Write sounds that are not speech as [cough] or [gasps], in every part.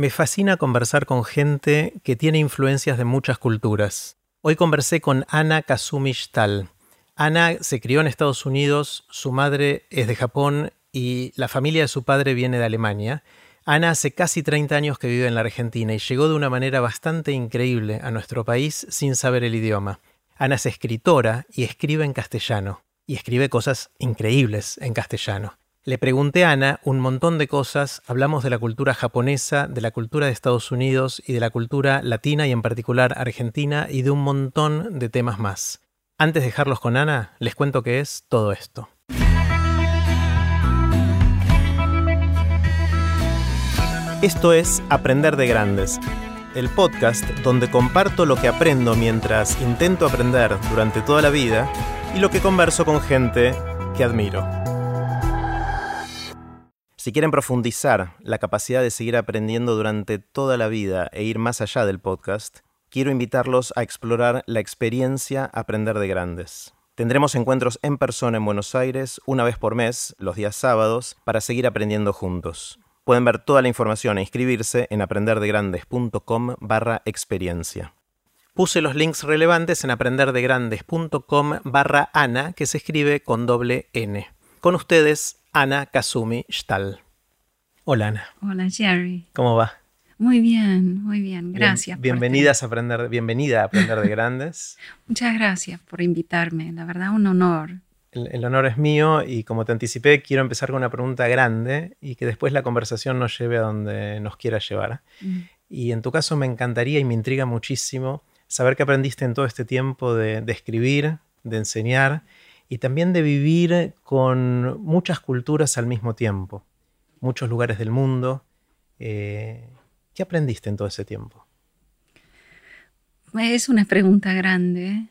Me fascina conversar con gente que tiene influencias de muchas culturas. Hoy conversé con Ana Kazumi Shtal. Ana se crió en Estados Unidos, su madre es de Japón y la familia de su padre viene de Alemania. Ana hace casi 30 años que vive en la Argentina y llegó de una manera bastante increíble a nuestro país sin saber el idioma. Ana es escritora y escribe en castellano, y escribe cosas increíbles en castellano. Le pregunté a Ana un montón de cosas, hablamos de la cultura japonesa, de la cultura de Estados Unidos y de la cultura latina y en particular argentina y de un montón de temas más. Antes de dejarlos con Ana, les cuento qué es todo esto. Esto es Aprender de Grandes, el podcast donde comparto lo que aprendo mientras intento aprender durante toda la vida y lo que converso con gente que admiro. Si quieren profundizar la capacidad de seguir aprendiendo durante toda la vida e ir más allá del podcast, quiero invitarlos a explorar la experiencia Aprender de Grandes. Tendremos encuentros en persona en Buenos Aires una vez por mes, los días sábados, para seguir aprendiendo juntos. Pueden ver toda la información e inscribirse en aprenderdegrandes.com barra experiencia. Puse los links relevantes en aprenderdegrandes.com barra Ana, que se escribe con doble N. Con ustedes, Ana Kazumi Shtal. Hola Ana. Hola Jerry. ¿Cómo va? Muy bien, muy bien. Gracias. bienvenidas a aprender, bienvenida a Aprender de [laughs] Grandes. Muchas gracias por invitarme. La verdad, un honor. El, honor es mío y como te anticipé, quiero empezar con una pregunta grande y que después la conversación nos lleve a donde nos quiera llevar. Mm. Y en tu caso me encantaría y me intriga muchísimo saber qué aprendiste en todo este tiempo de, escribir, de enseñar y también de vivir con muchas culturas al mismo tiempo, muchos lugares del mundo. Eh, ¿Qué aprendiste en todo ese tiempo? Es una pregunta grande.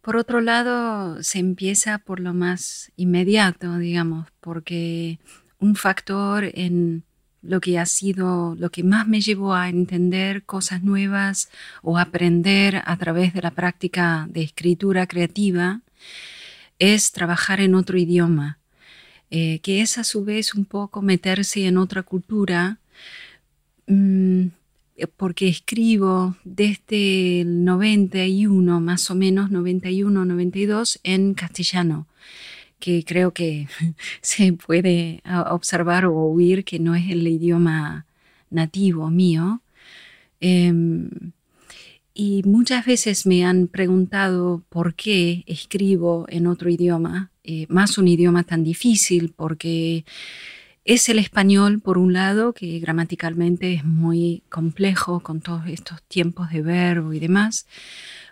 Por otro lado, se empieza por lo más inmediato, digamos, porque un factor en lo que ha sido, lo que más me llevó a entender cosas nuevas o aprender a través de la práctica de escritura creativa es trabajar en otro idioma, eh, que es a su vez un poco meterse en otra cultura Mm, porque escribo desde el 91, más o menos 91, 92, en castellano, que creo que [laughs] se puede observar o oír que no es el idioma nativo mío. Em, y muchas veces me han preguntado por qué escribo en otro idioma, eh, más un idioma tan difícil, porque es el español, por un lado, que gramaticalmente es muy complejo con todos estos tiempos de verbo y demás,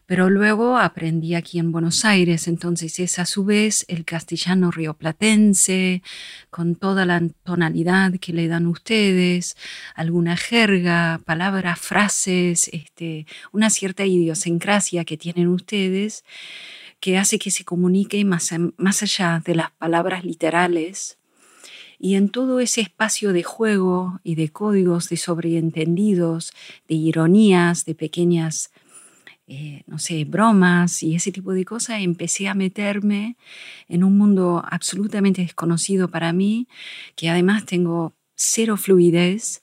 pero luego aprendí aquí en Buenos Aires, entonces es a su vez el castellano rioplatense, con toda la tonalidad que le dan ustedes, alguna jerga, palabras, frases, este, una cierta idiosincrasia que tienen ustedes que hace que se comunique más, más allá de las palabras literales. Y en todo ese espacio de juego y de códigos, de sobreentendidos, de ironías, de pequeñas, eh, no sé, bromas y ese tipo de cosas, empecé a meterme en un mundo absolutamente desconocido para mí, que además tengo cero fluidez,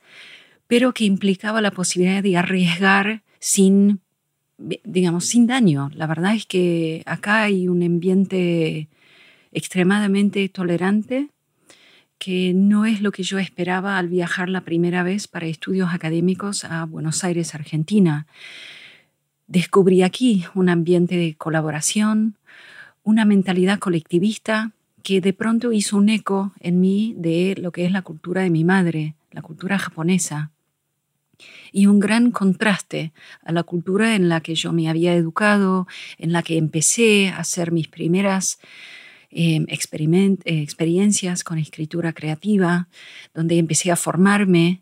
pero que implicaba la posibilidad de arriesgar sin, digamos, sin daño. La verdad es que acá hay un ambiente extremadamente tolerante, que no es lo que yo esperaba al viajar la primera vez para estudios académicos a Buenos Aires, Argentina. Descubrí aquí un ambiente de colaboración, una mentalidad colectivista que de pronto hizo un eco en mí de lo que es la cultura de mi madre, la cultura japonesa, y un gran contraste a la cultura en la que yo me había educado, en la que empecé a hacer mis primeras Em, eh, experiencias con escritura creativa, donde empecé a formarme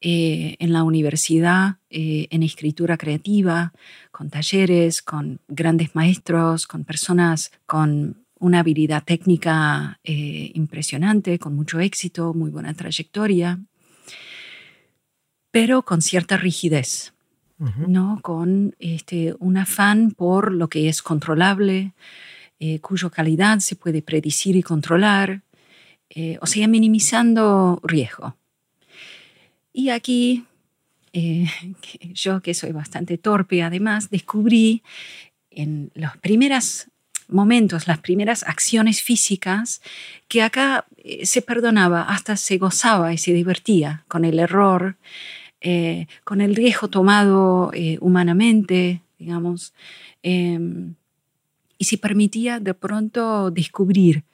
eh, en la universidad eh, en escritura creativa, con talleres, con grandes maestros, con personas con una habilidad técnica impresionante, con mucho éxito, muy buena trayectoria, pero con cierta rigidez, ¿no? con este, un afán por lo que es controlable, eh, cuya calidad se puede predecir y controlar, eh, o sea, minimizando riesgo. Y aquí eh, [laughs] yo que soy bastante torpe además, descubrí en los primeros momentos, las primeras acciones físicas, que acá eh, se perdonaba, hasta se gozaba y se divertía con el error, eh, con el riesgo tomado humanamente, digamos, em, y se permitía de pronto descubrir.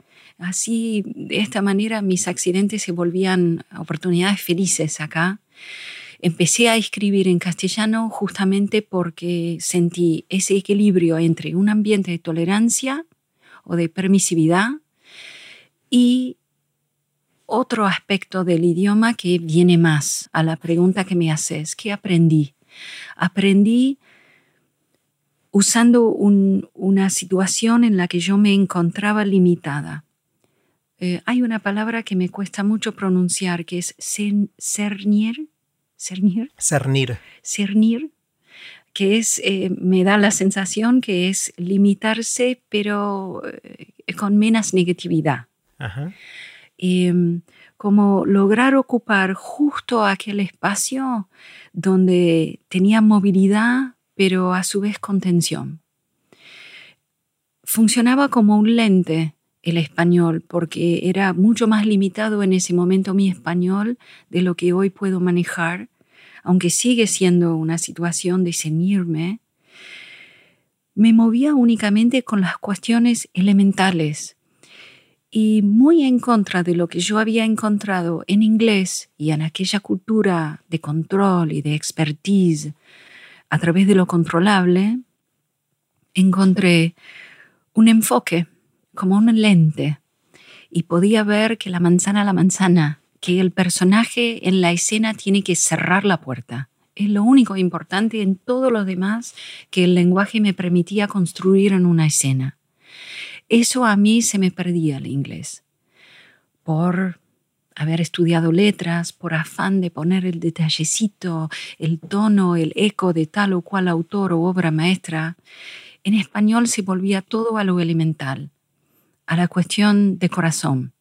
Así, de esta manera, mis accidentes se volvían oportunidades felices acá Empecé a escribir en castellano justamente porque sentí ese equilibrio entre un ambiente de tolerancia o de permisividad y otro aspecto del idioma que viene más a la pregunta que me haces, ¿qué aprendí? Aprendí usando una situación en la que yo me encontraba limitada. Eh, hay una palabra que me cuesta mucho pronunciar que es cernier, cernir. Cernir. Cernir, que es, eh, me da la sensación que es limitarse, pero eh, con menos negatividad. Em, como lograr ocupar justo aquel espacio donde tenía movilidad, pero a su vez contención. Funcionaba como un lente el español, porque era mucho más limitado en ese momento mi español de lo que hoy puedo manejar, aunque sigue siendo una situación de ceñirme, me movía únicamente con las cuestiones elementales y muy en contra de lo que yo había encontrado en inglés y en aquella cultura de control y de expertise a través de lo controlable, encontré un enfoque como una lente y podía ver que la manzana la manzana, que el personaje en la escena tiene que cerrar la puerta. Es lo único importante en todo lo demás que el lenguaje me permitía construir en una escena. Eso a mí se me perdía el inglés. Por haber estudiado letras, por afán de poner el detallecito, el tono, el eco de tal o cual autor o obra maestra, en español se volvía todo a lo elemental a la cuestión de corazón.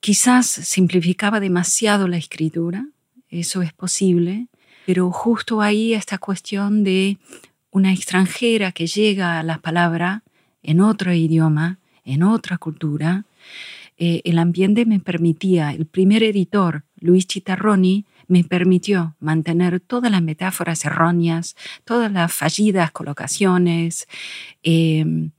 Quizás simplificaba demasiado la escritura, eso es posible, pero justo ahí esta cuestión de una extranjera que llega a la palabra en otro idioma, en otra cultura, eh, el ambiente me permitía, el primer editor, Luis Chitarroni, me permitió mantener todas las metáforas erróneas, todas las fallidas colocaciones, eh,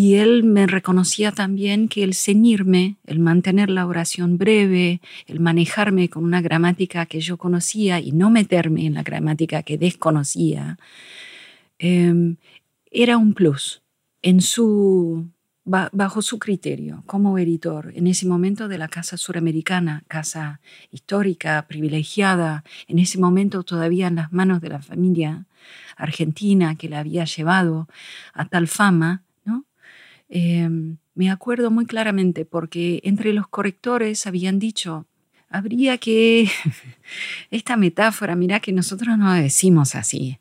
y él me reconocía también que el ceñirme, el mantener la oración breve, el manejarme con una gramática que yo conocía y no meterme en la gramática que desconocía, em, era un plus en su, bajo su criterio como editor. En ese momento de la Casa Suramericana, casa histórica, privilegiada, en ese momento todavía en las manos de la familia argentina que la había llevado a tal fama Em, me acuerdo muy claramente porque entre los correctores habían dicho, habría que, [laughs] esta metáfora, mira que nosotros no decimos así.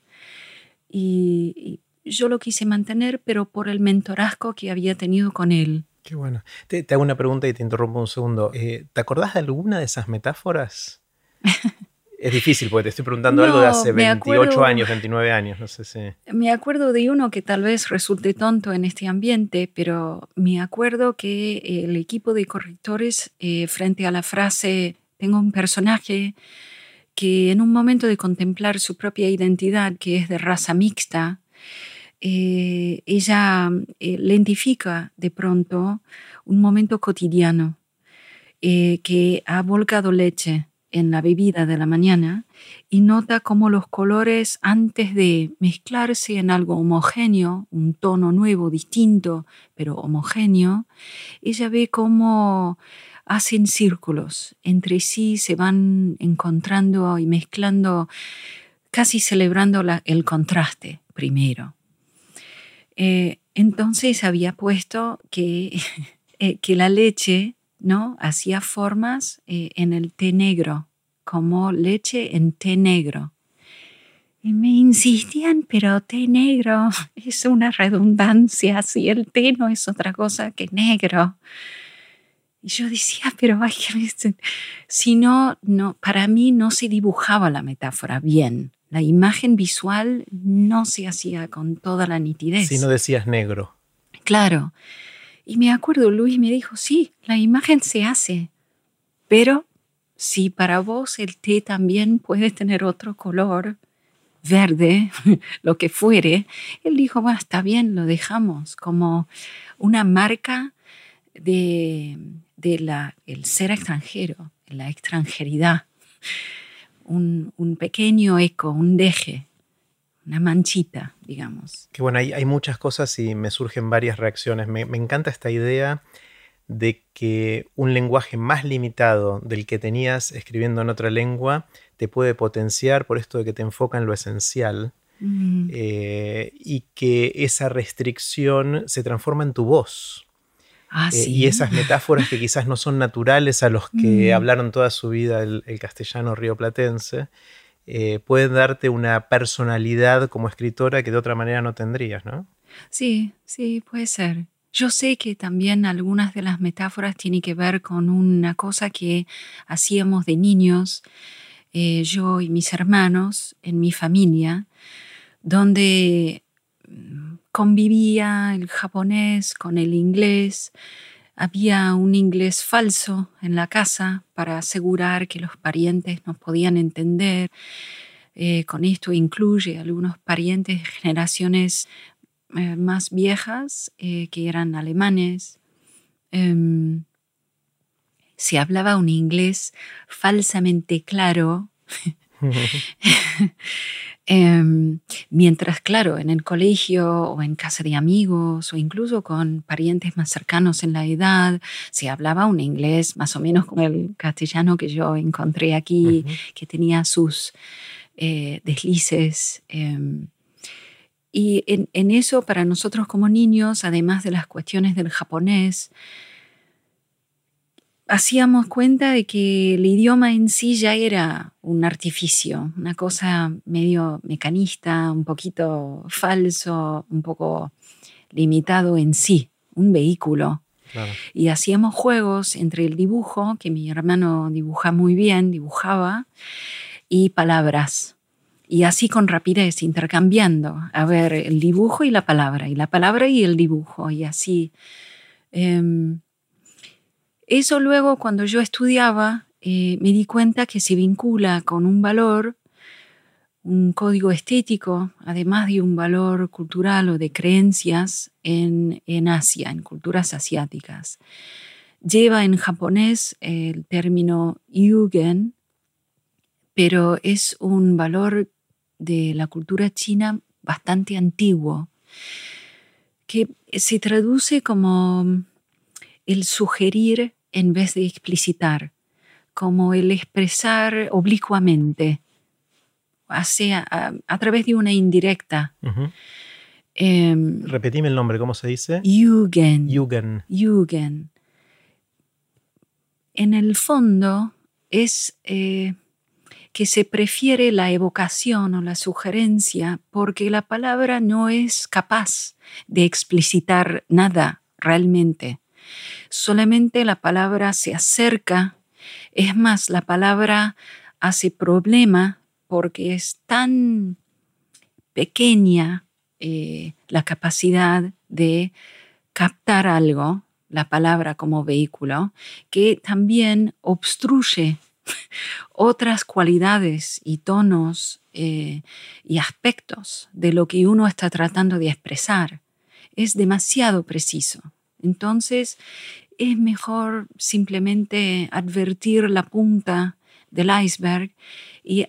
Y, yo lo quise mantener, pero por el mentorazgo que había tenido con él. Qué bueno. Te, hago una pregunta y te interrumpo un segundo. Eh, ¿Te acordás de alguna de esas metáforas? [laughs] Es difícil porque te estoy preguntando algo de hace 28 años, 29 años, no sé si... Me acuerdo de uno que tal vez resulte tonto en este ambiente, pero me acuerdo que el equipo de correctores, eh, frente a la frase, tengo un personaje que en un momento de contemplar su propia identidad, que es de raza mixta, eh, ella eh, lentifica de pronto un momento cotidiano que ha volcado leche en la bebida de la mañana y nota cómo los colores antes de mezclarse en algo homogéneo, un tono nuevo, distinto, pero homogéneo, ella ve cómo hacen círculos, entre sí se van encontrando y mezclando, casi celebrando el contraste primero. Eh, entonces había puesto que, [laughs] eh, que la leche ¿no? Hacía formas eh, en el té negro, como leche en té negro. Y me insistían, pero té negro [laughs] es una redundancia, si el té no es otra cosa que negro. Y yo decía, pero que si no, no, para mí no se dibujaba la metáfora bien. La imagen visual no se hacía con toda la nitidez. Si no decías negro. Claro. Y me acuerdo, Luis me dijo, sí, la imagen se hace, pero si para vos el té también puede tener otro color, verde, [laughs] lo que fuere, él dijo, bueno, está bien, lo dejamos como una marca de, la, el ser extranjero, la extranjeridad, un, pequeño eco, un deje, una manchita, digamos. Que bueno, hay, hay, muchas cosas y me surgen varias reacciones. Me, me encanta esta idea de que un lenguaje más limitado del que tenías escribiendo en otra lengua te puede potenciar por esto de que te enfoca en lo esencial mm. eh, y que esa restricción se transforma en tu voz. Ah, eh, y esas metáforas que quizás no son naturales a los que [laughs] mm. hablaron toda su vida el, castellano rioplatense, eh, pueden darte una personalidad como escritora que de otra manera no tendrías, ¿no? Sí, sí, puede ser. Yo sé que también algunas de las metáforas tienen que ver con una cosa que hacíamos de niños, eh, yo y mis hermanos, en mi familia, donde mm, convivía el japonés con el inglés. Había un inglés falso en la casa para asegurar que los parientes nos podían entender. Eh, con esto incluye algunos parientes de generaciones eh, más viejas eh, que eran alemanes. Em, se hablaba un inglés falsamente claro. [laughs] [laughs] Em, mientras, claro, en el colegio o en casa de amigos o incluso con parientes más cercanos en la edad, se hablaba un inglés más o menos como el castellano que yo encontré aquí, que tenía sus eh, deslices. Em, y en, eso, para nosotros como niños, además de las cuestiones del japonés, hacíamos cuenta de que el idioma en sí ya era un artificio, una cosa medio mecanista, un poquito falso, un poco limitado en sí, un vehículo. Y hacíamos juegos entre el dibujo, que mi hermano dibuja muy bien, dibujaba, y palabras. Y así con rapidez, intercambiando, a ver, el dibujo y la palabra, y la palabra y el dibujo, y así. Em, eso luego cuando yo estudiaba eh, me di cuenta que se vincula con un valor, un código estético, además de un valor cultural o de creencias en, en Asia, en culturas asiáticas. Lleva en japonés el término yugen, pero es un valor de la cultura china bastante antiguo, que se traduce como el sugerir en vez de explicitar, como el expresar oblicuamente, hacia, a, través de una indirecta. Em, Repetime el nombre, ¿cómo se dice? Yugen. Yugen. Yugen. En el fondo es eh, que se prefiere la evocación o la sugerencia porque la palabra no es capaz de explicitar nada realmente solamente la palabra se acerca, es más, la palabra hace problema porque es tan pequeña eh, la capacidad de captar algo, la palabra como vehículo, que también obstruye [laughs] otras cualidades y tonos eh, y aspectos de lo que uno está tratando de expresar. Es demasiado preciso. Entonces, es mejor simplemente advertir la punta del iceberg y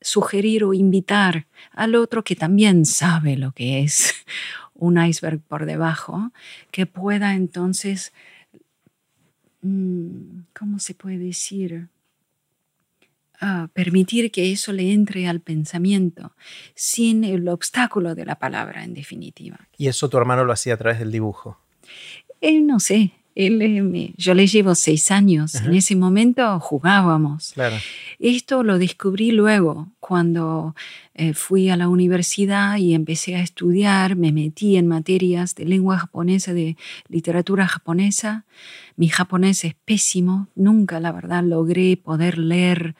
sugerir o invitar al otro que también sabe lo que es [laughs] un iceberg por debajo, que pueda entonces, mm, ¿cómo se puede decir? Ah, permitir que eso le entre al pensamiento sin el obstáculo de la palabra, en definitiva. ¿Y eso tu hermano lo hacía a través del dibujo? Eh, no sé, él, yo le llevo seis años. En ese momento jugábamos. Esto lo descubrí luego, cuando eh, fui a la universidad y empecé a estudiar, me metí en materias de lengua japonesa, de literatura japonesa. Mi japonés es pésimo, nunca la verdad logré poder leer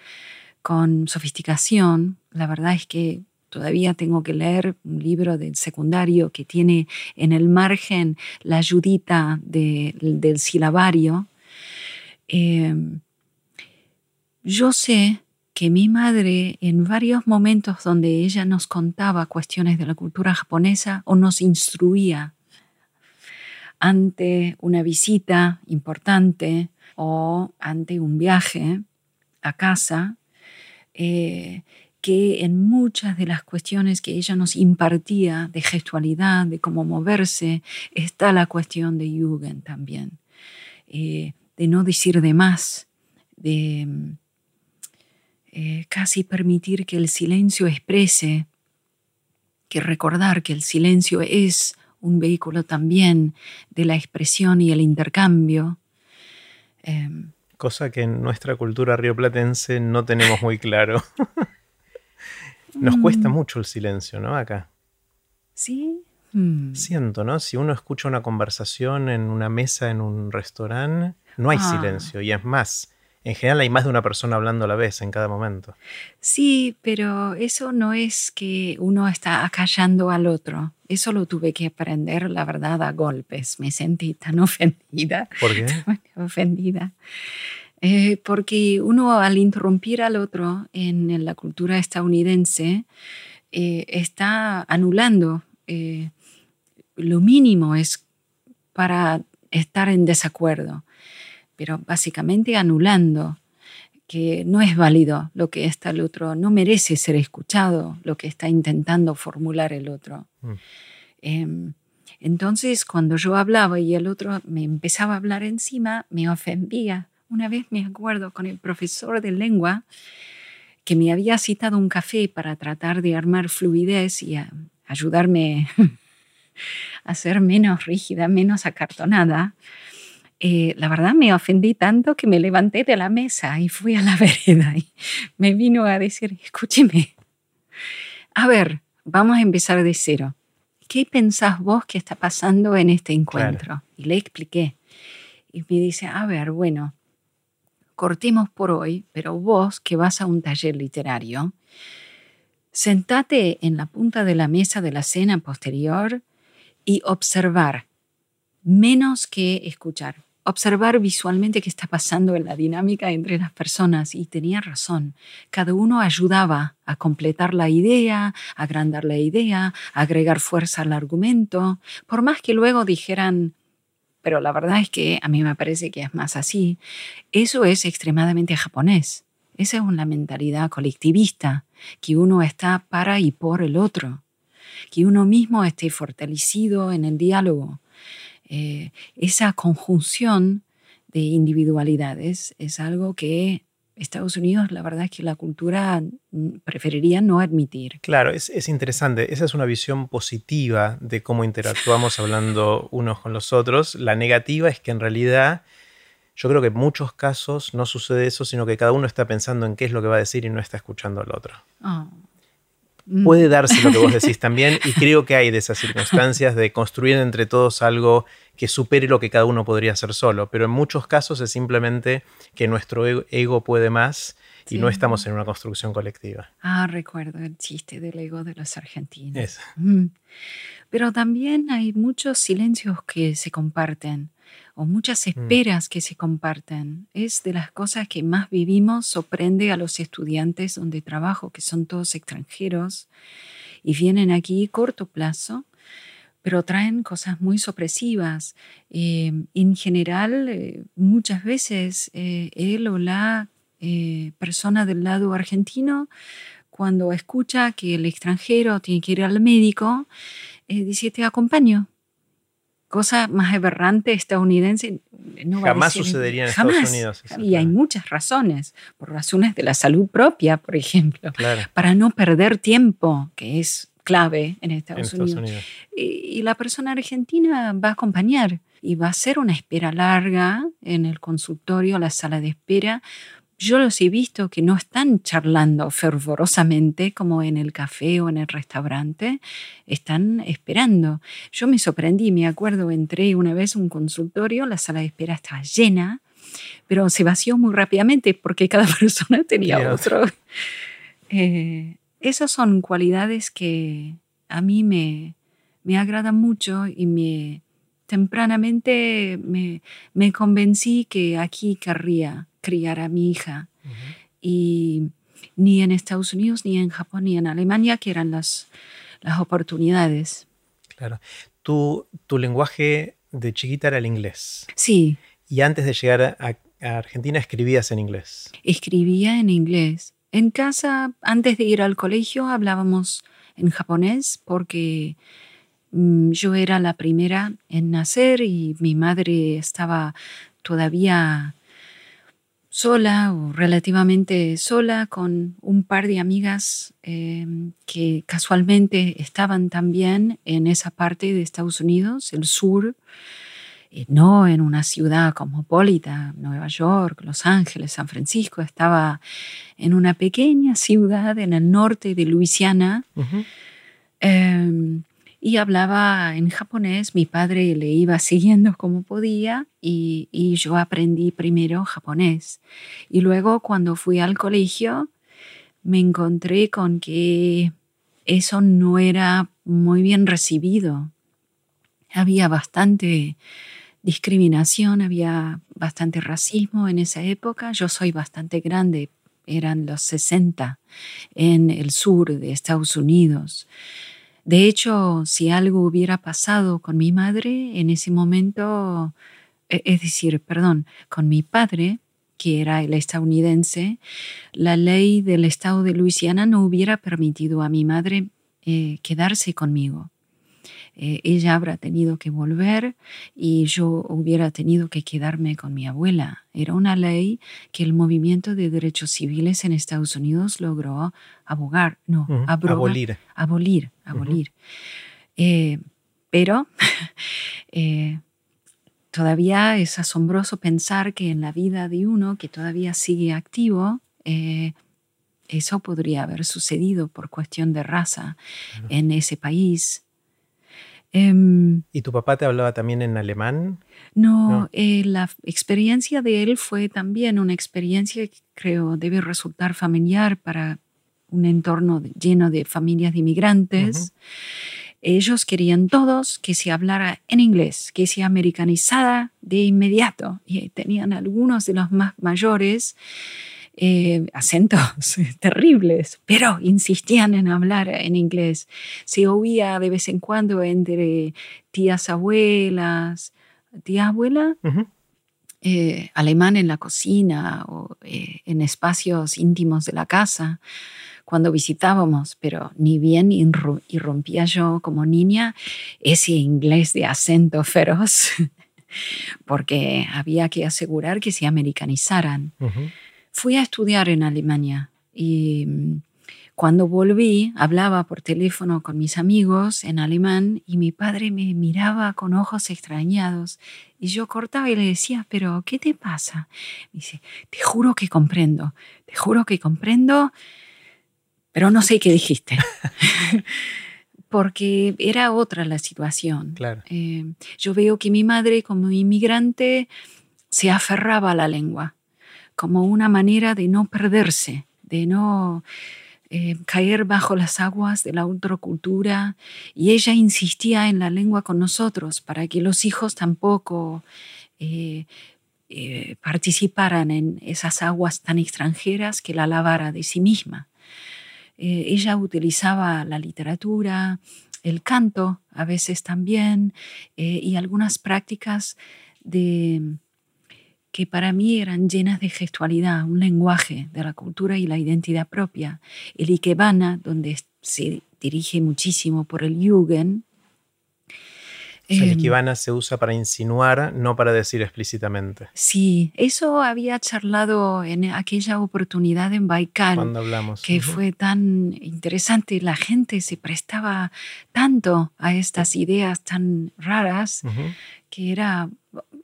con sofisticación. La verdad es que todavía tengo que leer un libro del secundario que tiene en el margen la ayudita del silabario. Em, yo sé que mi madre en varios momentos donde ella nos contaba cuestiones de la cultura japonesa o nos instruía ante una visita importante o ante un viaje a casa, eh, que en muchas de las cuestiones que ella nos impartía de gestualidad, de cómo moverse, está la cuestión de Jugend también, eh, de no decir de más, de eh, casi permitir que el silencio exprese, que recordar que el silencio es un vehículo también de la expresión y el intercambio. Em, Cosa que en nuestra cultura rioplatense no tenemos muy claro. [laughs] Nos cuesta mm. mucho el silencio, ¿no? Acá. Sí. Mm. Siento, ¿no? Si uno escucha una conversación en una mesa en un restaurante, no hay ah. silencio. Y es más, en general hay más de una persona hablando a la vez en cada momento. Sí, pero eso no es que uno está acallando al otro. Eso lo tuve que aprender, la verdad, a golpes. Me sentí tan [laughs] ofendida. ¿Por qué? [laughs] ofendida. Eh, porque uno al interrumpir al otro en, la cultura estadounidense eh, está anulando eh, lo mínimo es para estar en desacuerdo, pero básicamente anulando que no es válido lo que está el otro, no merece ser escuchado lo que está intentando formular el otro. Mm. Em, entonces, cuando yo hablaba y el otro me empezaba a hablar encima, me ofendía una vez me acuerdo con el profesor de lengua que me había citado un café para tratar de armar fluidez y ayudarme [laughs] a ser menos rígida, menos acartonada. Eh, la verdad me ofendí tanto que me levanté de la mesa y fui a la [laughs] vereda y me vino a decir, escúcheme, a ver, vamos a empezar de cero. ¿Qué pensás vos que está pasando en este encuentro? Y le expliqué. Y me dice, a ver, bueno, cortemos por hoy, pero vos que vas a un taller literario, sentate en la punta de la mesa de la cena posterior y observar, menos que escuchar. Observar visualmente qué está pasando en la dinámica entre las personas. Y tenía razón. Cada uno ayudaba a completar la idea, agrandar la idea, agregar fuerza al argumento. Por más que luego dijeran, pero la verdad es que a mí me parece que es más así. Eso es extremadamente japonés. Esa es una mentalidad colectivista, que uno está para y por el otro, que uno mismo esté fortalecido en el diálogo. Eh, esa conjunción de individualidades es algo que Estados Unidos, la verdad es que la cultura mm, preferiría no admitir. Claro, es, interesante. Esa es una visión positiva de cómo interactuamos hablando unos con los otros. La negativa es que en realidad yo creo que en muchos casos no sucede eso, sino que cada uno está pensando en qué es lo que va a decir y no está escuchando al otro. Oh. Mm. Puede darse lo que vos decís [laughs] también y creo que hay de esas circunstancias de construir entre todos algo que supere lo que cada uno podría hacer solo, pero en muchos casos es simplemente que nuestro ego puede más y no estamos en una construcción colectiva. Ah, recuerdo el chiste del ego de los argentinos. Mm. Pero también hay muchos silencios que se comparten o muchas mm. esperas que se comparten. Es de las cosas que más vivimos, sorprende a los estudiantes donde trabajo, que son todos extranjeros y vienen aquí corto plazo, pero traen cosas muy sorpresivas. Eh, en general, eh, muchas veces eh, él o la persona del lado argentino, cuando escucha que el extranjero tiene que ir al médico, dice, te acompaño cosa más aberrante estadounidense. No Jamás sucedería en Estados Unidos. y hay muchas razones, por razones de la salud propia, por ejemplo, para no perder tiempo, que es clave en Estados, Unidos. Y, la persona argentina va a acompañar. y va a ser una espera larga en el consultorio, la sala de espera. Yo los he visto que no están charlando fervorosamente como en el café o en el restaurante, están esperando. Yo me sorprendí, me acuerdo, entré una vez a un consultorio, la sala de espera estaba llena, pero se vació muy rápidamente porque cada [laughs] persona tenía otro. Eh, esas son cualidades que a mí me, me agradan mucho y me tempranamente me, me convencí que aquí querría criar a mi hija. Y ni en Estados Unidos, ni en Japón, ni en Alemania, que eran las, las oportunidades. Claro. Tu, tu lenguaje de chiquita era el inglés. Sí. Y antes de llegar a, a Argentina escribías en inglés. Escribía en inglés. En casa, antes de ir al colegio, hablábamos en japonés porque mm, yo era la primera en nacer y mi madre estaba todavía sola o relativamente sola con un par de amigas em, que casualmente estaban también en esa parte de Estados Unidos, el sur, eh, no en una ciudad cosmopolita, Nueva York, Los Ángeles, San Francisco, estaba en una pequeña ciudad en el norte de Luisiana y hablaba en japonés. Mi padre le iba siguiendo como podía y, y yo aprendí primero japonés. Y luego cuando fui al colegio me encontré con que eso no era muy bien recibido. Había bastante discriminación, había bastante racismo en esa época. Yo soy bastante grande, eran los 60 en el sur de Estados Unidos. De hecho, si algo hubiera pasado con mi madre en ese momento, e, es decir, perdón, con mi padre, que era el estadounidense, la ley del estado de Luisiana no hubiera permitido a mi madre eh, quedarse conmigo. Eh, ella habrá tenido que volver y yo hubiera tenido que quedarme con mi abuela. Era una ley que el movimiento de derechos civiles en Estados Unidos logró abogar, no, abolir. Abolir, abolir. Eh, pero [laughs] eh, todavía es asombroso pensar que en la vida de uno que todavía sigue activo, eso podría haber sucedido por cuestión de raza en ese país Em, ¿Y tu papá te hablaba también en alemán? No, eh, la experiencia de él fue también una experiencia que creo debe resultar familiar para un entorno lleno de familias de inmigrantes. Ellos querían todos que se hablara en inglés, que se americanizara de inmediato. Y tenían algunos de los más mayores eh, acentos [laughs] terribles, pero insistían en hablar en inglés. Se oía de vez en cuando entre tías abuelas, tía abuela, eh, alemán en la cocina o eh, en espacios íntimos de la casa cuando visitábamos, pero ni bien irrumpía yo como niña ese inglés de acento feroz, [laughs] porque había que asegurar que se americanizaran fui a estudiar en Alemania y mm, cuando volví hablaba por teléfono con mis amigos en alemán y mi padre me miraba con ojos extrañados y yo cortaba y le decía, pero ¿qué te pasa? Me dice, te juro que comprendo, te juro que comprendo, pero no sé qué dijiste. [laughs] porque era otra la situación. Eh, yo veo que mi madre como inmigrante se aferraba a la lengua como una manera de no perderse, de no eh, caer bajo las aguas de la ultracultura. Y ella insistía en la lengua con nosotros para que los hijos tampoco eh, eh, participaran en esas aguas tan extranjeras que la lavara de sí misma. ella utilizaba la literatura, el canto a veces también, y algunas prácticas de que para mí eran llenas de gestualidad, un lenguaje de la cultura y la identidad propia. El Ikebana, donde se dirige muchísimo por el sea, el Em, ikebana se usa para insinuar, no para decir explícitamente. Sí, eso había charlado en aquella oportunidad en Baikal. Cuando hablamos. que Ujú. fue tan interesante, la gente se prestaba tanto a estas ideas tan raras Ujú. que era,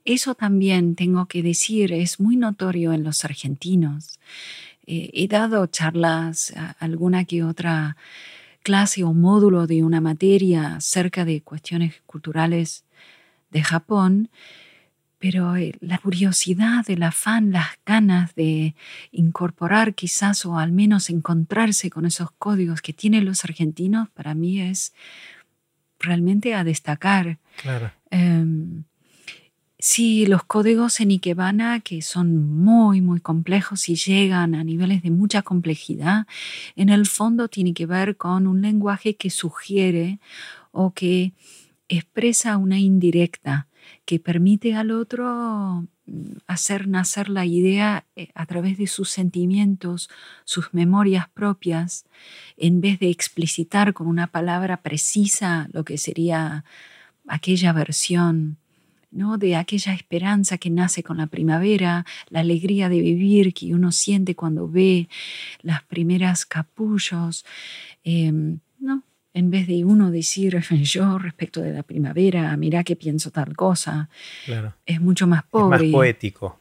eso también tengo que decir, es muy notorio en los argentinos. Eh, he dado charlas, alguna que otra clase o módulo de una materia acerca de cuestiones culturales de Japón, pero eh, la curiosidad, el afán, las ganas de incorporar quizás o al menos encontrarse con esos códigos que tienen los argentinos, para mí es realmente a destacar. Claro. Em, sí, los códigos en Ikebana, que son muy, muy complejos y llegan a niveles de mucha complejidad, en el fondo tiene que ver con un lenguaje que sugiere o que expresa una indirecta, que permite al otro mm, hacer nacer la idea eh, a través de sus sentimientos, sus memorias propias, en vez de explicitar con una palabra precisa lo que sería aquella versión, ¿no? de aquella esperanza que nace con la primavera, la alegría de vivir que uno siente cuando ve las primeras capullos, em, ¿no? En vez de uno decir [laughs] yo respecto de la primavera, mira que pienso tal cosa, Claro. es mucho más Es pobre. más poético.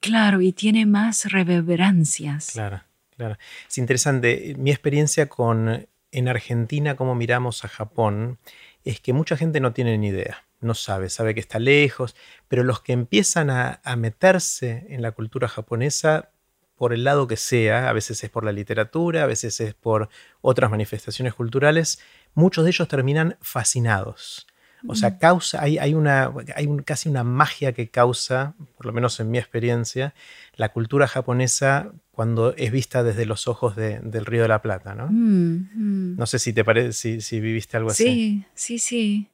Claro, y tiene más reverberancias. Claro, claro. Es interesante. Mi experiencia con en Argentina, cómo miramos a Japón, es que mucha gente no tiene ni idea. No sabe, sabe que está lejos, pero los que empiezan a, a meterse en la cultura japonesa, por el lado que sea, a veces es por la literatura, a veces es por otras manifestaciones culturales, muchos de ellos terminan fascinados. O sea, causa, hay, hay, una, hay un- casi una magia que causa, por lo menos en mi experiencia, la cultura japonesa cuando es vista desde los ojos de- del Río de la Plata, ¿no? Mm, mm. No sé si te parece, si, si viviste algo así. Sí, sí, sí.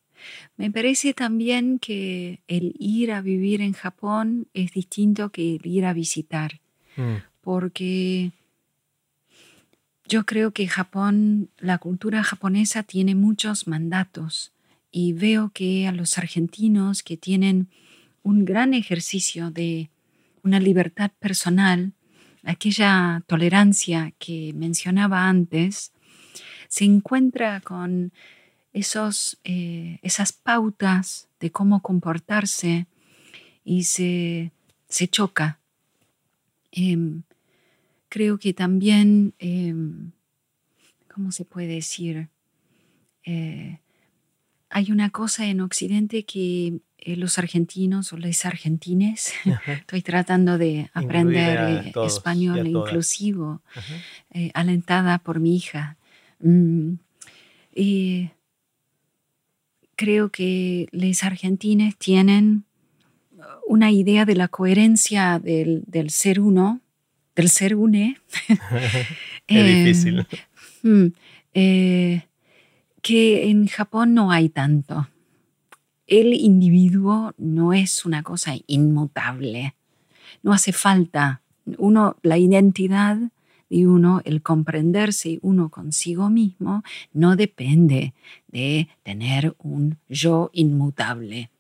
Me parece también que el ir a vivir en Japón es distinto que el ir a visitar, Mm, porque yo creo que Japón, la cultura japonesa tiene muchos mandatos y veo que a los argentinos que tienen un gran ejercicio de una libertad personal, aquella tolerancia que mencionaba antes, se encuentra con esos, eh, esas pautas de cómo comportarse y se, se choca. Em, creo que también, em, ¿cómo se puede decir? Eh, hay una cosa en Occidente que eh, los argentinos o los argentines, [laughs] ajá, estoy tratando de aprender todos español inclusivo, eh, alentada por mi hija. Mm, y creo que los argentines tienen una idea de la coherencia del, del ser uno, del ser une. [laughs] Es Em, difícil. mm, eh, que en Japón no hay tanto. El individuo no es una cosa inmutable. No hace falta. Uno, la identidad de uno, el comprenderse uno consigo mismo, no depende de tener un yo inmutable.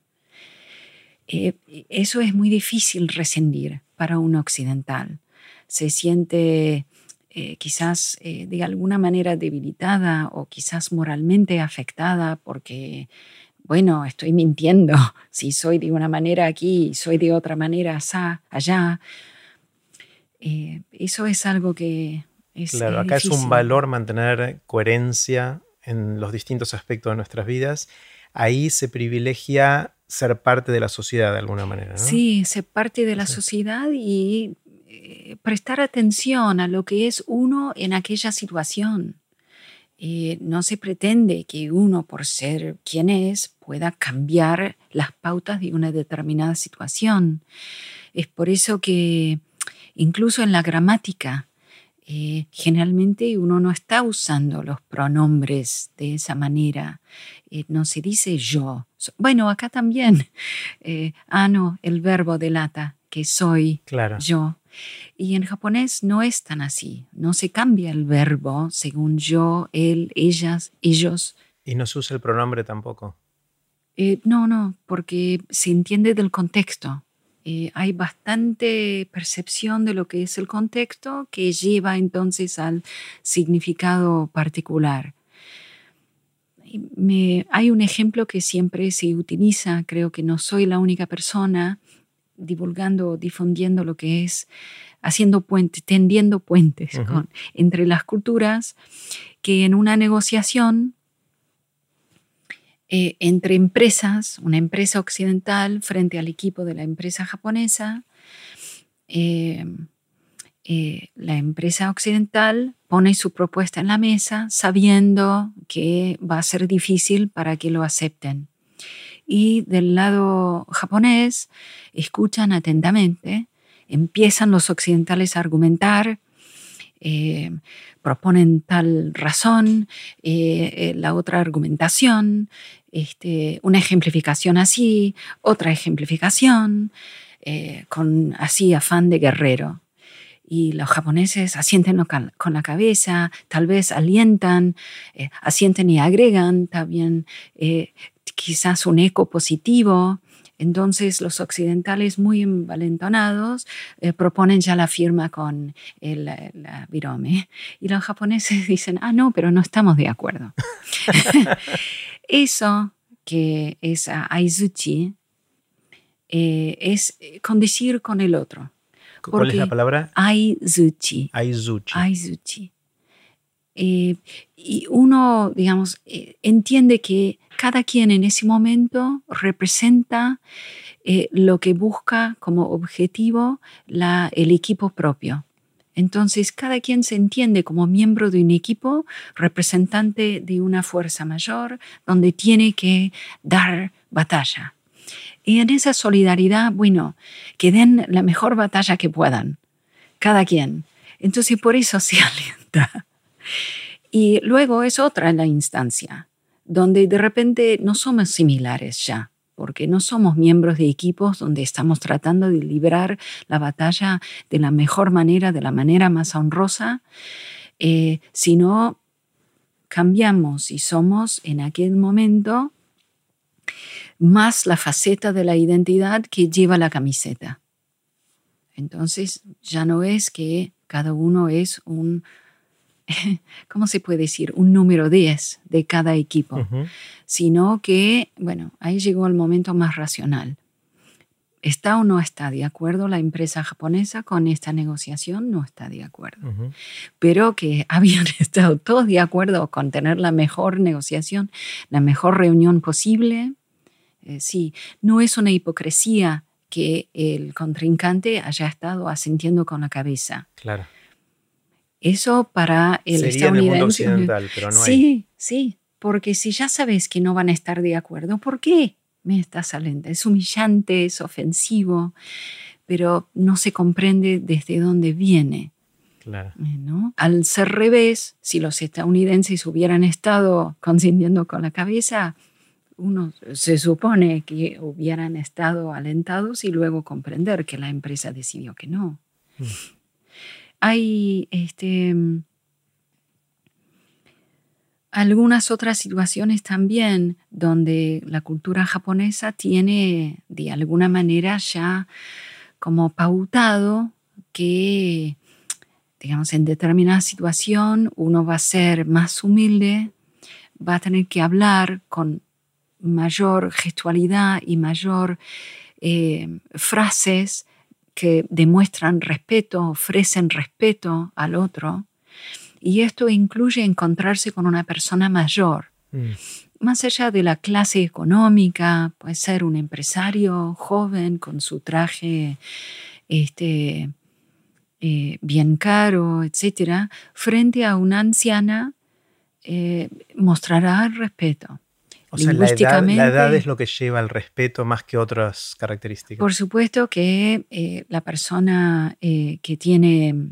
Eh, eso es muy difícil rescindir para un occidental. Se siente eh, quizás eh, de alguna manera debilitada o quizás moralmente afectada porque, bueno, estoy mintiendo. [laughs] Si soy de una manera aquí, soy de otra manera allá. Eh, eso es algo que es, Claro, es acá es un valor mantener coherencia en los distintos aspectos de nuestras vidas. Ahí se privilegia ser parte de la sociedad de alguna manera, ¿no? Sí, ser parte de la Sí. sociedad y eh, prestar atención a lo que es uno en aquella situación. Eh, no se pretende que uno, por ser quien es, pueda cambiar las pautas de una determinada situación. Es por eso que incluso en la gramática, eh, generalmente uno no está usando los pronombres de esa manera. Eh, no se dice yo. Bueno, acá también. [laughs] Eh, ah, no, el verbo delata que soy Claro. yo. Y en japonés no es tan así. No se cambia el verbo según yo, él, ellas, ellos. Y no se usa el pronombre tampoco. No, no, porque se entiende del contexto. Eh, hay bastante percepción de lo que es el contexto que lleva entonces al significado particular. hay un ejemplo que siempre se utiliza, creo que no soy la única persona divulgando, difundiendo lo que es, haciendo puentes, tendiendo puentes entre las culturas, que en una negociación eh, entre empresas, una empresa occidental frente al equipo de la empresa japonesa. Eh, eh, la empresa occidental pone su propuesta en la mesa sabiendo que va a ser difícil para que lo acepten. Y del lado japonés escuchan atentamente, empiezan los occidentales a argumentar, proponen tal razón, la otra argumentación, este, una ejemplificación así, otra ejemplificación, eh, con así afán de guerrero. Y los japoneses asienten con la cabeza, tal vez alientan, eh, asienten y agregan también eh, quizás un eco positivo. Entonces los occidentales muy envalentonados proponen ya la firma con el, la virome y los japoneses [laughs] dicen, ah, no, pero no estamos de acuerdo. [laughs] [laughs] Eso que es aizuchi eh, es condecir con el otro. ¿Cuál es la palabra? Aizuchi. Aizuchi. Aizuchi. Eh, y uno, digamos, eh, entiende que cada quien en ese momento representa lo que busca como objetivo el equipo propio. Entonces, cada quien se entiende como miembro de un equipo, representante de una fuerza mayor, donde tiene que dar batalla. Y en esa solidaridad, bueno, que den la mejor batalla que puedan, cada quien. Entonces, por eso [laughs] se alienta. Y luego es otra la instancia, donde de repente no somos similares ya porque no somos miembros de equipos donde estamos tratando de librar la batalla de la mejor manera, de la manera más honrosa, eh, sino cambiamos y somos en aquel momento más la faceta de la identidad que lleva la camiseta. Entonces ya no es que cada uno es un [laughs] ¿cómo se puede decir? Un número 10 de cada equipo, sino que, bueno, ahí llegó el momento más racional. ¿Está o no está de acuerdo la empresa japonesa con esta negociación? No está de acuerdo. Pero que [laughs] habían estado todos de acuerdo con tener la mejor negociación, la mejor reunión posible. Eh, sí, no es una hipocresía que el contrincante haya estado asintiendo con la cabeza. Claro. Eso para el Sería En el mundo occidental, pero no sí, sí, porque si ya sabes que no van a estar de acuerdo, ¿por qué me estás alenta? Es humillante, es ofensivo, pero no se comprende desde dónde viene. Claro. ¿no? Al ser revés, si los estadounidenses hubieran estado consintiendo con la cabeza, uno se supone que hubieran estado alentados y luego comprender que la empresa decidió que no. Mm. Hay este, algunas otras situaciones también donde la cultura japonesa tiene de alguna manera ya como pautado que, digamos, en determinada situación uno va a ser más humilde, va a tener que hablar con mayor gestualidad y mayor eh, frases que demuestran respeto, ofrecen respeto al otro. Y esto incluye encontrarse con una persona mayor. Mm. Más allá de la clase económica, puede ser un empresario joven con su traje este, eh, bien caro, etc., frente a una anciana, eh, mostrará respeto. O sea, la edad, es lo que lleva al respeto más que otras características. Por supuesto que eh, la persona eh, que tiene,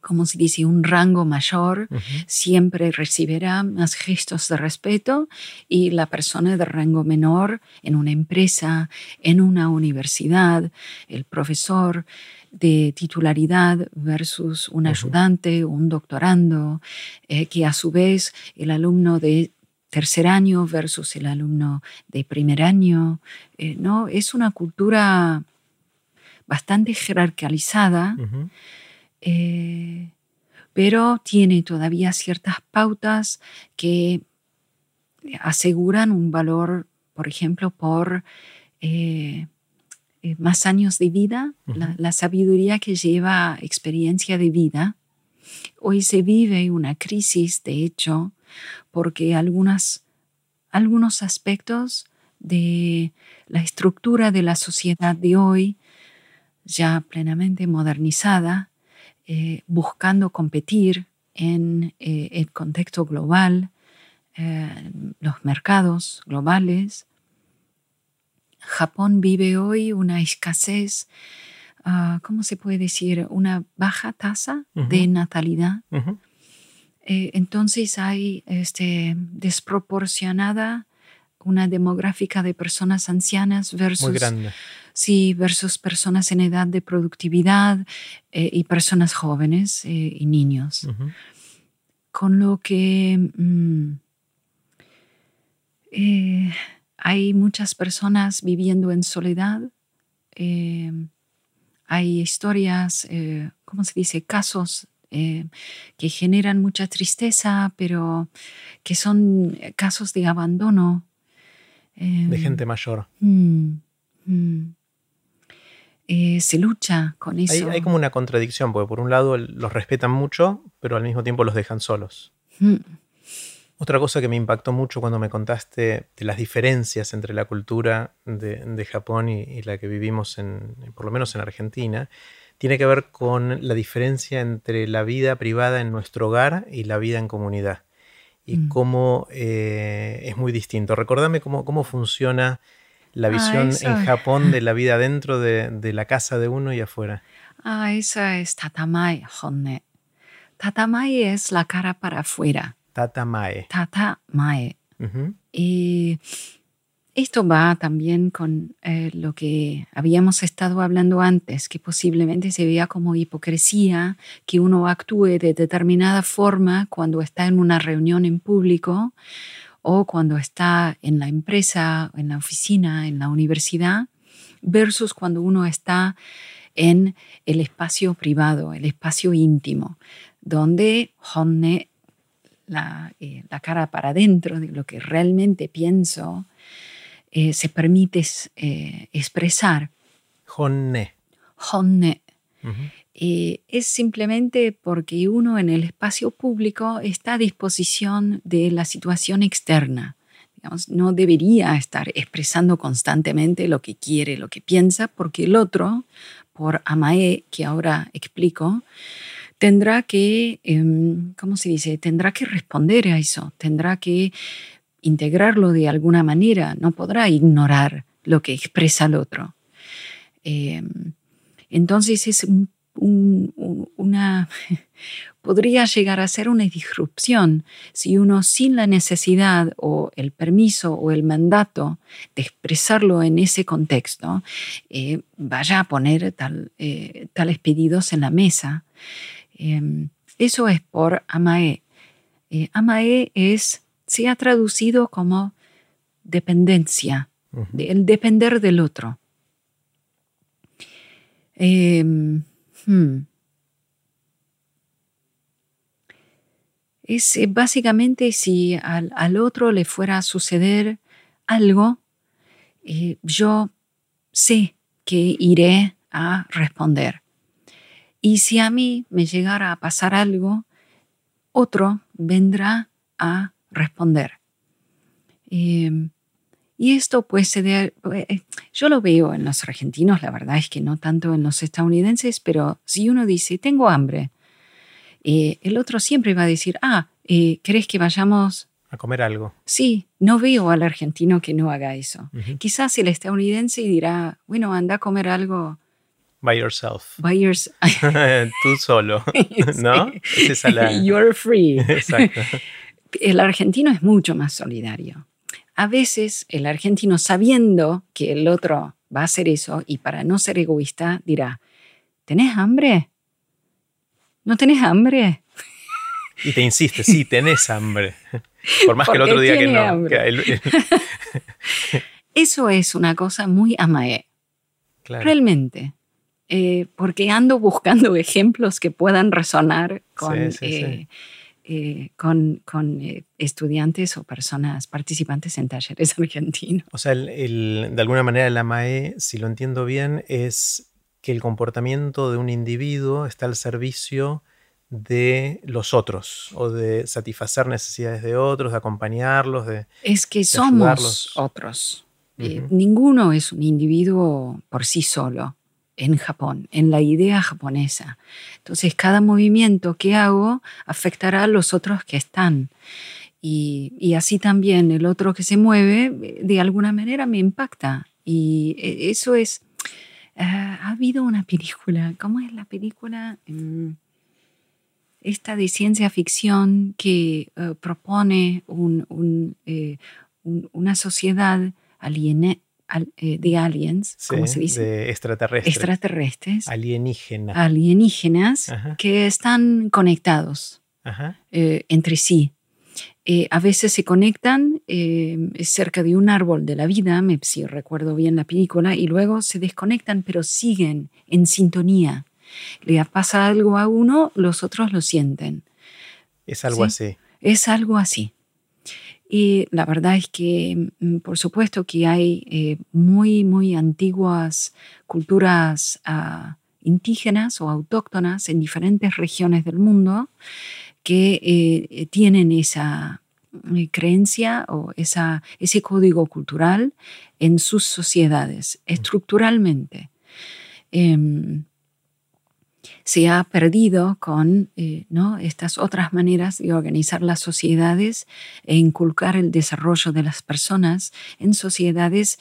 como se dice, un rango mayor, siempre recibirá más gestos de respeto y la persona de rango menor en una empresa, en una universidad, el profesor de titularidad versus un ayudante, un doctorando, eh, que a su vez el alumno de tercer año versus el alumno de primer año. Eh, ¿no? Es una cultura bastante jerarquizada, eh, pero tiene todavía ciertas pautas que aseguran un valor, por ejemplo, por eh, más años de vida, la, sabiduría que lleva experiencia de vida. Hoy se vive una crisis, de hecho, porque algunas, algunos aspectos de la estructura de la sociedad de hoy, ya plenamente modernizada, eh, buscando competir en eh, el contexto global, eh, los mercados globales. Japón vive hoy una escasez, ah, ¿cómo se puede decir? Una baja tasa de natalidad. Eh, entonces hay este, desproporcionada una demográfica de personas ancianas versus, Sí, versus personas en edad de productividad eh, y personas jóvenes eh, y niños. Con lo que mm, hay muchas personas viviendo en soledad. hay historias, ¿cómo se dice? Casos eh, que generan mucha tristeza, pero que son casos de abandono. de em, gente mayor. Mm, mm. Eh, se lucha con eso. Hay, como una contradicción, porque por un lado los respetan mucho, pero al mismo tiempo los dejan solos. Mm. Otra cosa que me impactó mucho cuando me contaste de las diferencias entre la cultura de, Japón y, y, la que vivimos, en, por lo menos en Argentina, tiene que ver con la diferencia entre la vida privada en nuestro hogar y la vida en comunidad. Y mm. cómo eh, es muy distinto. Recordame cómo, cómo funciona la ah, visión en Japón de la vida [laughs] dentro de, la casa de uno y afuera. Ah, esa es tatamai, honne. Tatamai es la cara para afuera. Tatamae. Tatamae. Y esto va también con eh, lo que habíamos estado hablando antes, que posiblemente se vea como hipocresía que uno actúe de determinada forma cuando está en una reunión en público o cuando está en la empresa, en la oficina, en la universidad, versus cuando uno está en el espacio privado, el espacio íntimo, donde honne la, eh, la cara para adentro de lo que realmente pienso, eh, se permite eh, expresar. Honne. Honne. Eh, es simplemente porque uno en el espacio público está a disposición de la situación externa. no debería estar expresando constantemente lo que quiere, lo que piensa, porque el otro, por Amae, que ahora explico, tendrá que, em, ¿cómo se dice? Tendrá que responder a eso, tendrá que integrarlo de alguna manera, no podrá ignorar lo que expresa el otro. Em, entonces es una, [laughs] podría llegar a ser una disrupción si uno sin la necesidad o el permiso o el mandato de expresarlo en ese contexto eh, vaya a poner tal, eh, tales pedidos en la mesa. Em, eso es por Amae. Eh, Amae es se ha traducido como dependencia, el depender del otro. Em, hmm. Es eh, básicamente si al, otro le fuera a suceder algo, eh, yo sé que iré a responder. Y si a mí me llegara a pasar algo, otro vendrá a responder. Em, y esto puede ser, eh, yo lo veo en los argentinos, la verdad es que no tanto en los estadounidenses, pero si uno dice, tengo hambre, eh, el otro siempre va a decir, ah, eh, ¿crees que vayamos a comer algo? Sí, no veo al argentino que no haga eso. Quizás el estadounidense dirá, bueno, anda a comer algo. By yourself. By yourself. [laughs] Tú solo, [laughs] ¿no? [laughs] You're free. Exacto el argentino es mucho más solidario. A veces el argentino, sabiendo que el otro va a hacer eso y para no ser egoísta, dirá, ¿tenés hambre? ¿No tenés hambre? [laughs] Y te insiste, sí, tenés hambre. [laughs] Por más que el otro diga que no. [laughs] Eso es una cosa muy amae. Realmente. Eh, porque ando buscando ejemplos que puedan resonar con, eh, eh, con, con estudiantes o personas participantes en talleres [laughs] argentinos. O sea, de alguna manera el AMAE, si lo entiendo bien, es que el comportamiento de un individuo está al servicio de los otros o de satisfacer necesidades de otros, de acompañarlos, de... Es que somos otros. Eh, ninguno es un individuo por sí solo en Japón, en la idea japonesa. Entonces, cada movimiento que hago afectará a los otros que están. Y, así también el otro que se mueve, de alguna manera me impacta. Y eh, eso es... Ah, ha habido una película, ¿cómo es la película? Mm, esta de ciencia ficción que eh, propone una sociedad aliene, eh, de aliens, ¿cómo se dice? De extraterrestres. Extraterrestres. Alienígenas. Alienígenas que están conectados eh, entre sí. Eh, a veces se conectan cerca de un árbol de la vida, me, si recuerdo bien la película, y luego se desconectan, pero siguen en sintonía. Le pasa algo a uno, los otros lo sienten. Es algo así. Es algo así. Y la verdad es que, mm, por supuesto, que hay eh, muy, muy antiguas culturas ah, indígenas o autóctonas en diferentes regiones del mundo que eh, tienen esa eh, creencia o esa, ese código cultural en sus sociedades, estructuralmente. Em, se ha perdido con eh, ¿no? estas otras maneras de organizar las sociedades e inculcar el desarrollo de las personas en sociedades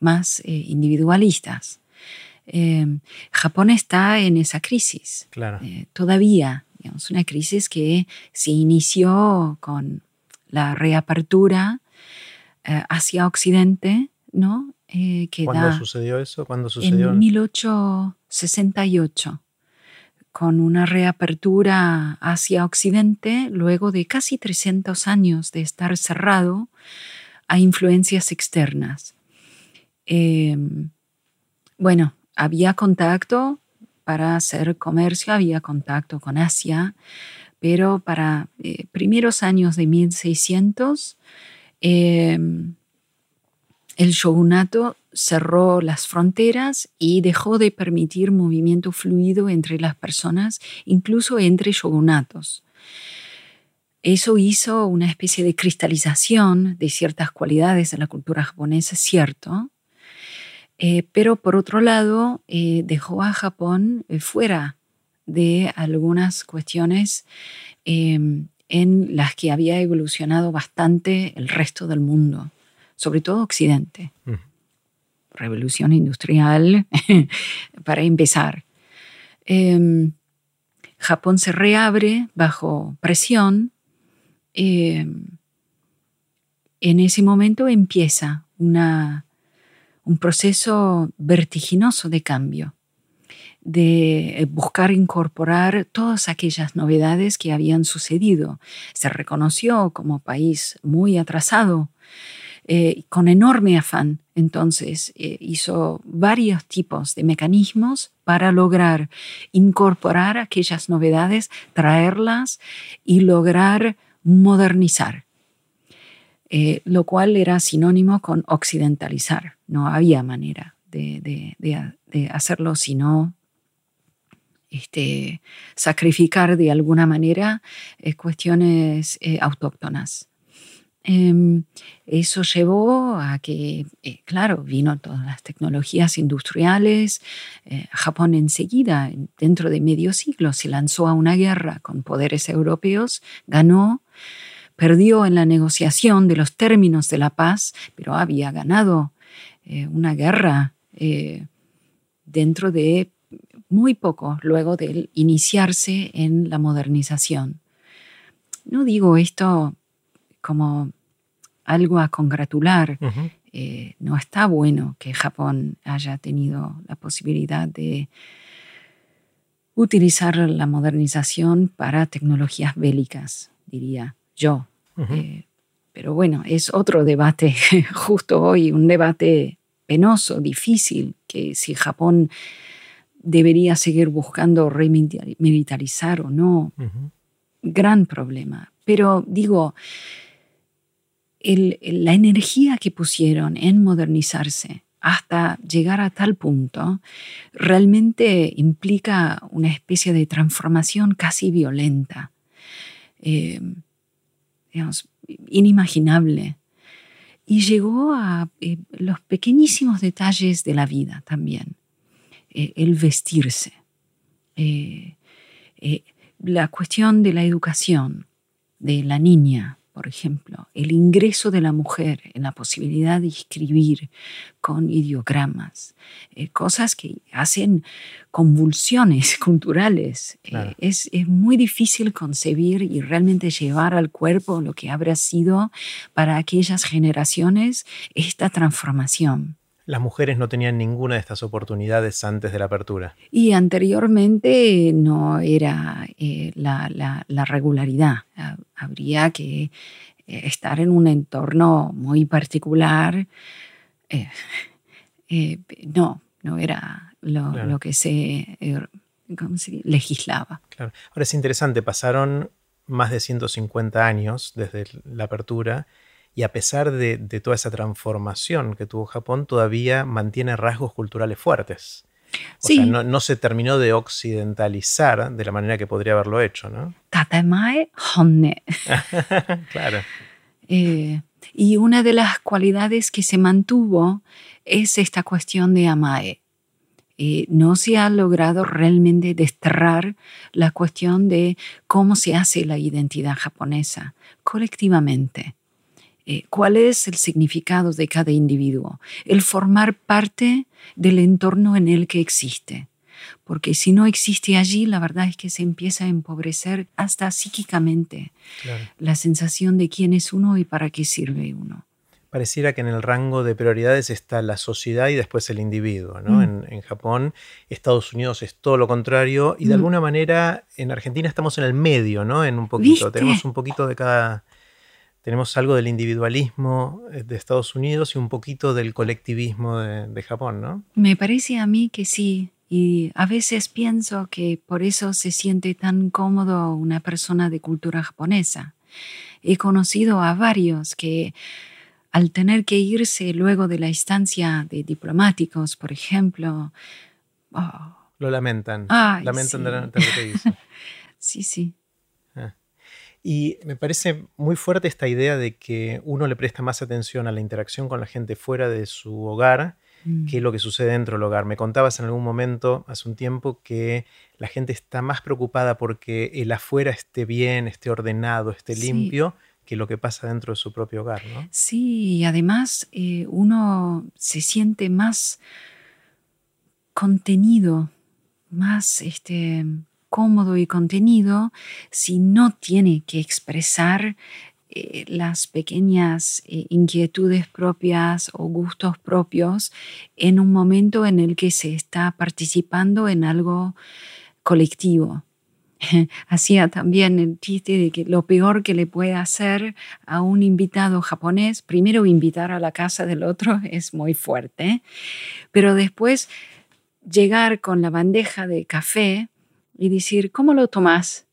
más eh, individualistas. Em, Japón está en esa crisis claro. Eh, todavía, digamos, una crisis que se inició con la reapertura hacia Occidente, ¿no? ¿Cuándo sucedió eso? ¿Cuándo sucedió? En 1868 con una reapertura hacia Occidente luego de casi 300 años de estar cerrado a influencias externas. Em, bueno, había contacto para hacer comercio, había contacto con Asia, pero para eh, primeros años de 1600 em, el shogunato cerró las fronteras y dejó de permitir movimiento fluido entre las personas, incluso entre shogunatos. Eso hizo una especie de cristalización de ciertas cualidades de la cultura japonesa, cierto, eh, pero por otro lado eh, dejó a Japón eh, fuera de algunas cuestiones em, en las que había evolucionado bastante el resto del mundo, sobre todo Occidente revolución industrial [laughs] para empezar. Em, Japón se reabre bajo presión. Em, en ese momento empieza una, un proceso vertiginoso de cambio, de buscar incorporar todas aquellas novedades que habían sucedido. Se reconoció como país muy atrasado eh, con enorme afán. Entonces eh, hizo varios tipos de mecanismos para lograr incorporar aquellas novedades, traerlas y lograr modernizar, eh, lo cual era sinónimo con occidentalizar. No había manera de, hacerlo sino este, sacrificar de alguna manera cuestiones autóctonas. Em, eso llevó a que, eh, claro, vino todas las tecnologías industriales. Eh, Japón enseguida, dentro de medio siglo, se lanzó a una guerra con poderes europeos, ganó, perdió en la negociación de los términos de la paz, pero había ganado eh, una guerra dentro de muy poco luego de iniciarse en la modernización. No digo esto como algo a congratular. Eh, no está bueno que Japón haya tenido la posibilidad de utilizar la modernización para tecnologías bélicas, diría yo. Eh, pero bueno, es otro debate [laughs] justo hoy, un debate penoso, difícil, que si Japón debería seguir buscando remilitarizar o no. Gran problema. Pero digo, la energía que pusieron en modernizarse hasta llegar a tal punto realmente implica una especie de transformación casi violenta, eh, inimaginable. Y llegó a eh, los pequeñísimos detalles de la vida también. Eh, el vestirse, la cuestión de la educación de la niña, por ejemplo, el ingreso de la mujer en la posibilidad de escribir con ideogramas, eh, cosas que hacen convulsiones [laughs] culturales. Eh, es, es, muy difícil concebir y realmente llevar al cuerpo lo que habrá sido para aquellas generaciones esta transformación. Las mujeres no tenían ninguna de estas oportunidades antes de la apertura. Y anteriormente no era eh, la, regularidad. Habría que eh, estar en un entorno muy particular. Eh, [laughs] no, no era lo, que se, legislaba. Claro. Ahora es interesante, pasaron más de 150 años desde la apertura y a pesar de, toda esa transformación que tuvo Japón, todavía mantiene rasgos culturales fuertes. O sea, no, se terminó de occidentalizar de la manera que podría haberlo hecho, ¿no? [laughs] Claro. Eh, y una de las cualidades que se mantuvo es esta cuestión de amae. Eh, no se ha logrado realmente desterrar la cuestión de cómo se hace la identidad japonesa colectivamente. Eh, cuál es el significado de cada individuo, el formar parte del entorno en el que existe. Porque si no existe allí, la verdad es que se empieza a empobrecer hasta psíquicamente la sensación de quién es uno y para qué sirve uno pareciera que en el rango de prioridades está la sociedad y después el individuo. ¿no? Mm. En, Japón, Estados Unidos es todo lo contrario y de mm. alguna manera en Argentina estamos en el medio, ¿no? En un poquito, tenemos un poquito de cada, tenemos algo del individualismo eh, de Estados Unidos y un poquito del colectivismo de, Japón, ¿no? Me parece a mí que sí. Y a veces pienso que por eso se siente tan cómodo una persona de cultura japonesa. He conocido a varios que al tener que irse luego de la instancia de diplomáticos, por ejemplo, oh, lo lamentan. lamentan de, lo que hizo. [laughs] sí, sí. Y me parece muy fuerte esta idea de que uno le presta más atención a la interacción con la gente fuera de su hogar mm. que lo que sucede dentro del hogar. Me contabas en algún momento, hace un tiempo, que la gente está más preocupada porque el afuera esté bien, esté ordenado, esté limpio, que lo que pasa dentro de su propio hogar. ¿no? Sí, y además eh, uno se siente más contenido, más este, cómodo y contenido si no tiene que expresar eh, las pequeñas eh, inquietudes propias o gustos propios en un momento en el que se está participando en algo colectivo. [laughs] Hacía también el chiste de que lo peor que le puede hacer a un invitado japonés, primero invitar a la casa del otro [laughs] es muy fuerte, pero después llegar con la bandeja de café y decir, ¿cómo lo tomas?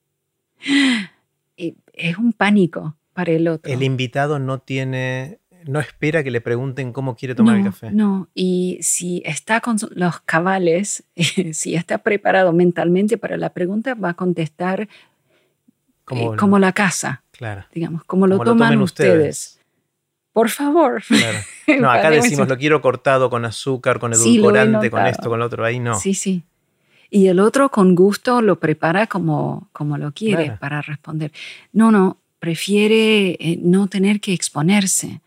[gasps] es un pánico para el otro. El invitado no tiene, no espera que le pregunten cómo quiere tomar el café. No, y si está con los cabales, [laughs] si está preparado mentalmente para la pregunta, va a contestar como, eh, la casa. Claro. Digamos, como lo, toman ustedes. Por favor. [laughs] No, acá decimos, lo quiero cortado con azúcar, con edulcorante, con esto, con lo otro. Ahí no. Sí, sí y el otro con gusto lo prepara como, como lo quiere para responder. No, no, prefiere eh, no tener que exponerse,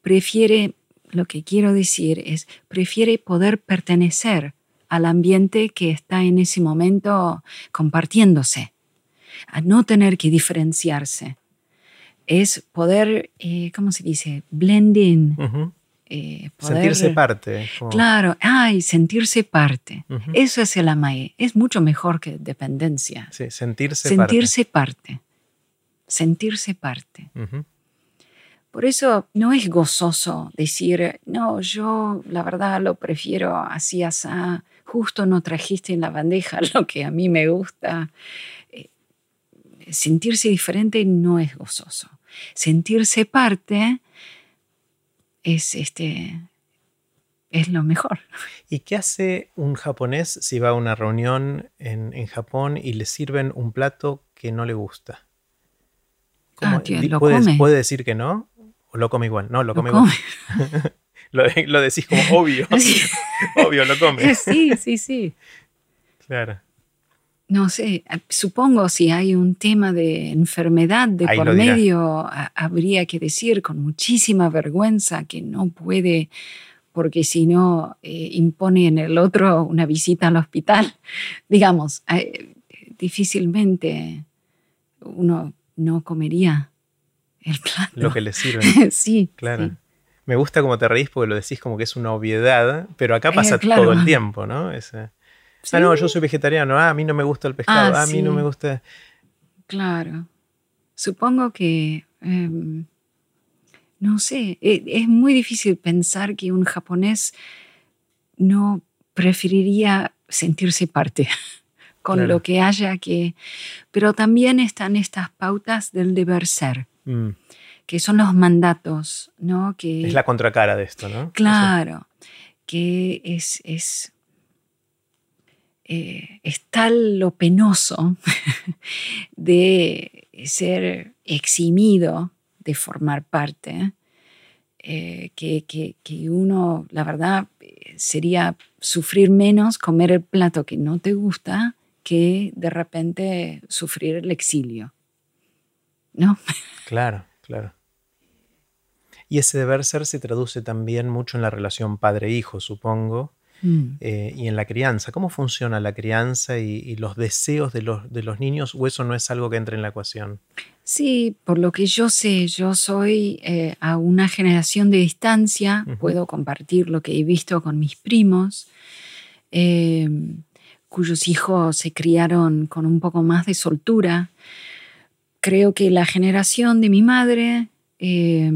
prefiere, lo que quiero decir es, prefiere poder pertenecer al ambiente que está en ese momento compartiéndose, a no tener que diferenciarse. Es poder, eh, ¿cómo se dice? Blending. Eh, sentirse parte. Claro, ay, sentirse parte. Eso es el amae. Es mucho mejor que dependencia. Sí, sentirse, sentirse parte. Sentirse parte. Por eso no es gozoso decir, no, yo la verdad lo prefiero así, así, justo no trajiste en la bandeja [laughs] lo que a mí me gusta. Eh, sentirse diferente no es gozoso. Sentirse parte es, este, es lo mejor. ¿Y qué hace un japonés si va a una reunión en, Japón y le sirven un plato que no le gusta? Ah, lo puede, come. ¿Puede decir que no? ¿O lo come igual? No, lo, come, igual. [laughs] lo, decís como obvio. [laughs] [laughs] obvio, lo come. Sí, sí, sí. Claro. No sé, supongo si hay un tema de enfermedad de por medio, habría que decir con muchísima vergüenza que no puede porque si no eh, impone en el otro una visita al hospital. [laughs] Digamos, eh, difícilmente uno no comería el plato. Lo que le sirve. [laughs] sí. Claro. Me gusta como te reís porque lo decís como que es una obviedad, pero acá pasa eh, todo el tiempo, ¿no? Ese, Ah, no, yo soy vegetariano, ah, a mí no me gusta el pescado, ah, a mí no me gusta... Claro. Supongo que... Em, no sé, e, es muy difícil pensar que un japonés no preferiría sentirse parte [laughs] con lo que haya que... Pero también están estas pautas del deber ser, mm. que son los mandatos, ¿no? Que, es la contracara de esto, ¿no? Claro, que es, es, eh, es tal lo penoso [laughs] de ser eximido de formar parte, eh, que, uno, la verdad, sería sufrir menos comer el plato que no te gusta que de repente sufrir el exilio. ¿No? [laughs] Claro, claro. Y ese deber ser se traduce también mucho en la relación padre-hijo, supongo, Mm. Eh, y en la crianza. ¿Cómo funciona la crianza y, los deseos de los, de los, niños o eso no es algo que entre en la ecuación? Sí, por lo que yo sé, yo soy eh, a una generación de distancia, puedo compartir lo que he visto con mis primos, eh, cuyos hijos se criaron con un poco más de soltura. Creo que la generación de mi madre es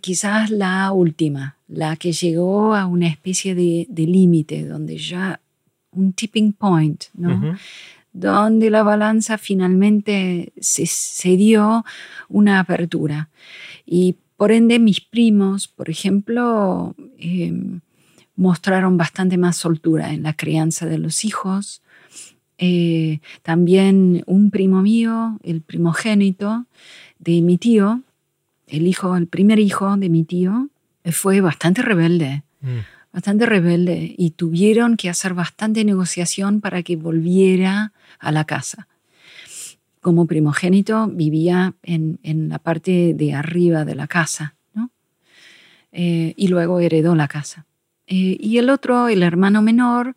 quizás la última, la que llegó a una especie de, límite, donde ya un tipping point, ¿no? Donde la balanza finalmente se, dio una apertura. Y por ende mis primos, por ejemplo, em, mostraron bastante más soltura en la crianza de los hijos. Eh, también un primo mío, el primogénito de mi tío, el hijo, el primer hijo de mi tío, fue bastante rebelde, mm. bastante rebelde, y tuvieron que hacer bastante negociación para que volviera a la casa. Como primogénito vivía en, la parte de arriba de la casa, ¿no? Eh, y luego heredó la casa. Eh, y el otro, el hermano menor,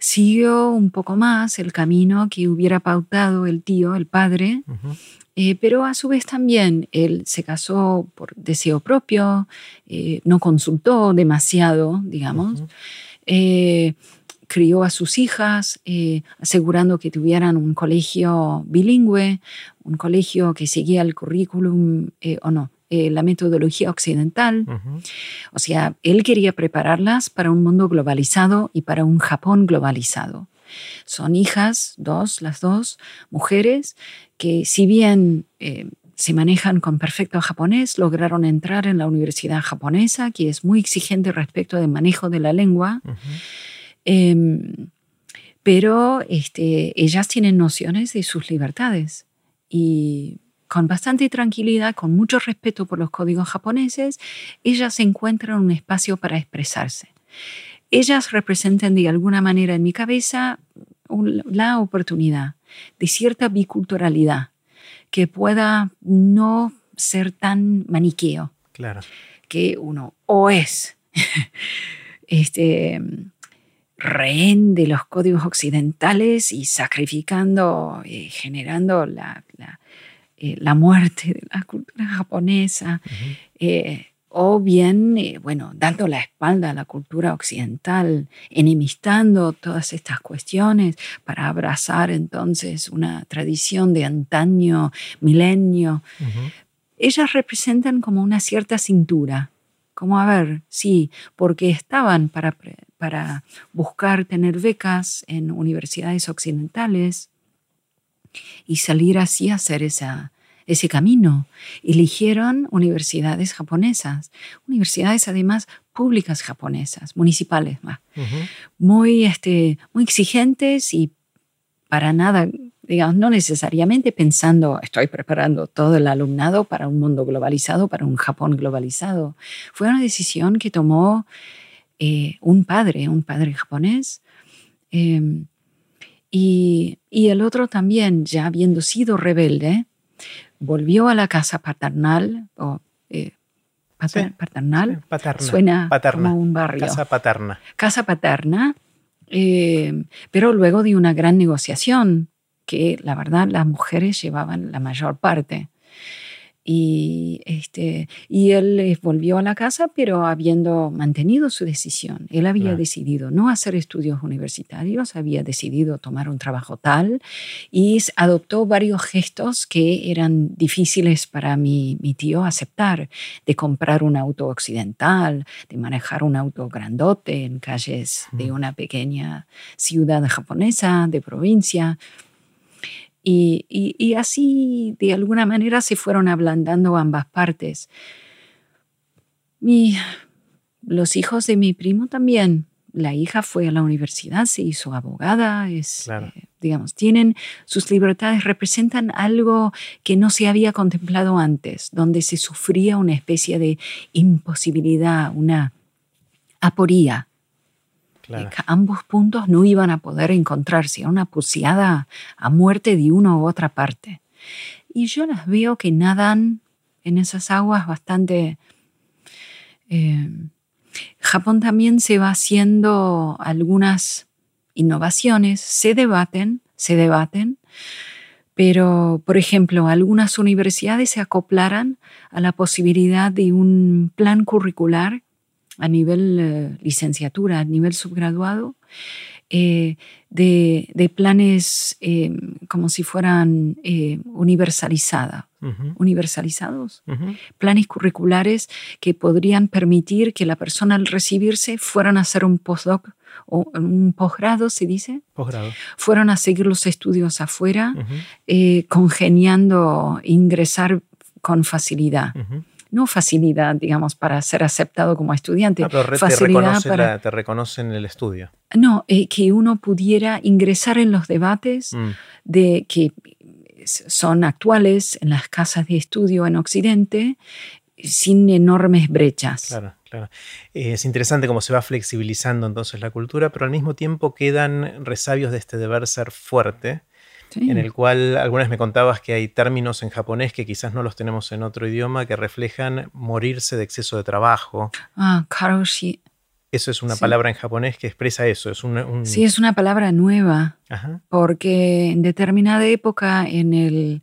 siguió un poco más el camino que hubiera pautado el tío, el padre, eh, pero a su vez también él se casó por deseo propio, eh, no consultó demasiado, digamos. Eh, crió a sus hijas, asegurando que tuvieran un colegio bilingüe, un colegio que seguía el currículum o no, la metodología occidental. O sea, él quería prepararlas para un mundo globalizado y para un Japón globalizado. Son hijas, dos, las dos, mujeres, que si bien eh, se manejan con perfecto japonés, lograron entrar en la universidad japonesa, que es muy exigente respecto del manejo de la lengua. Em, pero este, ellas tienen nociones de sus libertades y con bastante tranquilidad, con mucho respeto por los códigos japoneses, ellas encuentran un espacio para expresarse. Ellas representan de alguna manera en mi cabeza la oportunidad de cierta biculturalidad que pueda no ser tan maniqueo. Claro. Que uno o es [laughs] este, rehén de los códigos occidentales y sacrificando, y eh, generando la, eh, la, muerte de la cultura japonesa, o bien, eh, bueno, dando la espalda a la cultura occidental, enemistando todas estas cuestiones para abrazar entonces una tradición de antaño, milenio. ellas representan como una cierta cintura, como a ver, sí, porque estaban para, para buscar tener becas en universidades occidentales y salir así a hacer esa, ese camino. Eligieron universidades japonesas, universidades además públicas japonesas, municipales más, muy, este, muy exigentes y para nada, digamos, no necesariamente pensando, estoy preparando todo el alumnado para un mundo globalizado, para un Japón globalizado. Fue una decisión que tomó eh, un padre, un padre japonés, em, y, y, el otro también, ya habiendo sido rebelde, volvió a la casa paternal, o eh, paternal, suena como un barrio. Casa paterna. Casa paterna, eh, pero luego de una gran negociación, que la verdad las mujeres llevaban la mayor parte. Y, este, y él eh, volvió a la casa, pero habiendo mantenido su decisión. Él había decidido no hacer estudios universitarios, había decidido tomar un trabajo tal y adoptó varios gestos que eran difíciles para mi, mi tío aceptar, de comprar un auto occidental, de manejar un auto grandote en calles de una pequeña ciudad japonesa, de provincia. Y, así, de alguna manera, se fueron ablandando ambas partes. Y los hijos de mi primo también. La hija fue a la universidad, se hizo abogada, es, eh, digamos, tienen sus libertades, representan algo que no se había contemplado antes, donde se sufría una especie de imposibilidad, una aporía ambos puntos no iban a poder encontrarse, una puseada a muerte de una u otra parte. Y yo las veo que nadan en esas aguas bastante... Eh, Japón también se va haciendo algunas innovaciones, se debaten, se debaten, pero, por ejemplo, algunas universidades se acoplaran a la posibilidad de un plan curricular a nivel eh, licenciatura, a nivel subgraduado, eh, de, planes eh, como si fueran universalizados, universalizados, planes curriculares que podrían permitir que la persona al recibirse fueran a hacer un postdoc o un posgrado, se dice. Posgrado. Fueron a seguir los estudios afuera, congeniando, ingresar con facilidad no facilidad, digamos, para ser aceptado como estudiante. Ah, pero facilidad te, para, te reconocen el estudio. No, eh, que uno pudiera ingresar en los debates mm. de que son actuales en las casas de estudio en Occidente sin enormes brechas. Claro, claro. Es interesante cómo se va flexibilizando entonces la cultura, pero al mismo tiempo quedan resabios de este deber ser fuerte en el cual algunas me contabas que hay términos en japonés que quizás no los tenemos en otro idioma que reflejan morirse de exceso de trabajo. Ah, karoshi. Eso es una palabra en japonés que expresa eso. Es Sí, es una palabra nueva. Porque en determinada época, en el,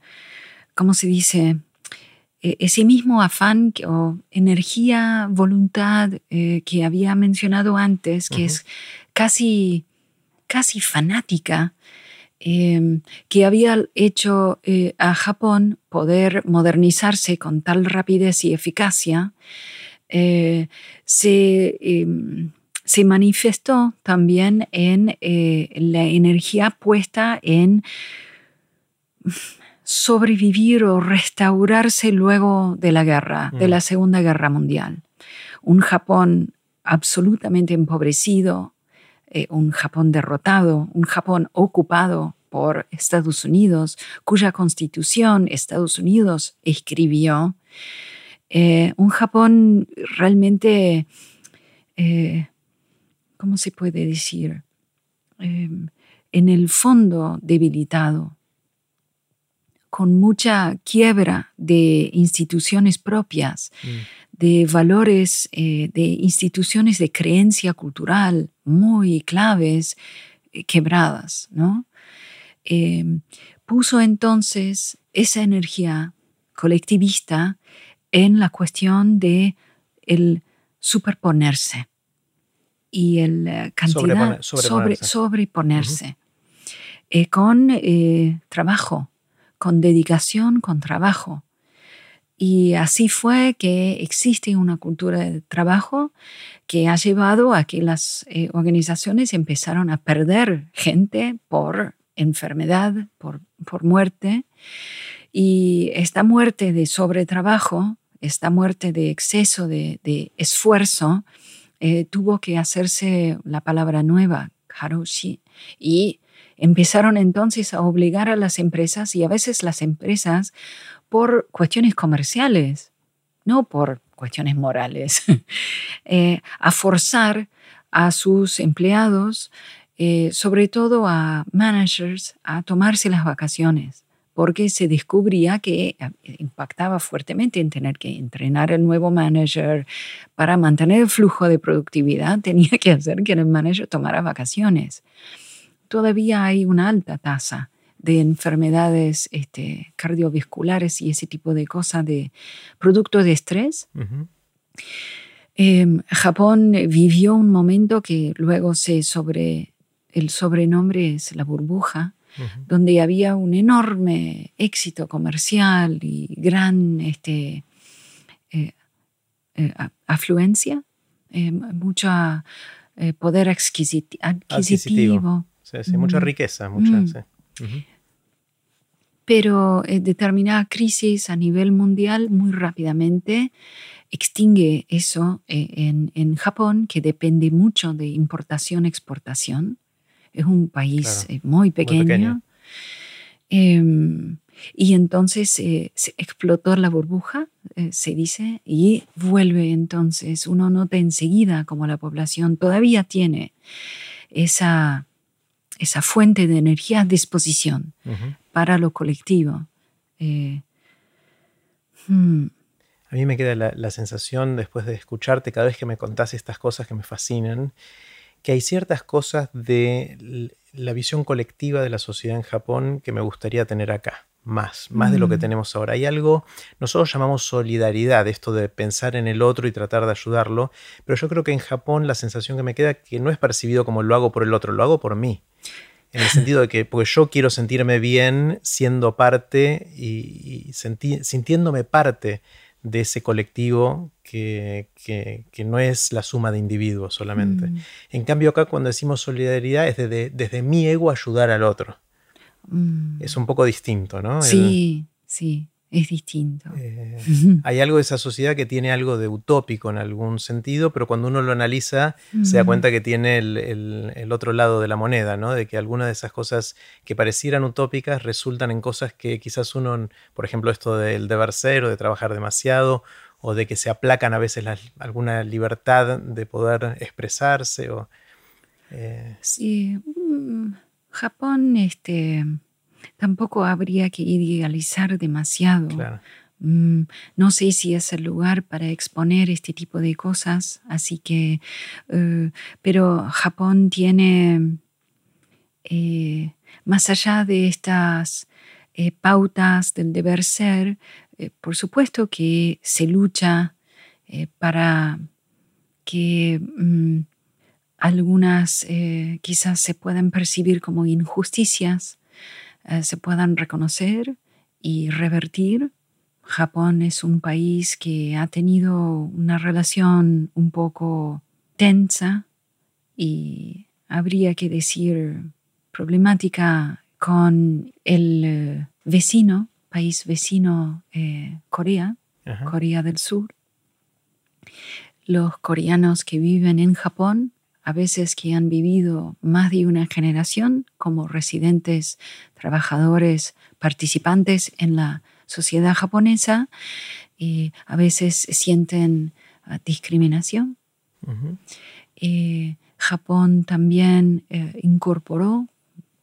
¿cómo se dice? E, ese mismo afán o energía, voluntad eh, que había mencionado antes, que es casi, casi fanática, Em, que había hecho eh, a Japón poder modernizarse con tal rapidez y eficacia, eh, em, se, manifestó también en eh, la energía puesta en sobrevivir o restaurarse luego de la guerra, de la mm. Segunda Guerra Mundial. Un Japón absolutamente empobrecido, eh, un Japón derrotado, un Japón ocupado por Estados Unidos, cuya constitución Estados Unidos escribió, eh, un Japón realmente, eh, ¿cómo se puede decir? en el fondo debilitado, con mucha quiebra de instituciones propias, mm de valores, eh, de instituciones de creencia cultural muy claves, eh, quebradas, ¿no? Em, puso entonces esa energía colectivista en la cuestión de el superponerse y el eh, cantidad sobreponerse, con trabajo, con dedicación, con trabajo. Y así fue que existe una cultura de trabajo que ha llevado a que las eh, organizaciones empezaron a perder gente por enfermedad, por, por muerte. Y esta muerte de sobretrabajo, esta muerte de exceso de, esfuerzo, eh, tuvo que hacerse la palabra nueva, haroshi, y empezaron entonces a obligar a las empresas y a veces las empresas por cuestiones comerciales, no por cuestiones morales, [laughs] eh, a forzar a sus empleados, eh, sobre todo a managers, a tomarse las vacaciones, porque se descubría que eh, impactaba fuertemente en tener que entrenar el nuevo manager para mantener el flujo de productividad, [laughs] tenía que hacer que el manager tomara vacaciones. Todavía hay una alta tasa de enfermedades este, cardiovasculares y ese tipo de cosas de producto de estrés. Em, Japón vivió un momento que luego se sobre, el sobrenombre es la burbuja, donde había un enorme éxito comercial y gran este, eh, eh, afluencia, eh, mucho poder adquisitivo. Sí, mucha riqueza, mucha, mm pero eh, determinada crisis a nivel mundial muy rápidamente extingue eso eh, en, Japón, que depende mucho de importación-exportación. Es un país eh, muy pequeño. Em, y entonces se explotó la burbuja, se dice, y vuelve entonces. Uno nota enseguida como la población todavía tiene esa, esa fuente de energía a disposición para lo colectivo. Eh, hmm. A mí me queda la, sensación, después de escucharte, cada vez que me contás estas cosas que me fascinan, que hay ciertas cosas de la visión colectiva de la sociedad en Japón que me gustaría tener acá, más, más de lo que mm. tenemos ahora. Hay algo, nosotros llamamos solidaridad, esto de pensar en el otro y tratar de ayudarlo, pero yo creo que en Japón la sensación que me queda es que no es percibido como lo hago por el otro, lo hago por mí en el sentido de que, porque yo quiero sentirme bien siendo parte y, sintiéndome parte de ese colectivo que, no es la suma de individuos solamente. Mm. En cambio acá cuando decimos solidaridad es desde, mi ego ayudar al otro. Mm. Es un poco distinto, ¿no? Sí, sí es distinto. Eh, hay algo de esa sociedad que tiene algo de utópico en algún sentido, pero cuando uno lo analiza se da cuenta que tiene el, otro lado de la moneda, ¿no? De que algunas de esas cosas que parecieran utópicas resultan en cosas que quizás uno, por ejemplo, esto del deber ser o de trabajar demasiado, o de que se aplacan a veces alguna libertad de poder expresarse. O, eh, Sí, mm, Japón, este tampoco habría que idealizar demasiado. Mm, no sé si es el lugar para exponer este tipo de cosas, así que, eh, pero Japón tiene, eh, más allá de estas eh, pautas del deber ser, por supuesto que se lucha para que mm, algunas quizás se puedan percibir como injusticias, eh, se puedan reconocer y revertir. Japón es un país que ha tenido una relación un poco tensa y habría que decir problemática con el eh, vecino, país vecino eh, Corea, Corea del Sur. Los coreanos que viven en Japón a veces que han vivido más de una generación como residentes, trabajadores, participantes en la sociedad japonesa, y a veces sienten ah, discriminación. Eh, Japón también eh, incorporó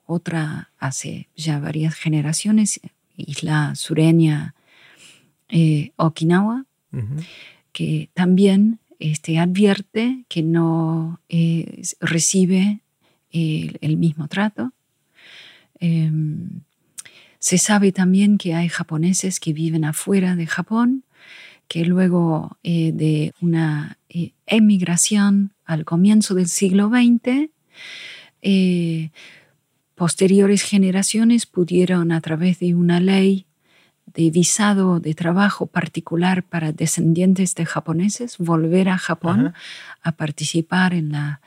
otra hace ya varias generaciones, isla sureña eh, Okinawa, que también este, advierte que no eh, recibe el, mismo trato. Em, se sabe también que hay japoneses que viven afuera de Japón, que luego eh, de una eh, emigración al comienzo del siglo XX, posteriores generaciones pudieron a través de una ley de visado de trabajo particular para descendientes de japoneses, volver a Japón a participar en la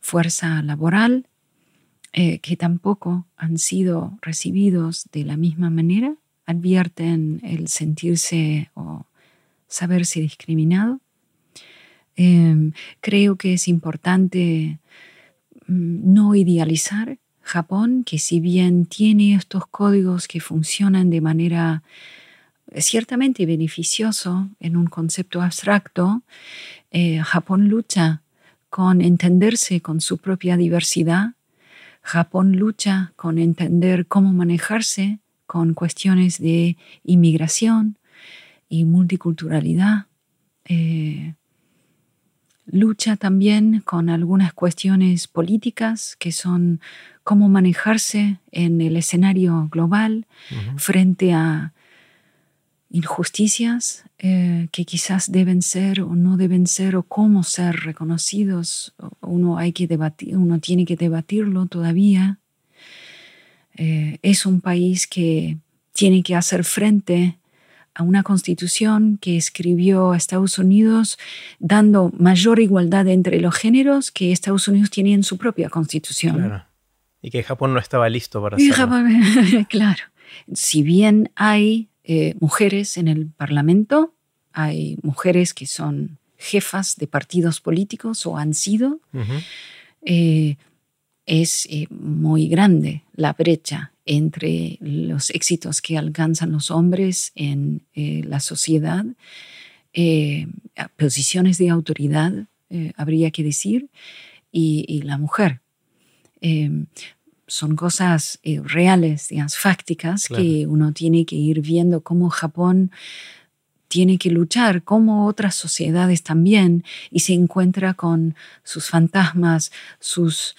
fuerza laboral, eh, que tampoco han sido recibidos de la misma manera, advierten el sentirse o saberse discriminado. Em, creo que es importante mm, no idealizar Japón, que si bien tiene estos códigos que funcionan de manera eh, ciertamente beneficioso en un concepto abstracto, eh, Japón lucha con entenderse con su propia diversidad, Japón lucha con entender cómo manejarse con cuestiones de inmigración y multiculturalidad. Eh, lucha también con algunas cuestiones políticas que son cómo manejarse en el escenario global frente a injusticias eh, que quizás deben ser o no deben ser o cómo ser reconocidos. Uno, hay que debatir, uno tiene que debatirlo todavía. Eh, es un país que tiene que hacer frente a una constitución que escribió Estados Unidos dando mayor igualdad entre los géneros que Estados Unidos tiene en su propia constitución. Y que Japón no estaba listo para hacerlo. [laughs] claro. Si bien hay eh, mujeres en el Parlamento, hay mujeres que son jefas de partidos políticos o han sido, eh, es eh, muy grande la brecha entre los éxitos que alcanzan los hombres en la sociedad, posiciones de autoridad, habría que decir, y la mujer. Em, son cosas eh, reales, digamos, fácticas, que uno tiene que ir viendo cómo Japón tiene que luchar, como otras sociedades también, y se encuentra con sus fantasmas, sus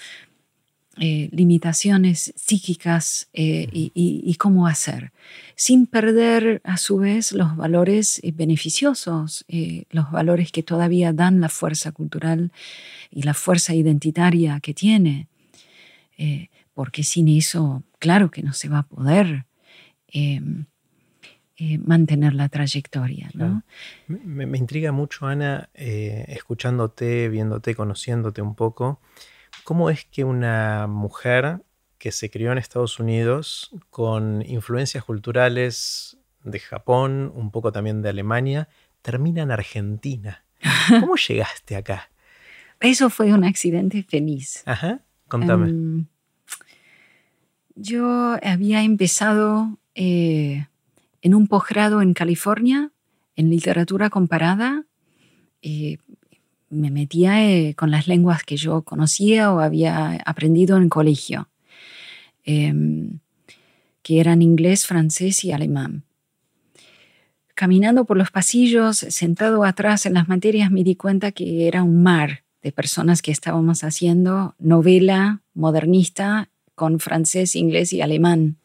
eh, limitaciones psíquicas eh, y, cómo hacer, sin perder a su vez los valores beneficiosos, los valores que todavía dan la fuerza cultural y la fuerza identitaria que tiene. Eh, porque sin eso, claro que no se va a poder em, eh, mantener la trayectoria. Me, intriga mucho, Ana, eh, escuchándote, viéndote, conociéndote un poco, cómo es que una mujer que se crió en Estados Unidos con influencias culturales de Japón, un poco también de Alemania, termina en Argentina. [laughs] ¿Cómo llegaste acá? Eso fue un accidente feliz. Ajá. Contame. Em, yo había empezado eh, en un posgrado en California, en literatura comparada. y me metía eh, con las lenguas que yo conocía o había aprendido en colegio, em, que eran inglés, francés y alemán. Caminando por los pasillos, sentado atrás en las materias, me di cuenta que era un mar de personas que estábamos haciendo novela modernista con francés, inglés y alemán.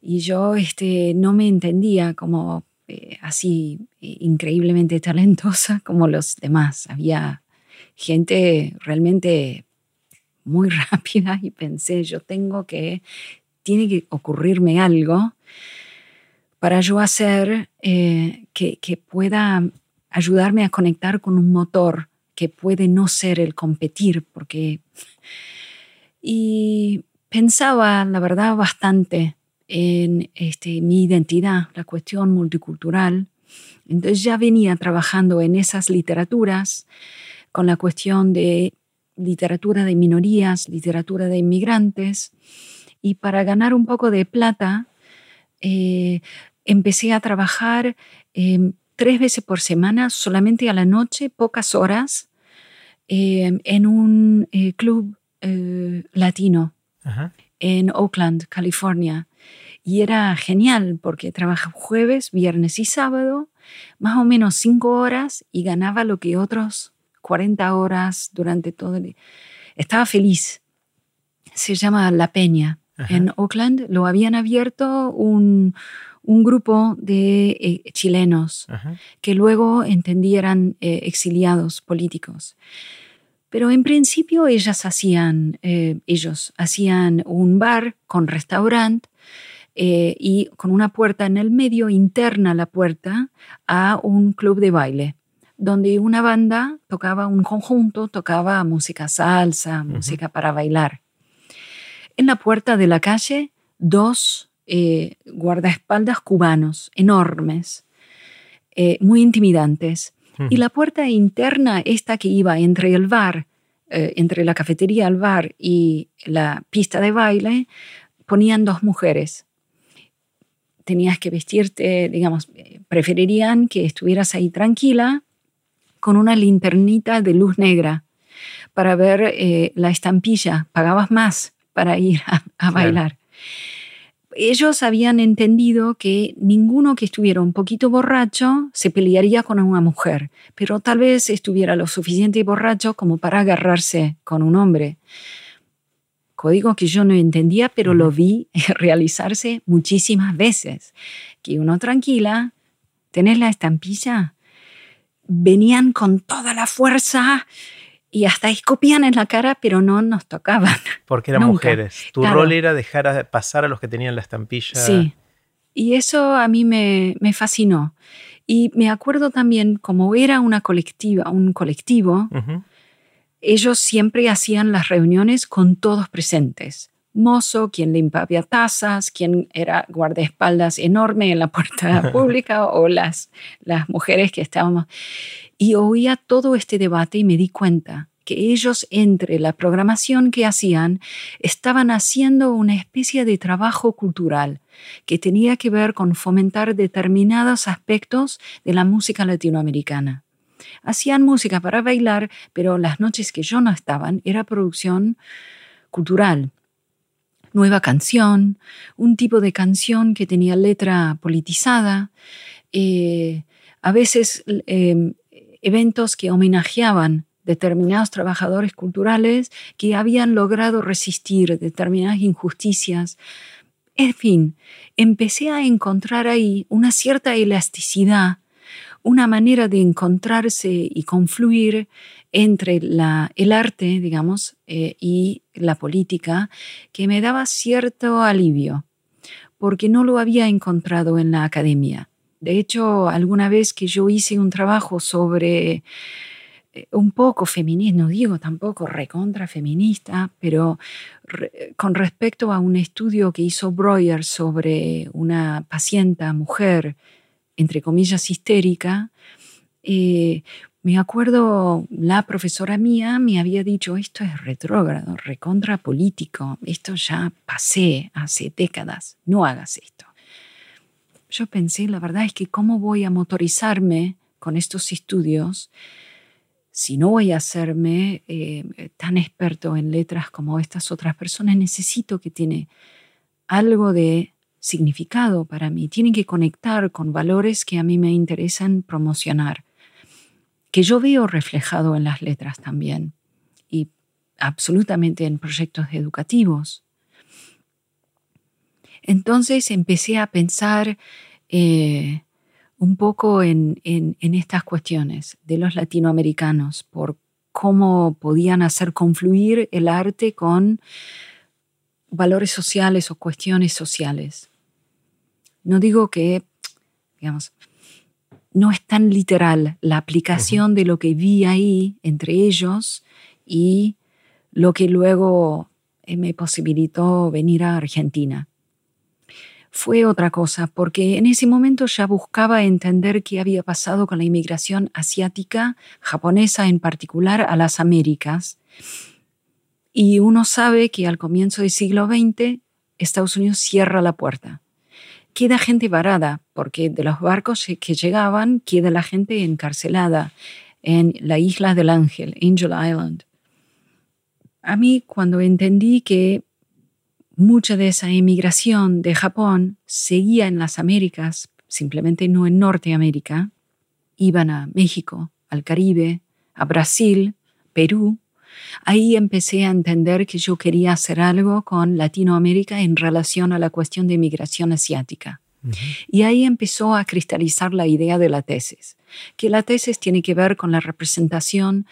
Y yo este, no me entendía como eh, así eh, increíblemente [laughs] talentosa como los demás. Había gente realmente muy [laughs] rápida y pensé, yo tengo que, tiene que ocurrirme algo para yo hacer eh, que, que pueda ayudarme a conectar con un motor que puede no ser el competir, porque... Y pensaba, la verdad, bastante en este, mi identidad, la cuestión multicultural. Entonces ya venía trabajando en esas literaturas, con la cuestión de literatura de minorías, literatura de inmigrantes, y para ganar un poco de plata, eh, empecé a trabajar eh, tres veces por semana, solamente a la noche, pocas horas, Em, en un eh, club eh, latino en Oakland, California. Y era genial porque trabajaba jueves, viernes y sábado, más o menos cinco horas y ganaba lo que otros 40 horas durante todo el día. Estaba feliz. Se llama La Peña. En Oakland lo habían abierto un, un grupo de eh, chilenos que luego entendieran eh, exiliados políticos. Pero en principio ellas hacían, eh, ellos hacían un bar con restaurante eh, y con una puerta en el medio, interna la puerta, a un club de baile, donde una banda tocaba, un conjunto tocaba música salsa, música para bailar. En la puerta de la calle, dos eh, guardaespaldas cubanos enormes, eh, muy intimidantes. Y la puerta interna, esta que iba entre el bar, eh, entre la cafetería, el bar y la pista de baile, ponían dos mujeres. Tenías que vestirte, digamos, preferirían que estuvieras ahí tranquila con una linternita de luz negra para ver la estampilla. Pagabas más para ir a, bailar ellos habían entendido que ninguno que estuviera un poquito borracho se pelearía con una mujer, pero tal vez estuviera lo suficiente borracho como para agarrarse con un hombre. Código que yo no entendía, pero lo vi [laughs] realizarse muchísimas veces. Que uno tranquila, tenés la estampilla, venían con toda la fuerza y hasta escupían en la cara, pero no nos tocaban. [laughs] Porque eran mujeres. Tu rol era dejar pasar a los que tenían la estampilla. Sí. Y eso a mí me, me fascinó. Y me acuerdo también, como era una colectiva, un colectivo, ellos siempre hacían las reuniones con todos presentes. Mozo, quien limpiaba tazas, quien era guardaespaldas enorme en la puerta [laughs] pública, o las, las mujeres que estábamos. Y oía todo este debate y me di cuenta que ellos, entre la programación que hacían, estaban haciendo una especie de trabajo cultural que tenía que ver con fomentar determinados aspectos de la música latinoamericana. Hacían música para bailar, pero las noches que yo no estaban era producción cultural. Nueva canción, un tipo de canción que tenía letra politizada, eh, a veces eh, eventos que homenajeaban determinados trabajadores culturales que habían logrado resistir determinadas injusticias. En fin, empecé a encontrar ahí una cierta elasticidad, una manera de encontrarse y confluir entre el arte, digamos, eh, y la política, que me daba cierto alivio, porque no lo había encontrado en la academia. De hecho, alguna vez que yo hice un trabajo sobre eh, un poco feminista, no digo tampoco recontra feminista, pero con respecto a un estudio que hizo Breuer sobre una paciente mujer, entre comillas, histérica, eh, me acuerdo, la profesora mía me había dicho, esto es retrógrado, recontra político, esto ya pasé hace décadas, no hagas esto yo pensé, la verdad es que cómo voy a motorizarme con estos estudios si no voy a hacerme eh, tan experto en letras como estas otras personas, necesito que tiene algo de significado para mí, tiene que conectar con valores que a mí me interesan promocionar, que yo veo reflejado en las letras también y absolutamente en proyectos educativos. Entonces empecé a pensar eh, un poco en, estas cuestiones de los latinoamericanos, por cómo podían hacer confluir el arte con valores sociales o cuestiones sociales. No digo que, digamos, no es tan literal la aplicación de lo que vi ahí entre ellos y lo que luego eh, me posibilitó venir a Argentina fue otra cosa, porque en ese momento ya buscaba entender qué había pasado con la inmigración asiática, japonesa en particular, a las Américas. Y uno sabe que al comienzo del siglo XX Estados Unidos cierra la puerta. Queda gente varada, porque de los barcos que llegaban queda la gente encarcelada en la isla del Ángel, Angel Island. A mí cuando entendí que mucha de esa emigración de Japón seguía en las Américas, simplemente no en Norteamérica. Iban a México, al Caribe, a Brasil, Perú. Ahí empecé a entender que yo quería hacer algo con Latinoamérica en relación a la cuestión de emigración asiática. Y ahí empezó a cristalizar la idea de la tesis, que la tesis tiene que ver con la representación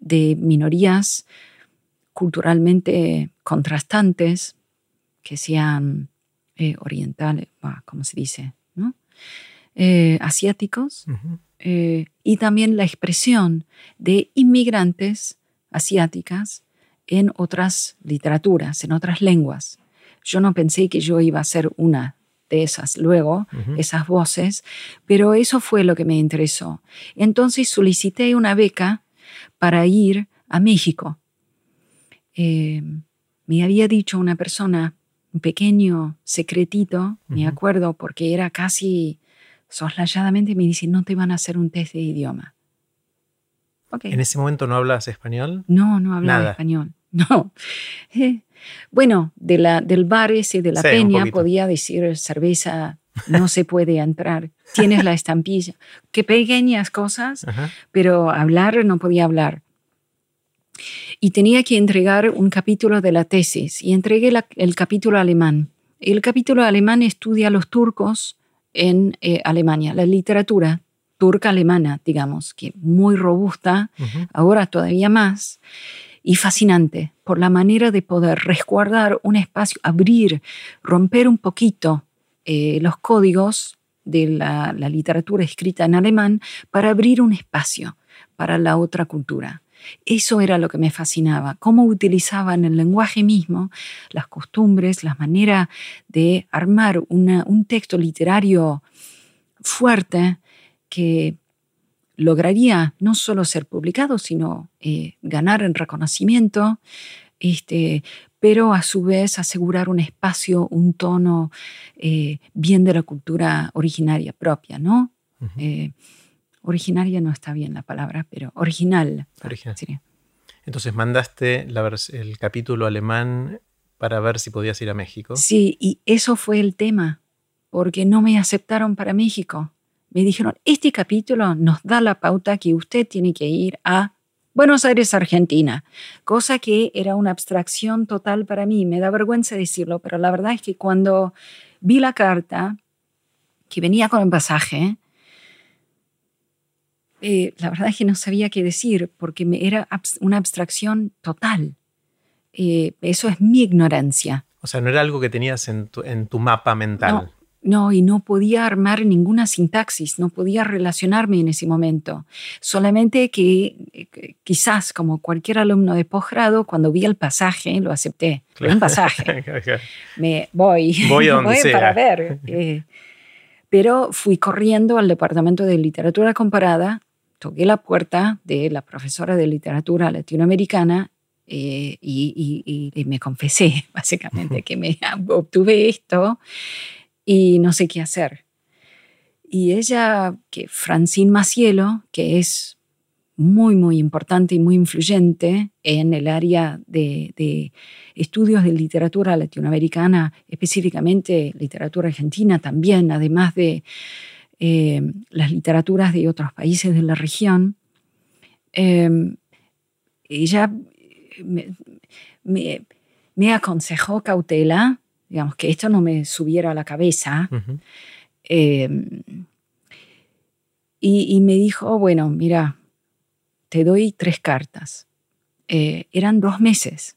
de minorías culturalmente contrastantes, que sean eh, orientales, ¿cómo se dice? ¿no? Eh, asiáticos, eh, y también la expresión de inmigrantes asiáticas en otras literaturas, en otras lenguas. Yo no pensé que yo iba a ser una de esas luego, esas voces, pero eso fue lo que me interesó. Entonces solicité una beca para ir a México. Eh, me había dicho una persona, un pequeño secretito, me acuerdo, porque era casi soslayadamente, me dice, no te van a hacer un test de idioma. ¿En ese momento no hablas español? No, no hablaba español. [laughs] No. Eh, bueno, de la, del bar ese de la peña podía decir cerveza no se puede entrar. Tienes la estampilla. Qué pequeñas cosas, pero hablar no podía hablar. Y tenía que entregar un capítulo de la tesis y entregué el capítulo alemán. El capítulo alemán estudia a los turcos en eh, Alemania, la literatura turca alemana, digamos, que muy robusta, ahora todavía más, y fascinante por la manera de poder resguardar un espacio, abrir, romper un poquito eh, los códigos de la, literatura escrita en alemán para abrir un espacio para la otra cultura. Eso era lo que me fascinaba, cómo utilizaban el lenguaje mismo, las costumbres, la manera de armar un texto literario fuerte que lograría no solo ser publicado, sino eh, ganar en reconocimiento, este, pero a su vez asegurar un espacio, un tono eh, bien de la cultura originaria propia, ¿no? Eh, originaria no está bien la palabra, pero original. Entonces mandaste el capítulo alemán para ver si podías ir a México. Sí, y eso fue el tema, porque no me aceptaron para México me dijeron, este capítulo nos da la pauta que usted tiene que ir a Buenos Aires, Argentina, cosa que era una abstracción total para mí. Me da vergüenza decirlo, pero la verdad es que cuando vi la carta que venía con el pasaje, eh, la verdad es que no sabía qué decir porque me era una abstracción total. Eh, eso es mi ignorancia. O sea, no era algo que tenías en tu, mapa mental. No, y no podía armar ninguna sintaxis, no podía relacionarme en ese momento. Solamente que eh, quizás, como cualquier alumno de posgrado, cuando vi el pasaje, lo acepté. Un pasaje. [laughs] Me voy, voy, [laughs] para ver. Eh, pero fui corriendo al departamento de literatura comparada, toqué la puerta de la profesora de literatura latinoamericana eh, y, y, me confesé, [laughs] básicamente, que me [laughs] obtuve esto y no sé qué hacer. Y ella, que Francine Macielo, que es muy, muy importante y muy influyente en el área de, estudios de literatura latinoamericana, específicamente literatura argentina también, además de eh, las literaturas de otros países de la región. Em, ella me, me, aconsejó cautela digamos, que esto no me subiera a la cabeza. Em, y, me dijo, bueno, mira, te doy tres cartas. Eh, eran dos meses.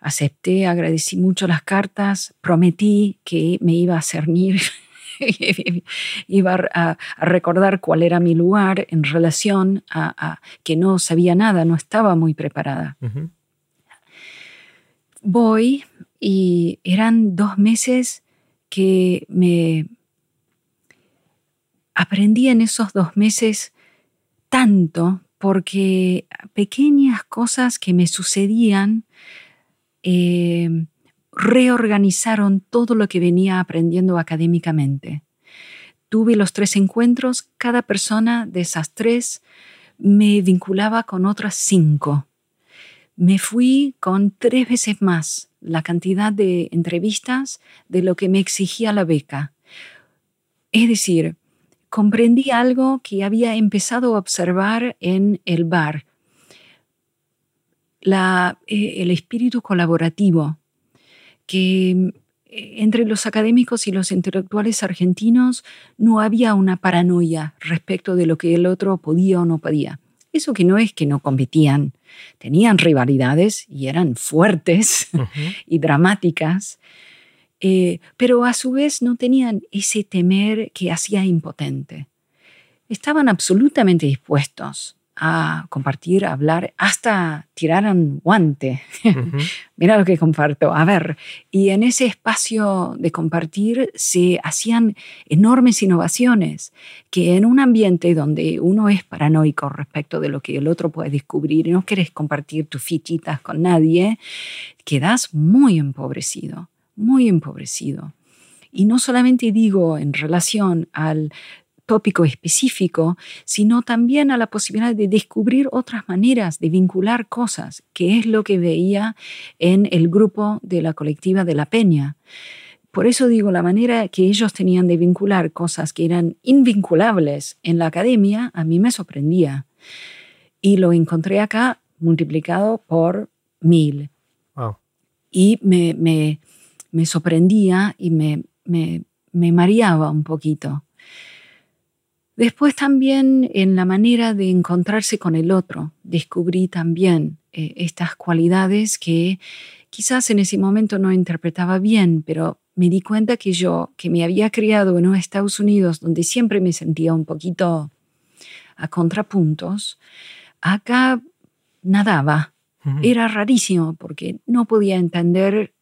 Acepté, agradecí mucho las cartas, prometí que me iba a cernir, [laughs] iba a, recordar cuál era mi lugar en relación a, que no sabía nada, no estaba muy preparada. Voy, y eran dos meses que me aprendí en esos dos meses tanto porque pequeñas cosas que me sucedían eh, reorganizaron todo lo que venía aprendiendo académicamente. Tuve los tres encuentros, cada persona de esas tres me vinculaba con otras cinco. Me fui con tres veces más la cantidad de entrevistas de lo que me exigía la beca. Es decir, comprendí algo que había empezado a observar en el bar, eh, el espíritu colaborativo, que eh, entre los académicos y los intelectuales argentinos no había una paranoia respecto de lo que el otro podía o no podía. Eso que no es que no competían, tenían rivalidades y eran fuertes [laughs] y dramáticas. Eh, pero a su vez no tenían ese temer que hacía impotente. Estaban absolutamente dispuestos a compartir, a hablar, hasta tiraran guante. [laughs] Mira lo que comparto. A ver, y en ese espacio de compartir se hacían enormes innovaciones que en un ambiente donde uno es paranoico respecto de lo que el otro puede descubrir y no quieres compartir tus fichitas con nadie, quedas muy empobrecido, muy empobrecido. Y no solamente digo en relación al tópico específico, sino también a la posibilidad de descubrir otras maneras de vincular cosas, que es lo que veía en el grupo de la colectiva de la Peña. Por eso digo, la manera que ellos tenían de vincular cosas que eran invinculables en la academia, a mí me sorprendía. Y lo encontré acá multiplicado por mil. Y me, me, me, sorprendía y me, me, me mareaba un poquito. Después también en la manera de encontrarse con el otro, descubrí también eh, estas cualidades que quizás en ese momento no interpretaba bien, pero me di cuenta que yo, que me había criado en los Estados Unidos, donde siempre me sentía un poquito a contrapuntos, acá nadaba. Era rarísimo porque no podía entender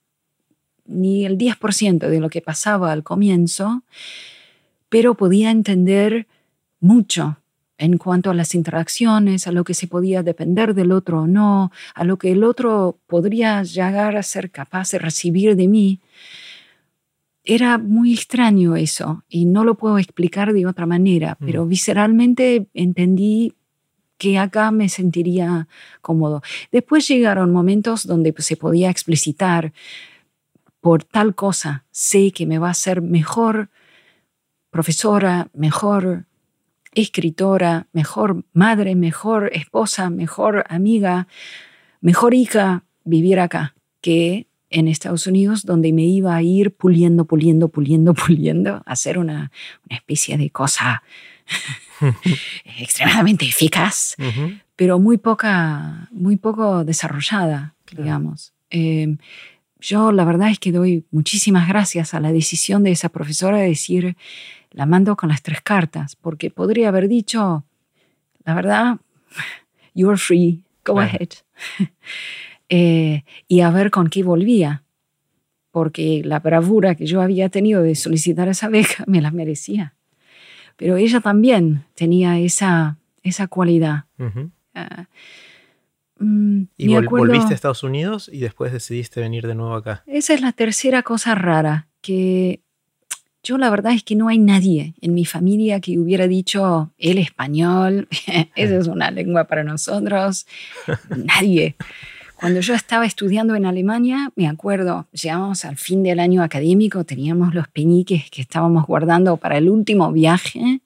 ni el 10% de lo que pasaba al comienzo, pero podía entender mucho en cuanto a las interacciones, a lo que se podía depender del otro o no, a lo que el otro podría llegar a ser capaz de recibir de mí. Era muy extraño eso y no lo puedo explicar de otra manera, mm. pero visceralmente entendí que acá me sentiría cómodo. Después llegaron momentos donde pues, se podía explicitar por tal cosa, sé que me va a ser mejor profesora, mejor escritora, mejor madre, mejor esposa, mejor amiga, mejor hija vivir acá que en Estados Unidos, donde me iba a ir puliendo, puliendo, puliendo, [laughs] puliendo, a hacer una, especie de cosa [laughs] extremadamente eficaz, pero muy poca, muy poco desarrollada, digamos. Em, yo la verdad es que doy muchísimas gracias a la decisión de esa profesora de decir, la mando con las tres cartas, porque podría haber dicho, la verdad, [laughs] you're free, go ahead. [laughs] Eh, y a ver con qué volvía, porque la bravura que yo había tenido de solicitar esa beca [laughs] me la merecía. Pero ella también tenía esa, esa cualidad. Ah, mm, y volviste a Estados Unidos y después decidiste venir de nuevo acá. Esa es la tercera cosa rara, que yo la verdad es que no hay nadie en mi familia que hubiera dicho el español, [laughs] esa es una lengua para nosotros, nadie. Cuando yo estaba estudiando en Alemania, me acuerdo, llegamos al fin del año académico, teníamos los peñiques que estábamos guardando para el último viaje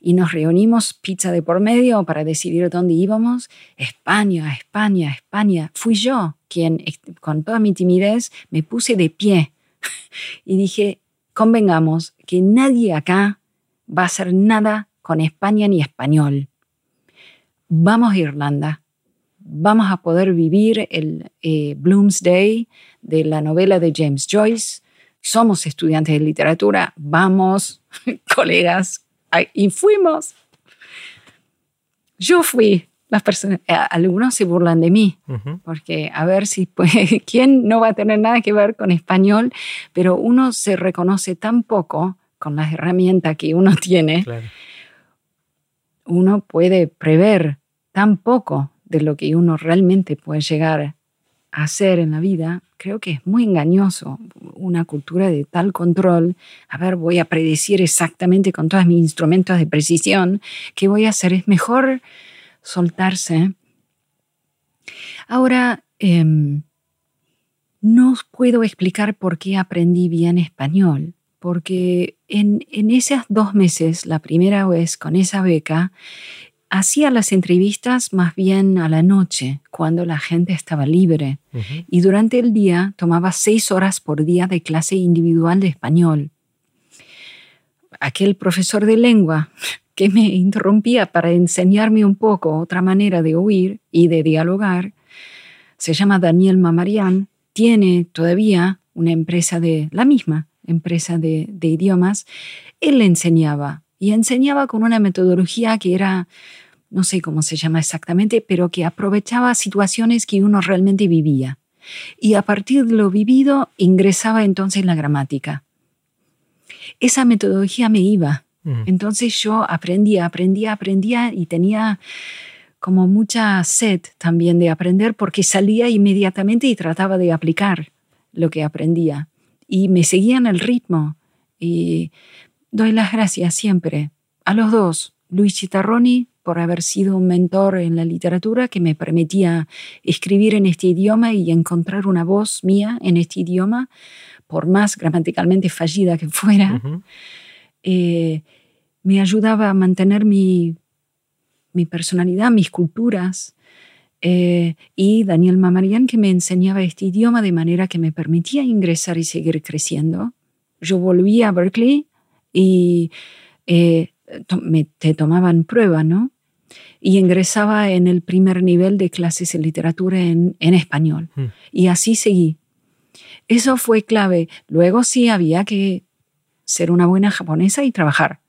y nos reunimos pizza de por medio para decidir dónde íbamos. España, España, España. Fui yo quien, con toda mi timidez, me puse de pie [laughs] y dije, convengamos que nadie acá va a hacer nada con España ni español. Vamos a Irlanda. Vamos a poder vivir el eh, Bloomsday de la novela de James Joyce. Somos estudiantes de literatura. Vamos, [laughs] colegas. Y fuimos. Yo fui las personas, eh, algunos se burlan de mí, porque a ver si, pues, [laughs] ¿quién no va a tener nada que ver con español? Pero uno se reconoce tan poco con las herramientas que uno [laughs] tiene, uno puede prever tan poco de lo que uno realmente puede llegar a hacer en la vida, creo que es muy engañoso una cultura de tal control. A ver, voy a predecir exactamente con todos mis instrumentos de precisión qué voy a hacer. Es mejor soltarse. Ahora, em, no puedo explicar por qué aprendí bien español, porque en, en esos dos meses, la primera vez con esa beca, hacía las entrevistas más bien a la noche, cuando la gente estaba libre, y durante el día tomaba seis horas por día de clase individual de español. Aquel profesor de lengua que me interrumpía para enseñarme un poco otra manera de oír y de dialogar, se llama Daniel Mamarian, tiene todavía una empresa de la misma empresa de, idiomas, él le enseñaba y enseñaba con una metodología que era, no sé cómo se llama exactamente, pero que aprovechaba situaciones que uno realmente vivía. Y a partir de lo vivido ingresaba entonces en la gramática. Esa metodología me iba. Mm. Entonces yo aprendía, aprendía, aprendía y tenía como mucha sed también de aprender porque salía inmediatamente y trataba de aplicar lo que aprendía. Y me seguían el ritmo. Y doy las gracias siempre a los dos, Luis Chitarroni por haber sido un mentor en la literatura que me permitía escribir en este idioma y encontrar una voz mía en este idioma, por más gramaticalmente fallida que fuera. Eh, me ayudaba a mantener mi, mi personalidad, mis culturas, eh, y Daniel Mamarian que me enseñaba este idioma de manera que me permitía ingresar y seguir creciendo. Yo volví a Berkeley y eh, me, te tomaban prueba, ¿no? Y ingresaba en el primer nivel de clases de literatura en, en español. Hmm. Y así seguí. Eso fue clave. Luego sí había que ser una buena japonesa y trabajar.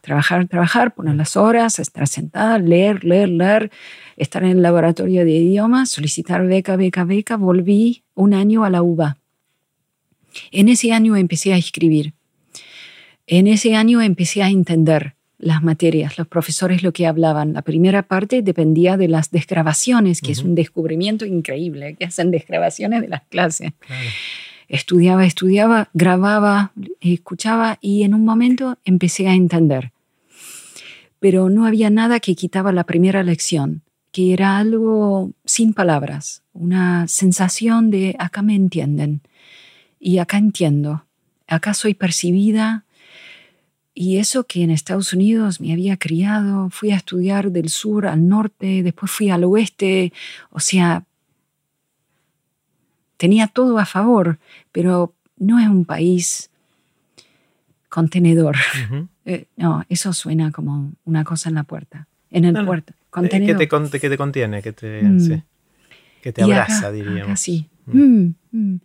Trabajar, trabajar, poner las horas, estar sentada, leer, leer, leer, estar en el laboratorio de idiomas, solicitar beca, beca, beca. Volví un año a la UBA. En ese año empecé a escribir. En ese año empecé a entender las materias, los profesores lo que hablaban. La primera parte dependía de las desgrabaciones, que es un descubrimiento increíble, que hacen desgrabaciones de las clases estudiaba, estudiaba, grababa, escuchaba y en un momento empecé a entender. Pero no había nada que quitaba la primera lección, que era algo sin palabras, una sensación de acá me entienden y acá entiendo, acá soy percibida. Y eso que en Estados Unidos me había criado, fui a estudiar del sur al norte, después fui al oeste, o sea, tenía todo a favor, pero no es un país contenedor. [laughs] Eh, no, eso suena como una cosa en la puerta. En el puerto. Contenedor. Que te, que te contiene, que te, mm. que te abraza, diríamos. sí. Mm. Mm,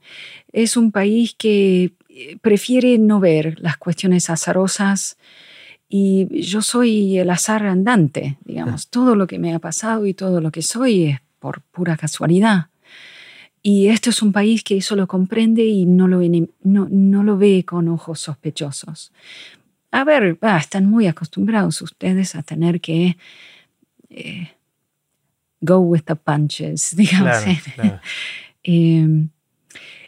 es un país que eh, prefiere no ver las cuestiones azarosas y yo soy el azar andante, digamos. [laughs] Todo lo que me ha pasado y todo lo que soy es por pura casualidad. Y esto es un país que eso lo comprende y no lo, no, no lo ve con ojos sospechosos. A ver, están muy acostumbrados ustedes a tener que eh, go with the punches, [laughs] digamos. [laughs] Em,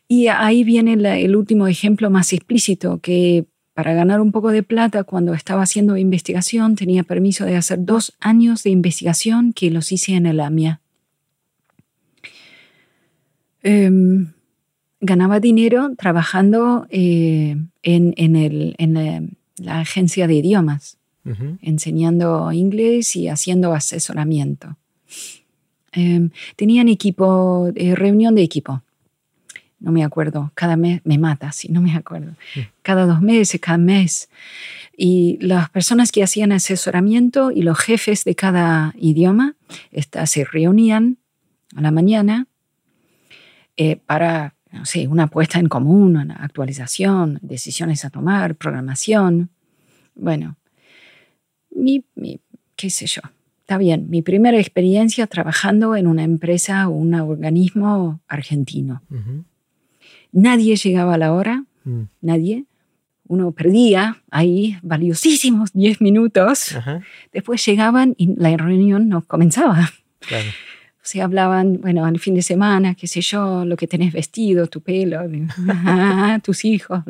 y ahí viene el último ejemplo más explícito, que para ganar un poco de plata, cuando estaba haciendo investigación, tenía permiso de hacer dos años de investigación que los hice en el AMIA. Em, ganaba dinero trabajando eh, en, la, agencia de idiomas, enseñando inglés y haciendo asesoramiento. Em, tenían equipo, eh, reunión de equipo. No me acuerdo, cada mes me mata si no me acuerdo. Mm. Cada dos meses, cada mes. Y las personas que hacían asesoramiento y los jefes de cada idioma se reunían a la mañana eh, para, no sé, una puesta en común, una actualización, decisiones a tomar, programación. Bueno, mi, qué sé yo. Está bien, mi primera experiencia trabajando en una empresa o un organismo argentino. Nadie llegaba a la hora, mm. nadie. Uno perdía ahí valiosísimos 10 minutos. Después llegaban y la reunión no comenzaba. Claro se hablaban, bueno, al fin de semana, qué sé yo, lo que tenés vestido, tu pelo, [laughs] tus hijos,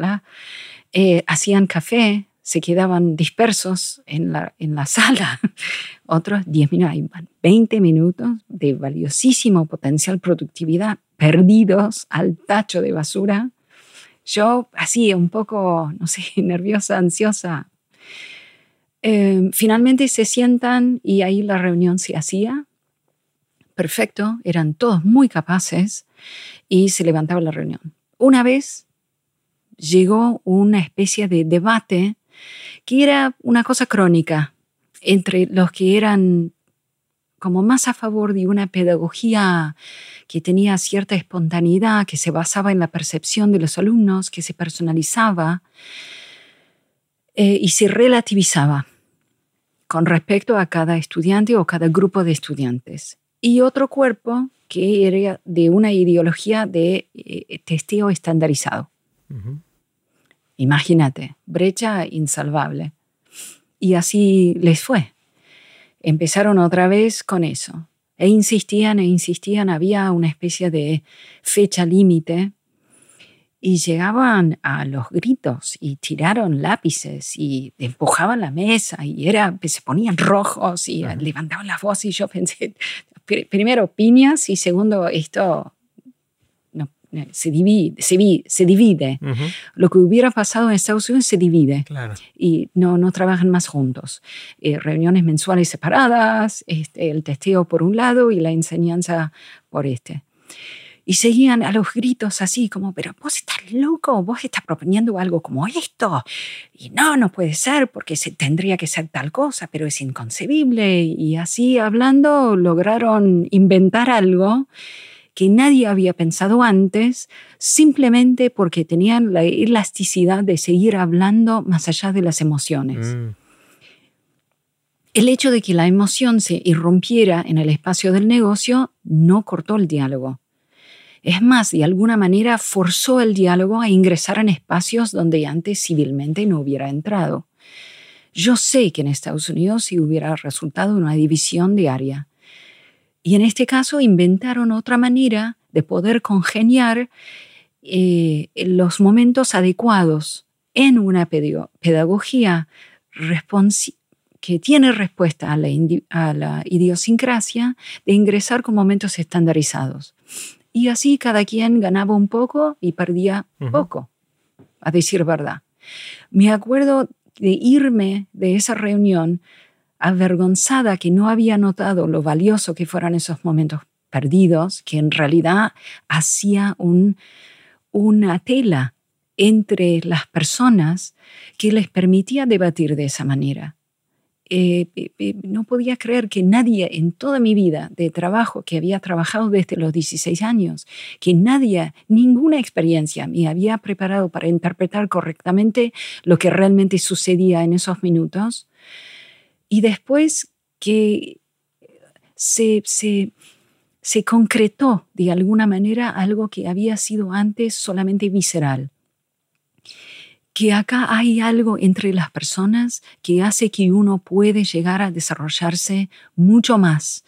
eh, hacían café, se quedaban dispersos en la, en la sala. [laughs] Otros 10 minutos, 20 minutos de valiosísimo potencial productividad perdidos al tacho de basura. Yo así, un poco, no sé, [laughs] nerviosa, ansiosa. Eh, finalmente se sientan y ahí la reunión se hacía perfecto, eran todos muy capaces y se levantaba la reunión. Una vez llegó una especie de debate que era una cosa crónica entre los que eran como más a favor de una pedagogía que tenía cierta espontaneidad, que se basaba en la percepción de los alumnos, que se personalizaba eh, y se relativizaba con respecto a cada estudiante o cada grupo de estudiantes. Y otro cuerpo que era de una ideología de eh, testeo estandarizado. Imagínate, brecha insalvable. Y así les fue. Empezaron otra vez con eso. E insistían e insistían, había una especie de fecha límite y llegaban a los gritos y tiraron lápices y empujaban la mesa y era, se ponían rojos y levantaban la voz y yo [laughs] pensé, primero piñas y segundo esto se divide, se, divide. Lo que hubiera pasado en Estados Unidos se divide y no, no trabajan más juntos. Eh, reuniones mensuales separadas, este, el testeo por un lado y la enseñanza por este. Y seguían a los gritos así como, pero vos estás loco, vos estás proponiendo algo como esto. Y no, no puede ser porque se, tendría que ser tal cosa, pero es inconcebible. Y así hablando lograron inventar algo que nadie había pensado antes, simplemente porque tenían la elasticidad de seguir hablando más allá de las emociones. Mm. El hecho de que la emoción se irrumpiera en el espacio del negocio no cortó el diálogo es más, de alguna manera forzó el diálogo a ingresar en espacios donde antes civilmente no hubiera entrado. Yo sé que en Estados Unidos sí hubiera resultado una división de área. Y en este caso inventaron otra manera de poder congeniar eh, los momentos adecuados en una pedagogía que tiene respuesta a la, a la idiosincrasia de ingresar con momentos estandarizados. Y así cada quien ganaba un poco y perdía poco, a decir verdad. Me acuerdo de irme de esa reunión avergonzada que no había notado lo valioso que fueran esos momentos perdidos, que en realidad hacía un, una tela entre las personas que les permitía debatir de esa manera. Eh, no podía creer que nadie en toda mi vida de trabajo, que había trabajado desde los 16 años, que nadie, ninguna experiencia me había preparado para interpretar correctamente lo que realmente sucedía en esos minutos. Y después que se, se, se concretó de alguna manera algo que había sido antes solamente visceral que acá hay algo entre las personas que hace que uno puede llegar a desarrollarse mucho más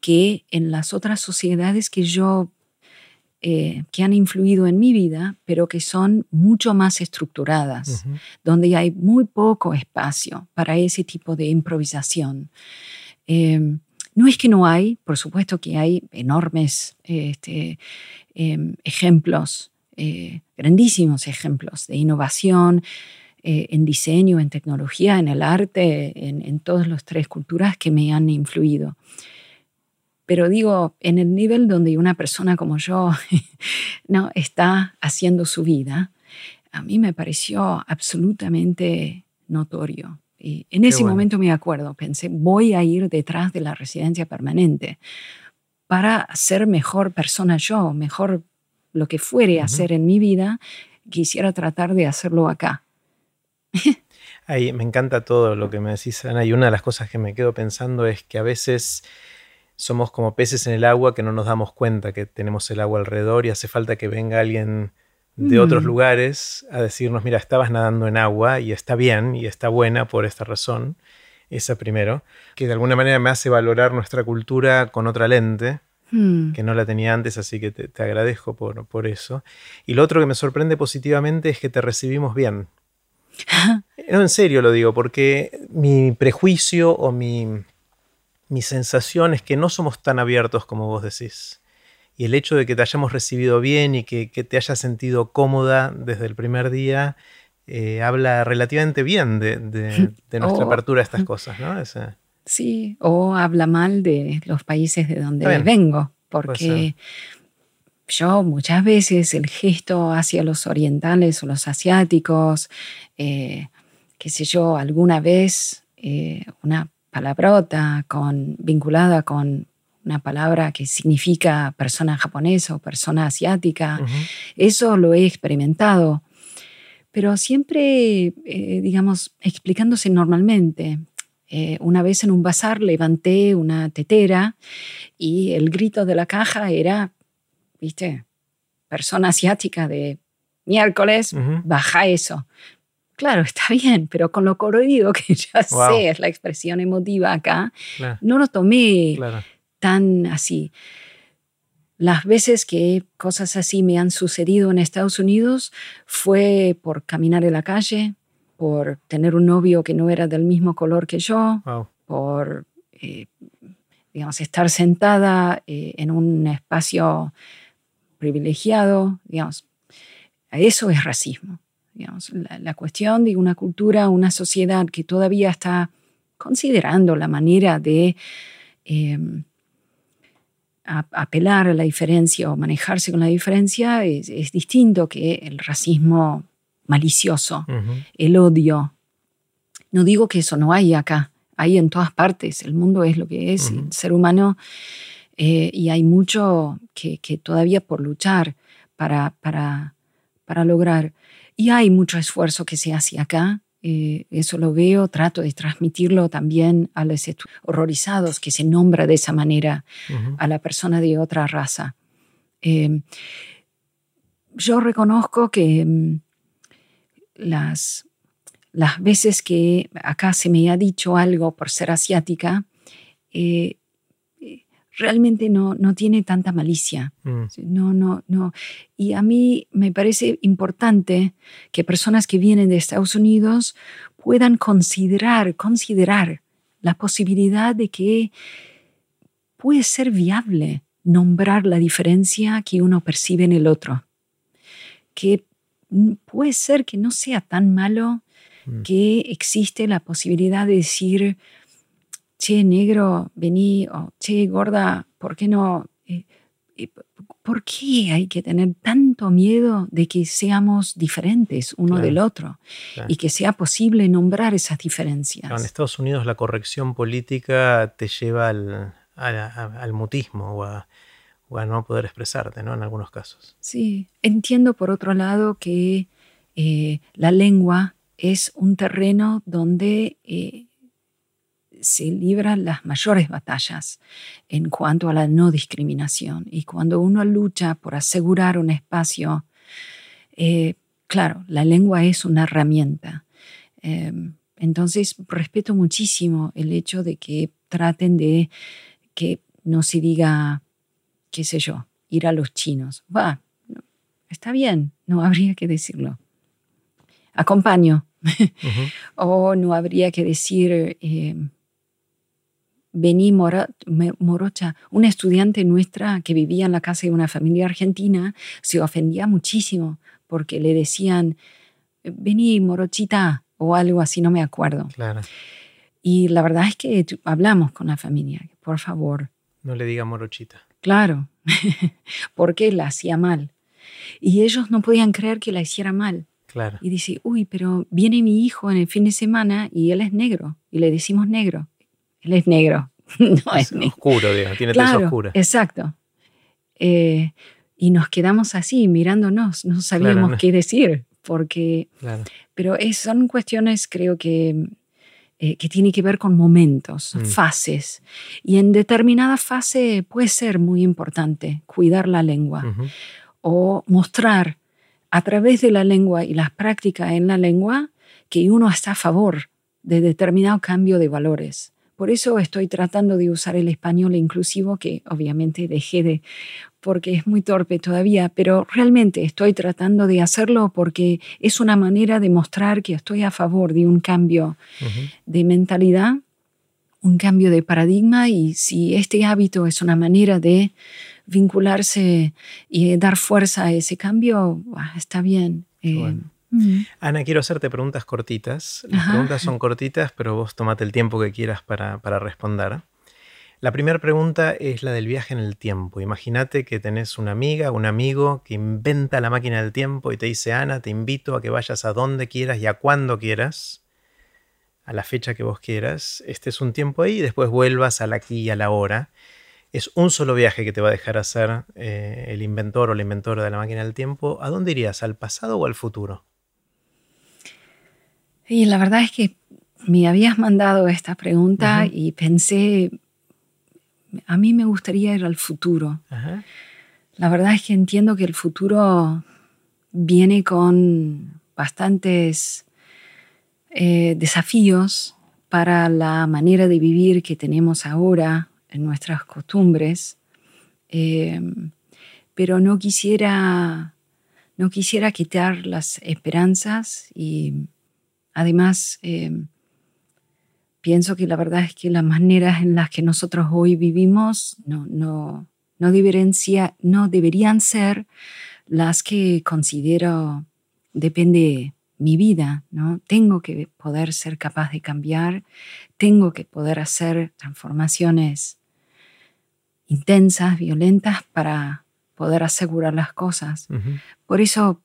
que en las otras sociedades que yo eh, que han influido en mi vida, pero que son mucho más estructuradas, donde hay muy poco espacio para ese tipo de improvisación. Em, no es que no hay, por supuesto que hay enormes este, em, ejemplos eh, grandísimos ejemplos de innovación eh, en diseño, en tecnología, en el arte, en, todas las tres culturas que me han influido. Pero digo, en el nivel donde una persona como yo [laughs] no está haciendo su vida, a mí me pareció absolutamente notorio. Y en ese momento me acuerdo, pensé, voy a ir detrás de la residencia permanente para ser mejor persona yo, mejor lo que fuere a hacer en mi vida, quisiera tratar de hacerlo acá. Ahí me encanta todo lo que me decís, Ana, y una de las cosas que me quedo pensando es que a veces somos como peces en el agua que no nos damos cuenta que tenemos el agua alrededor y hace falta que venga alguien de otros mm. lugares a decirnos, mira, estabas nadando en agua y está bien y está buena por esta razón. Esa primero, que de alguna manera me hace valorar nuestra cultura con otra lente, Hmm. que no la tenía antes, así que te, agradezco por, por, eso. Y lo otro que me sorprende positivamente es que te recibimos bien. [laughs] no, en serio lo digo, porque mi prejuicio o mi, mi sensación es que no somos tan abiertos como vos decís. Y el hecho de que te hayamos recibido bien y que, te hayas sentido cómoda desde el primer día, eh, habla relativamente bien de, [laughs] nuestra oh. apertura a estas [laughs] cosas, ¿no? Sí, o habla mal de los países de donde vengo, porque yo muchas veces el gesto hacia los orientales o los asiáticos, eh, qué sé yo, alguna vez eh, una palabrota con, vinculada con una palabra que significa persona japonesa o persona asiática. Eso lo he experimentado, pero siempre, eh, digamos, explicándose normalmente. Eh, una vez en un bazar levanté una tetera y el grito de la caja era, viste, persona asiática de miércoles, baja eso. Claro, está bien, pero con lo colorido que [laughs] ya sé, es la expresión emotiva acá, no lo tomé tan así. Las veces que cosas así me han sucedido en Estados Unidos fue por caminar en la calle, por tener un novio que no era del mismo color que yo, por, eh, digamos, estar sentada eh, en un espacio privilegiado, digamos. Eso es racismo. Digamos. La, cuestión de una cultura, una sociedad que todavía está considerando la manera de em, apelar a la diferencia o manejarse con la diferencia es, es distinto que el racismo malicioso, el odio. No digo que eso no hay acá, hay en todas partes, el mundo es lo que es, el ser humano, eh, y hay mucho que, todavía por luchar para, para, para, lograr. Y hay mucho esfuerzo que se hace acá, eh, eso lo veo, trato de transmitirlo también a los horrorizados que se nombra de esa manera a la persona de otra raza. Eh, yo reconozco que mm, las, las veces que acá se me ha dicho algo por ser asiática, eh, realmente no, no tiene tanta malicia. Mm. No, no, no. Y a mí me parece importante que personas que vienen de Estados Unidos puedan considerar, considerar la posibilidad de que puede ser viable nombrar la diferencia que uno percibe en el otro. Que puede ser que no sea tan malo mm. que existe la posibilidad de decir, che, negro, vení, o che, gorda, ¿por qué no? Eh, eh, ¿Por qué hay que tener tanto miedo de que seamos diferentes uno del otro y que sea posible nombrar esas diferencias? en Estados Unidos la corrección política te lleva al, al mutismo o a, o no poder expresarte, ¿no? En algunos casos. Sí, entiendo por otro lado que eh, la lengua es un terreno donde eh, se libran las mayores batallas en cuanto a la no discriminación. Y cuando uno lucha por asegurar un espacio, eh, claro, la lengua es una herramienta. Entonces, respeto muchísimo el hecho de que traten de que no se diga qué sé yo, ir a los chinos. Va, está bien, no habría que decirlo. Acompaño. [laughs] o no habría que decir, eh, vení morocha. Una estudiante nuestra que vivía en la casa de una familia argentina se ofendía muchísimo porque le decían, vení morochita o algo así, no me acuerdo. Claro. Y la verdad es que hablamos con la familia, por favor. No le diga morochita. Claro, [laughs] porque la hacía mal. Y ellos no podían creer que la hiciera mal. Claro. Y dice, uy, pero viene mi hijo en el fin de semana y él es negro. Y le decimos negro. Él es negro. [laughs] no es, oscuro, digamos, tiene claro, oscura. Exacto. Eh, y nos quedamos así, mirándonos, no sabíamos qué decir, porque... Pero son cuestiones, creo que eh, que tiene que ver con momentos, mm. fases. Y en determinada fase puede ser muy importante cuidar la lengua o mostrar a través de la lengua y las prácticas en la lengua que uno está a favor de determinado cambio de valores. Por eso estoy tratando de usar el español inclusivo, que obviamente dejé de, porque es muy torpe todavía, pero realmente estoy tratando de hacerlo porque es una manera de mostrar que estoy a favor de un cambio de mentalidad, un cambio de paradigma y si este hábito es una manera de vincularse y dar fuerza a ese cambio, está bien. Eh, Ana, quiero hacerte preguntas cortitas. Las preguntas son cortitas, pero vos tomate el tiempo que quieras para, responder. La primera pregunta es la del viaje en el tiempo. Imagínate que tenés una amiga, un amigo que inventa la máquina del tiempo y te dice, Ana, te invito a que vayas a donde quieras y a cuando quieras. a la fecha que vos quieras, estés un tiempo ahí y después vuelvas al aquí y a la hora. Es un solo viaje que te va a dejar hacer eh, el inventor o la inventora de la máquina del tiempo. ¿A dónde irías? ¿Al pasado o al futuro? Y la verdad es que me habías mandado esta pregunta y pensé, a mí me gustaría ir al futuro. La verdad es que entiendo que el futuro viene con bastantes eh, desafíos para la manera de vivir que tenemos ahora en nuestras costumbres, em, pero no quisiera, no quisiera quitar las esperanzas y además em, pienso que la verdad es que las maneras en las que nosotros hoy vivimos no, no, no, deberían, no deberían ser las que considero depende mi vida, ¿no? Tengo que poder ser capaz de cambiar, tengo que poder hacer transformaciones intensas, violentas para poder asegurar las cosas. Por eso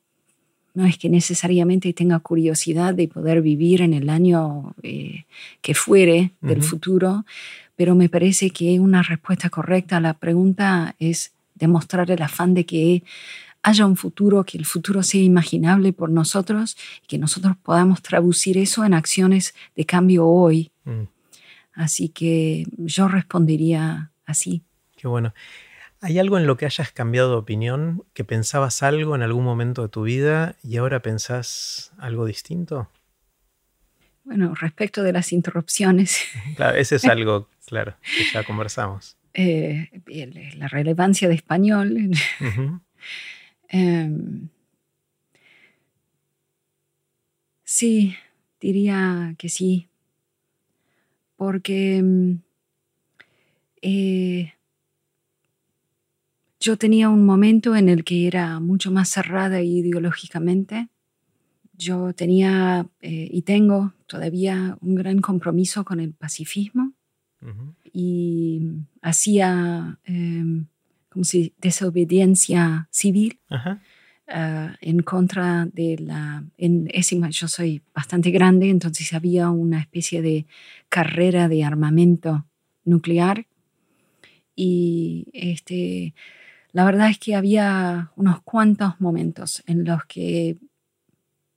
no es que necesariamente tenga curiosidad de poder vivir en el año eh, que fuere del futuro, pero me parece que una respuesta correcta a la pregunta es demostrar el afán de que haya un futuro, que el futuro sea imaginable por nosotros y que nosotros podamos traducir eso en acciones de cambio hoy. Mm. Así que yo respondería así. Qué bueno. ¿Hay algo en lo que hayas cambiado de opinión, que pensabas algo en algún momento de tu vida y ahora pensás algo distinto? Bueno, respecto de las interrupciones. Claro, ese es [laughs] algo, claro, que ya conversamos. Eh, la relevancia de español. [laughs] Em, sí, diría que sí, porque em, eh, yo tenía un momento en el que era mucho más cerrada ideológicamente. Yo tenía eh, y tengo todavía un gran compromiso con el pacifismo. Y hacía em, como si desobediencia civil ah, en contra de la... En yo soy bastante grande, entonces había una especie de carrera de armamento nuclear. Y este, la verdad es que había unos cuantos momentos en los que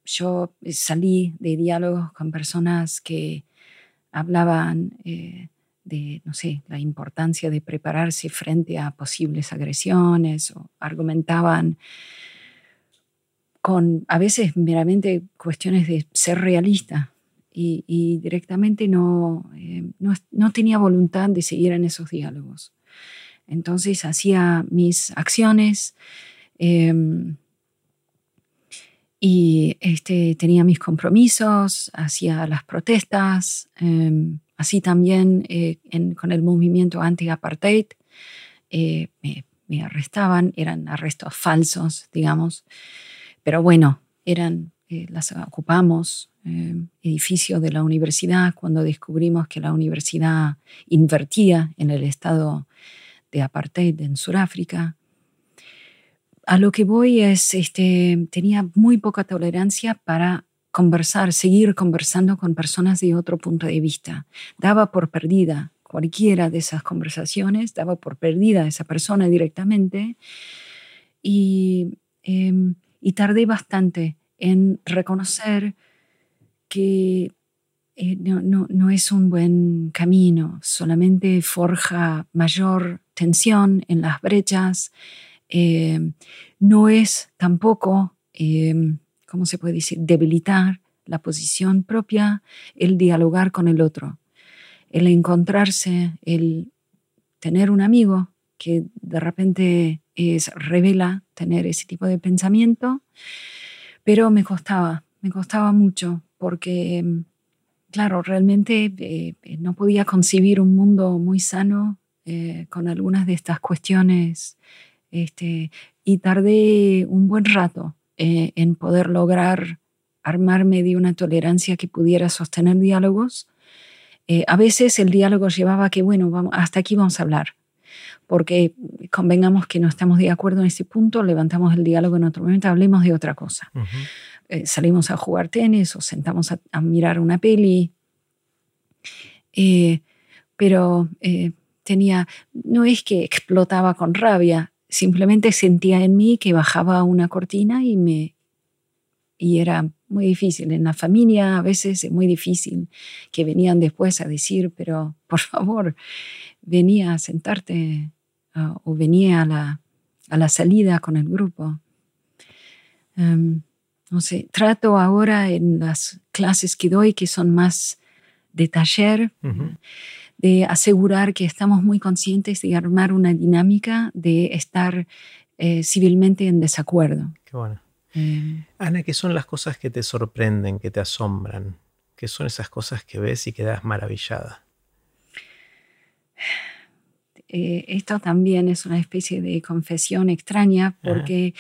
yo salí de diálogos con personas que hablaban eh, de, no sé, la importancia de prepararse frente a posibles agresiones o argumentaban con a veces meramente cuestiones de ser realista y, directamente no, eh, no, no, tenía voluntad de seguir en esos diálogos. Entonces hacía mis acciones em, y este, tenía mis compromisos, hacía las protestas. Em, Así también eh, con el movimiento anti-apartheid eh, me, arrestaban, eran arrestos falsos, digamos, pero bueno, eran, eh, las ocupamos, edificio de la universidad, cuando descubrimos que la universidad invertía en el estado de apartheid en Sudáfrica. A lo que voy es, este, tenía muy poca tolerancia para conversar, seguir conversando con personas de otro punto de vista. Daba por perdida cualquiera de esas conversaciones, daba por perdida a esa persona directamente y, em, y tardé bastante en reconocer que eh, no, no, es un buen camino, solamente forja mayor tensión en las brechas, em, no es tampoco em, ¿cómo se puede decir?, debilitar la posición propia, el dialogar con el otro, el encontrarse, el tener un amigo que de repente es, revela tener ese tipo de pensamiento, pero me costaba, me costaba mucho porque, claro, realmente eh, no podía concebir un mundo muy sano eh, con algunas de estas cuestiones este, y tardé un buen rato eh, en poder lograr armarme de una tolerancia que pudiera sostener diálogos. Eh, a veces el diálogo llevaba que, bueno, vamos, hasta aquí vamos a hablar, porque convengamos que no estamos de acuerdo en este punto, levantamos el diálogo en otro momento, hablemos de otra cosa. Eh, salimos a jugar tenis o sentamos a, mirar una peli, Eh, pero eh, tenía, no es que explotaba con rabia, simplemente sentía en mí que bajaba una cortina y me y era muy difícil. En la familia a veces es muy difícil que venían después a decir, pero por favor, venía a sentarte ah, o venía a la, a la, salida con el grupo. Em, no sé, trato ahora en las clases que doy, que son más de taller, de asegurar que estamos muy conscientes de armar una dinámica de estar eh, civilmente en desacuerdo. Qué bueno. Eh, Ana, ¿qué son las cosas que te sorprenden, que te asombran? ¿Qué son esas cosas que ves y quedas maravillada? Eh, esto también es una especie de confesión extraña porque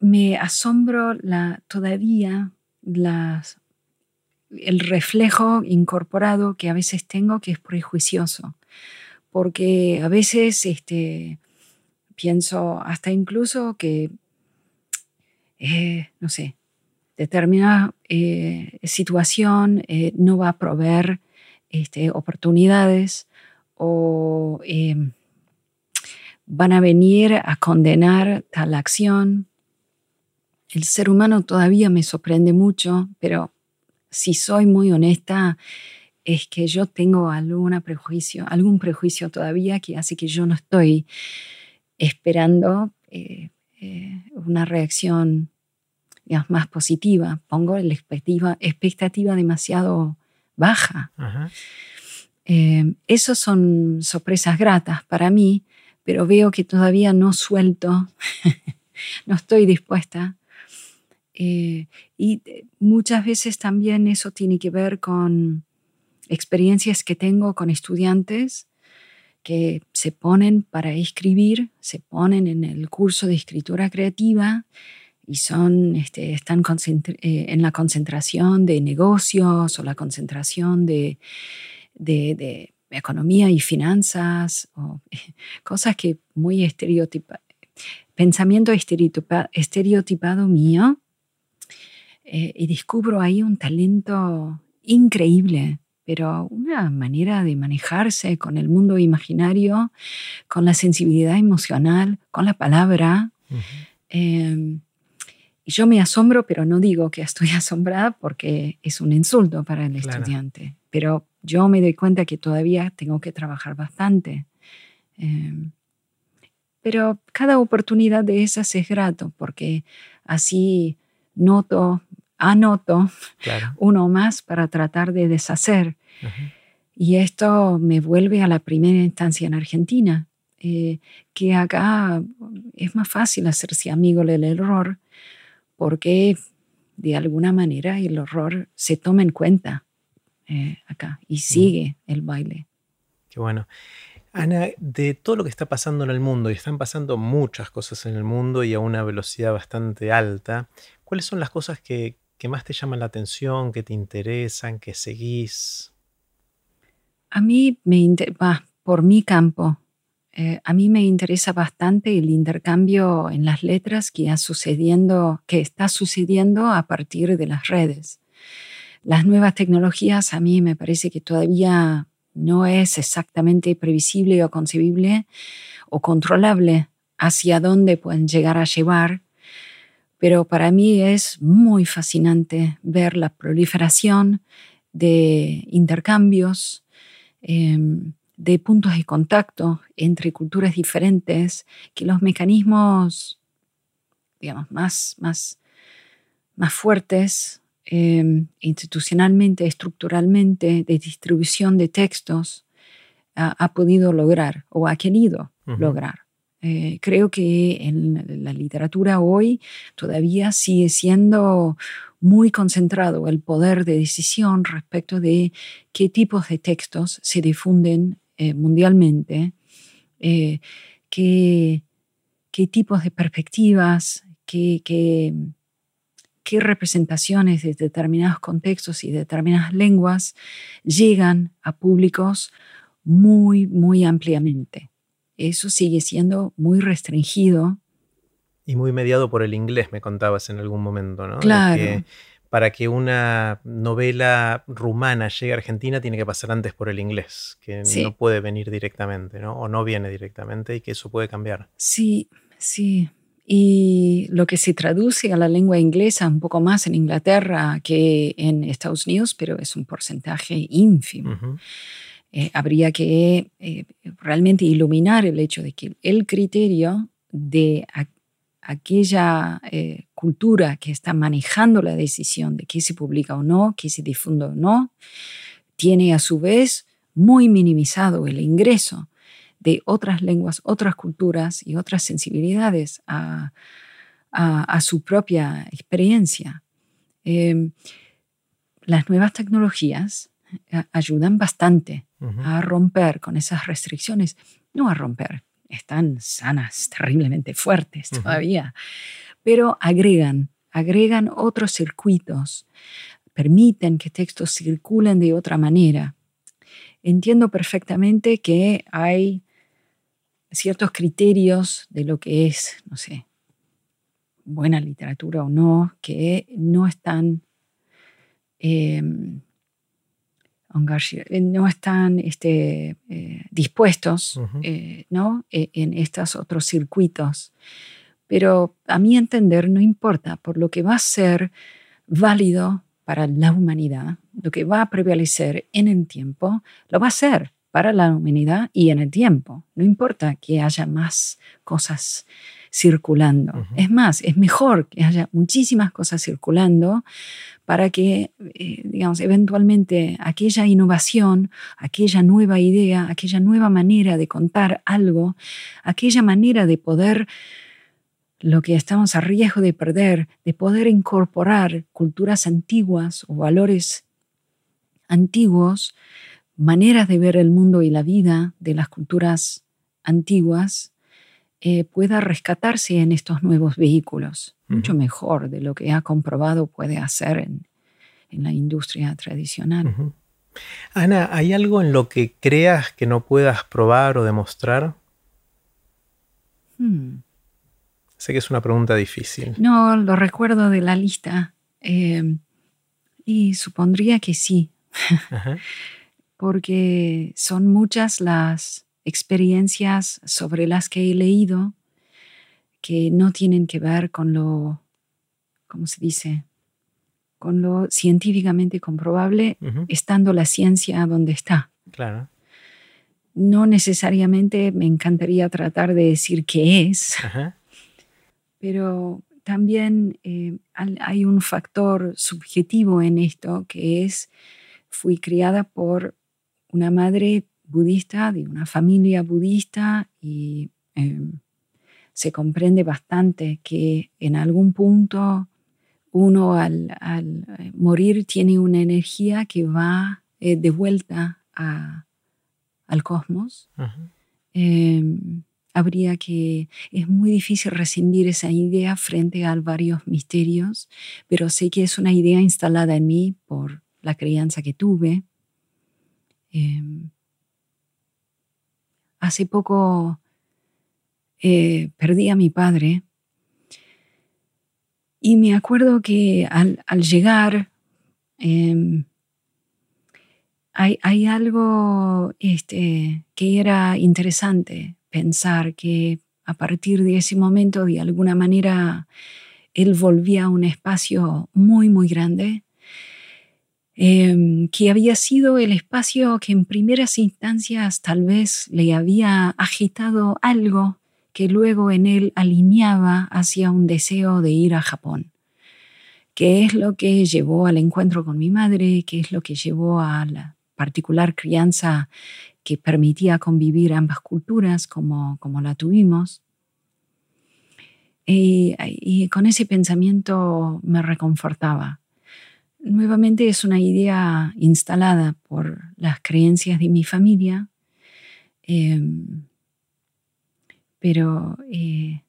me asombro la, todavía las el reflejo incorporado que a veces tengo que es prejuicioso, porque a veces este, pienso hasta incluso que, eh, no sé, determinada eh, situación eh, no va a proveer este, oportunidades o em, van a venir a condenar tal acción. El ser humano todavía me sorprende mucho, pero si soy muy honesta, es que yo tengo alguna prejuicio, algún prejuicio todavía que hace que yo no estoy esperando eh, eh, una reacción más positiva. Pongo la expectativa, expectativa demasiado baja. Eh, esos son sorpresas gratas para mí, pero veo que todavía no suelto, [laughs] no estoy dispuesta eh, y eh, muchas veces también eso tiene que ver con experiencias que tengo con estudiantes que se ponen para escribir, se ponen en el curso de escritura creativa y son, este, están eh, en la concentración de negocios o la concentración de, de, economía y finanzas, o [laughs] cosas que muy estereotipadas, pensamiento estereotipado mío, eh, y descubro ahí un talento increíble, pero una manera de manejarse con el mundo imaginario, con la sensibilidad emocional, con la palabra. Em, y yo me asombro, pero no digo que estoy [laughs] asombrada porque es un insulto para el estudiante. Pero yo me doy cuenta que todavía tengo que trabajar bastante. Em, pero cada oportunidad de esas es grato porque así noto anoto uno más para tratar de deshacer. Y esto me vuelve a la primera instancia en Argentina, eh, que acá es más fácil hacerse amigo del error porque de alguna manera el horror se toma en cuenta eh, acá y sigue el baile. Qué bueno. Ana, de todo lo que está pasando en el mundo, y están pasando muchas cosas en el mundo y a una velocidad bastante alta, ¿cuáles son las cosas que, ¿Qué más te llaman la atención, que te interesan, que seguís? A mí me interesa, por mi campo, eh, a mí me interesa bastante el intercambio en las letras que, sucediendo, que está sucediendo a partir de las redes. Las nuevas tecnologías a mí me parece que todavía no es exactamente previsible o concebible o controlable hacia dónde pueden llegar a llevar pero para mí es muy fascinante ver la proliferación de intercambios, em, de puntos de contacto entre culturas diferentes, que los mecanismos, digamos, más, más, más fuertes em, institucionalmente, estructuralmente, de distribución de textos, ha, podido lograr o ha querido lograr. Eh, creo que en la literatura hoy todavía sigue siendo muy concentrado el poder de decisión respecto de qué tipos de textos se difunden eh, mundialmente, eh, qué, tipos de perspectivas, qué, qué, qué representaciones de determinados contextos y determinadas lenguas llegan a públicos muy, muy ampliamente eso sigue siendo muy restringido. Y muy mediado por el inglés, me contabas en algún momento, ¿no? Claro. para que una novela rumana llegue a Argentina tiene que pasar antes por el inglés, que no puede venir directamente, ¿no? O no viene directamente y que eso puede cambiar. Sí, sí. Y lo que se traduce a la lengua inglesa un poco más en Inglaterra que en Estados Unidos, pero es un porcentaje ínfimo. Eh, habría que eh, realmente iluminar el hecho de que el criterio de aquella eh, cultura que está manejando la decisión de qué se publica o no, qué se difunde o no, tiene a su vez muy minimizado el ingreso de otras lenguas, otras culturas y otras sensibilidades a, su propia experiencia. Em, las nuevas tecnologías ayudan bastante a romper con esas restricciones, no a romper, están sanas, terriblemente fuertes todavía, pero agregan, agregan otros circuitos, permiten que textos circulen de otra manera. Entiendo perfectamente que hay ciertos criterios de lo que es, no sé, buena literatura o no, que no están em, eh, no están este, eh, dispuestos eh, ¿no? E, en estos otros circuitos. Pero a mi entender no importa, por lo que va a ser válido para la humanidad, lo que va a prevalecer en el tiempo, lo va a ser para la humanidad y en el tiempo. No importa que haya más cosas circulando. Es más, es mejor que haya muchísimas cosas circulando para que, eh, digamos, eventualmente aquella innovación, aquella nueva idea, aquella nueva manera de contar algo, aquella manera de poder, lo que estamos a riesgo de perder, de poder incorporar culturas antiguas o valores antiguos, maneras de ver el mundo y la vida de las culturas antiguas, eh, pueda rescatarse en estos nuevos vehículos, mucho mejor de lo que ha comprobado puede hacer en, la industria tradicional. Ana, ¿hay algo en lo que creas que no puedas probar o demostrar? Hmm. Sé que es una pregunta difícil. No, lo recuerdo de la lista. Em, y supondría que sí. [laughs] Porque son muchas las experiencias sobre las que he leído que no tienen que ver con lo, ¿cómo se dice? Con lo científicamente comprobable, estando la ciencia donde está. Claro. No necesariamente me encantaría tratar de decir qué es, pero también eh, hay un factor subjetivo en esto que es, fui criada por una madre budista, de una familia budista y em, se comprende bastante que en algún punto uno al, eh, morir tiene una energía que va eh, de vuelta al cosmos. Em, habría que, es muy difícil rescindir esa idea frente a varios misterios, pero sé que es una idea instalada en mí por la crianza que tuve. Em, hace poco eh, perdí a mi padre. Y me acuerdo que al, llegar em, hay, algo este, que era interesante pensar que a partir de ese momento de alguna manera él volvía a un espacio muy muy grande Em, que había sido el espacio que en primeras instancias tal vez le había agitado algo que luego en él alineaba hacia un deseo de ir a Japón. ¿Qué es lo que llevó al encuentro con mi madre? ¿Qué es lo que llevó a la particular crianza que permitía convivir ambas culturas como, como la tuvimos? y con ese pensamiento me reconfortaba nuevamente es una idea instalada por las creencias de mi familia, em, pero eh,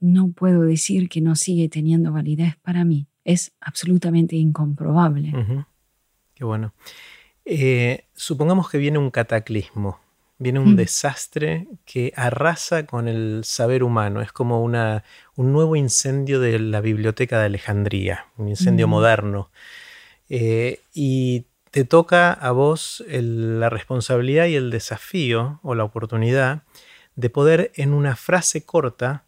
no puedo decir que no sigue teniendo validez para mí. Es absolutamente incomprobable. Qué bueno. Eh, supongamos que viene un cataclismo, viene un Mm. desastre que arrasa con el saber humano. Es como una, un nuevo incendio de la biblioteca de Alejandría, un incendio Mm. moderno. Eh, y te toca a vos el- la responsabilidad y el desafío o la oportunidad de poder en una frase corta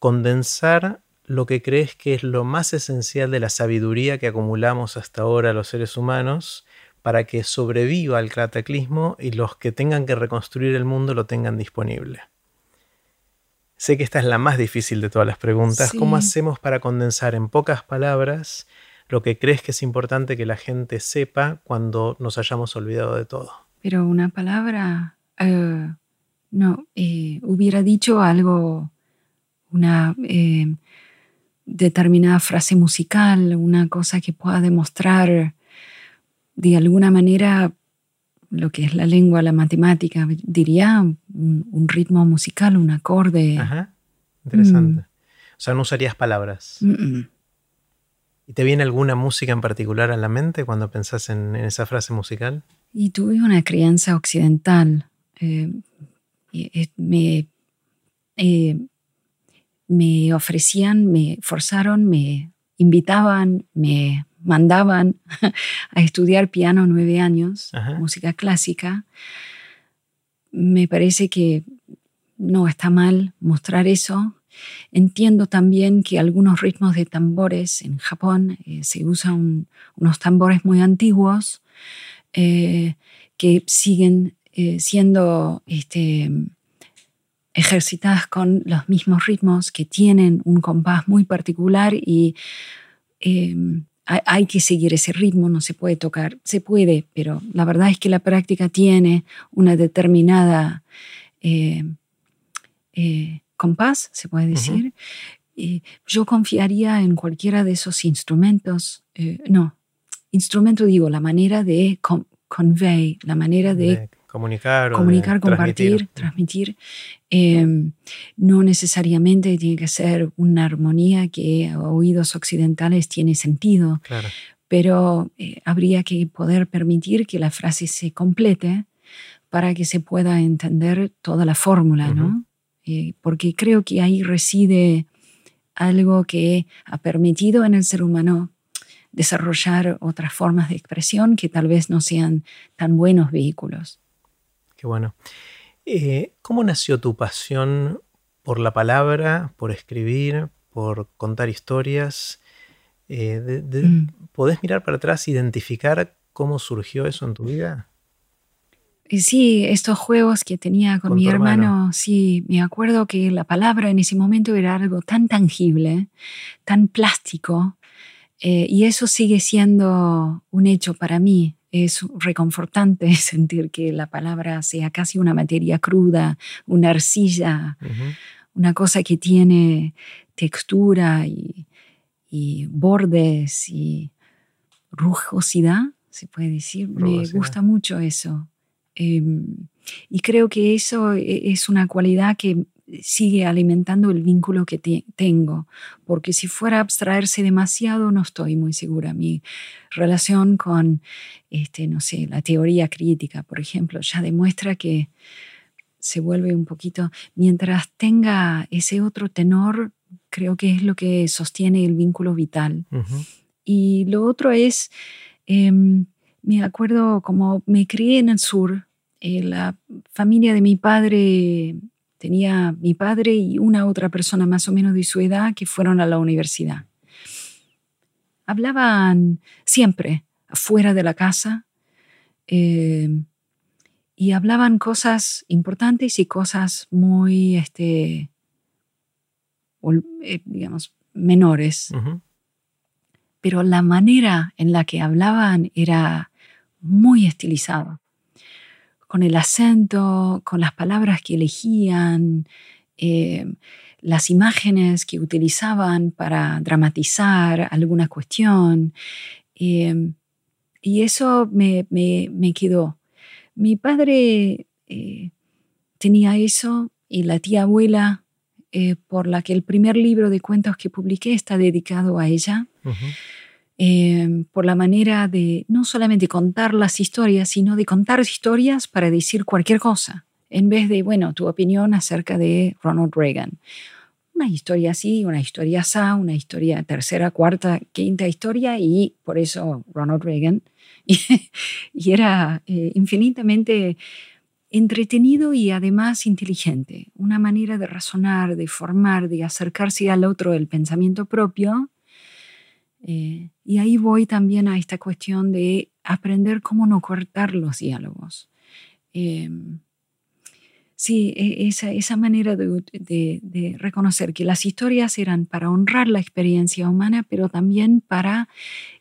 condensar lo que crees que es lo más esencial de la sabiduría que acumulamos hasta ahora los seres humanos para que sobreviva el cataclismo y los que tengan que reconstruir el mundo lo tengan disponible. Sé que esta es la más difícil de todas las preguntas. ¿Cómo hacemos para condensar en pocas palabras lo que crees que es importante que la gente sepa cuando nos hayamos olvidado de todo? Pero una palabra, eh, no, eh, hubiera dicho algo, una eh, determinada frase musical, una cosa que pueda demostrar de alguna manera lo que es la lengua, la matemática, diría un, un ritmo musical, un acorde. Ajá. Interesante. O sea, no usarías palabras. Mm, mm. ¿Y te viene alguna música en particular a la mente cuando pensás en, en esa frase musical? Y tuve una crianza occidental. eh, eh, me, eh, me ofrecían, me forzaron, me invitaban, me mandaban [laughs] a estudiar piano nueve años, Ajá. música clásica. Me parece que no está mal mostrar eso. Entiendo también que algunos ritmos de tambores en Japón eh, se usan unos tambores muy antiguos eh, que siguen eh, siendo este, ejercitadas con los mismos ritmos que tienen un compás muy particular y eh, hay, que seguir ese ritmo, no se puede tocar, se puede, pero la verdad es que la práctica tiene una determinada eh, eh, compás, se puede decir. Yo confiaría en cualquiera de esos instrumentos, eh, no, instrumento digo, la manera de con- convey, la manera de De comunicar compartir, transmitir. transmitir. Eh, no necesariamente tiene que ser una armonía que a oídos occidentales tiene sentido, Claro. pero eh, habría que poder permitir que la frase se complete para que se pueda entender toda la fórmula, ¿no? Eh, porque creo que ahí reside algo que ha permitido en el ser humano desarrollar otras formas de expresión que tal vez no sean tan buenos vehículos. Qué bueno. Eh, ¿Cómo nació tu pasión por la palabra, por escribir, por contar historias? Eh, de- de- Mm. ¿Podés mirar para atrás e identificar cómo surgió eso en tu vida? Sí, estos juegos que tenía con, Con mi hermano, sí, me acuerdo que la palabra en ese momento era algo tan tangible, tan plástico, eh, y eso sigue siendo un hecho para mí. Es reconfortante [laughs] sentir que la palabra sea casi una materia cruda, una arcilla, una cosa que tiene textura y, y bordes y rugosidad, se puede decir. Me gusta mucho eso. Eh, y creo que eso e- es una cualidad que sigue alimentando el vínculo que te- tengo, porque si fuera a abstraerse demasiado, no estoy muy segura. Mi relación con, este, no sé, la teoría crítica, por ejemplo, ya demuestra que se vuelve un poquito, mientras tenga ese otro tenor, creo que es lo que sostiene el vínculo vital. Y lo otro es, em, me acuerdo como me crié en el sur, eh, la familia de mi padre tenía mi padre y una otra persona más o menos de su edad que fueron a la universidad. Hablaban siempre afuera de la casa em, y hablaban cosas importantes y cosas muy, este, eh, digamos, menores. Pero la manera en la que hablaban era muy estilizada, con el acento, con las palabras que elegían, eh, las imágenes que utilizaban para dramatizar alguna cuestión. eh, y eso me, me- quedó. Mi padre eh, tenía eso y la tía abuela, eh, por la que el primer libro de cuentos que publiqué está dedicado a ella Ujú. Eh, por la manera de no solamente contar las historias, sino de contar historias para decir cualquier cosa. en vez de, bueno, tu opinión acerca de Ronald Reagan. Una historia así, una historia así, una historia tercera, cuarta, quinta historia y por eso Ronald Reagan. [laughs] Y, era eh, infinitamente entretenido y además inteligente. Una manera de razonar, de formar, de acercarse al otro el pensamiento propio. Eh, y ahí voy también a esta cuestión de aprender cómo no cortar los diálogos. Em, sí, e, esa, esa manera de, reconocer que las historias eran para honrar la experiencia humana, pero también para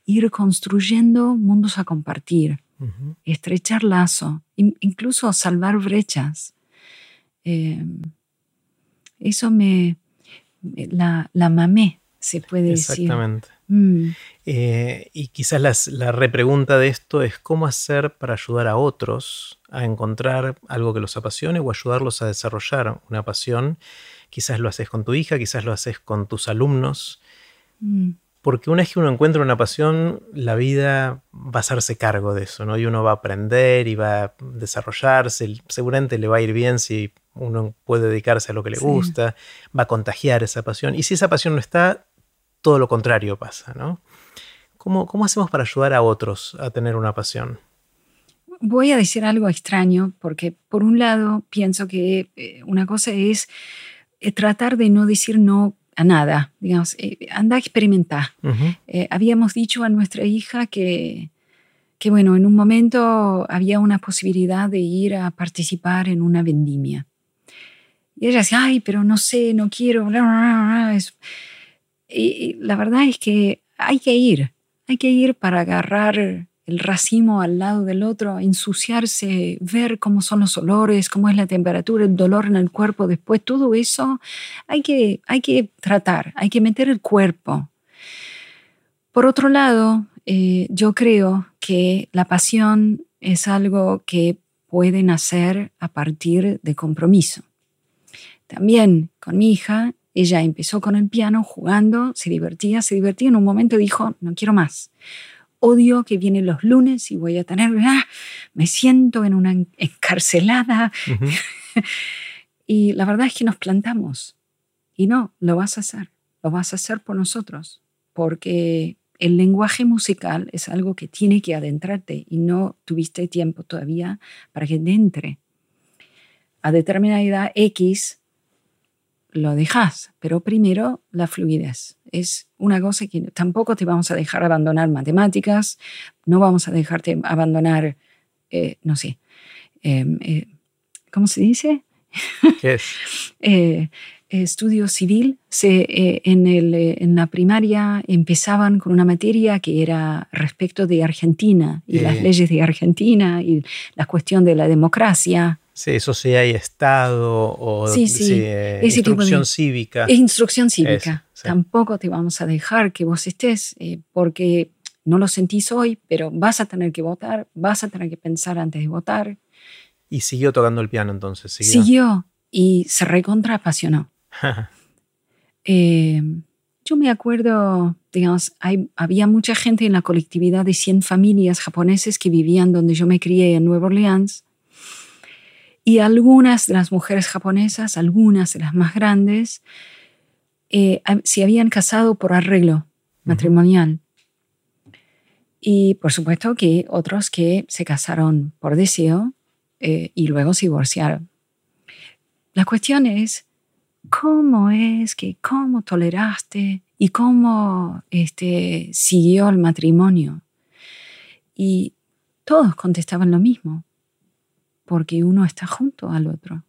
ir construyendo mundos a compartir, estrechar lazo, incluso salvar brechas. Em, eso me, la, la mamé, se puede decir. Exactamente. Mm. Eh, y quizás la repregunta de esto es cómo hacer para ayudar a otros a encontrar algo que los apasione o ayudarlos a desarrollar una pasión. Quizás lo haces con tu hija, quizás lo haces con tus alumnos. Mm. Porque una vez que uno encuentra una pasión, la vida va a hacerse cargo de eso, ¿no? Y uno va a aprender y va a desarrollarse. Seguramente le va a ir bien si uno puede dedicarse a lo que le gusta, va a contagiar esa pasión. Y si esa pasión no está, todo lo contrario pasa, ¿no? ¿Cómo, hacemos para ayudar a otros a tener una pasión? Voy a decir algo extraño porque por un lado pienso que eh, una cosa es eh, tratar de no decir no a nada, digamos, eh, anda a experimentar. habíamos dicho a nuestra hija que, que, bueno, en un momento había una posibilidad de ir a participar en una vendimia. Y ella decía, ay, pero no sé, no quiero, y la verdad es que hay que ir, hay que ir para agarrar el racimo al lado del otro, ensuciarse, ver cómo son los olores, cómo es la temperatura, el dolor en el cuerpo después, todo eso hay que, hay que tratar, hay que meter el cuerpo. Por otro lado, eh, yo creo que la pasión es algo que puede nacer a partir de compromiso. También con mi hija ella empezó con el piano jugando, se divertía, se divertía. En un momento dijo, no quiero más. Odio que vienen los lunes y voy a tener, ah, me siento en una encarcelada. [laughs] y la verdad es que nos plantamos. Y no, lo vas a hacer. Lo vas a hacer por nosotros. Porque el lenguaje musical es algo que tiene que adentrarte y no tuviste tiempo todavía para que entre. A determinada edad X lo dejas, pero primero la fluidez. Es una cosa que tampoco te vamos a dejar abandonar matemáticas, no vamos a dejarte abandonar, eh, no sé, em, eh, ¿cómo se dice? ¿Qué es? [laughs] Eh, estudio civil. Se, en, el, en, la primaria empezaban con una materia que era respecto de Argentina y las leyes de Argentina y la cuestión de la democracia. Sí, sociedad y Estado o sí, eh, instrucción cívica. Es instrucción cívica. Tampoco te vamos a dejar que vos estés, eh, porque no lo sentís hoy, pero vas a tener que votar, vas a tener que pensar antes de votar. Y siguió tocando el piano entonces. Siguió, y se recontra apasionó. [laughs] Eh, yo me acuerdo, digamos, había mucha gente en la colectividad de 100 familias japoneses que vivían donde yo me crié en Nueva Orleans y algunas de las mujeres japonesas, algunas de las más grandes, eh, se habían casado por arreglo matrimonial. Y por supuesto que otros que se casaron por deseo eh, y luego se divorciaron. La cuestión es, ¿cómo es que, cómo toleraste y cómo este, siguió el matrimonio? Y todos contestaban lo mismo porque uno está junto al otro.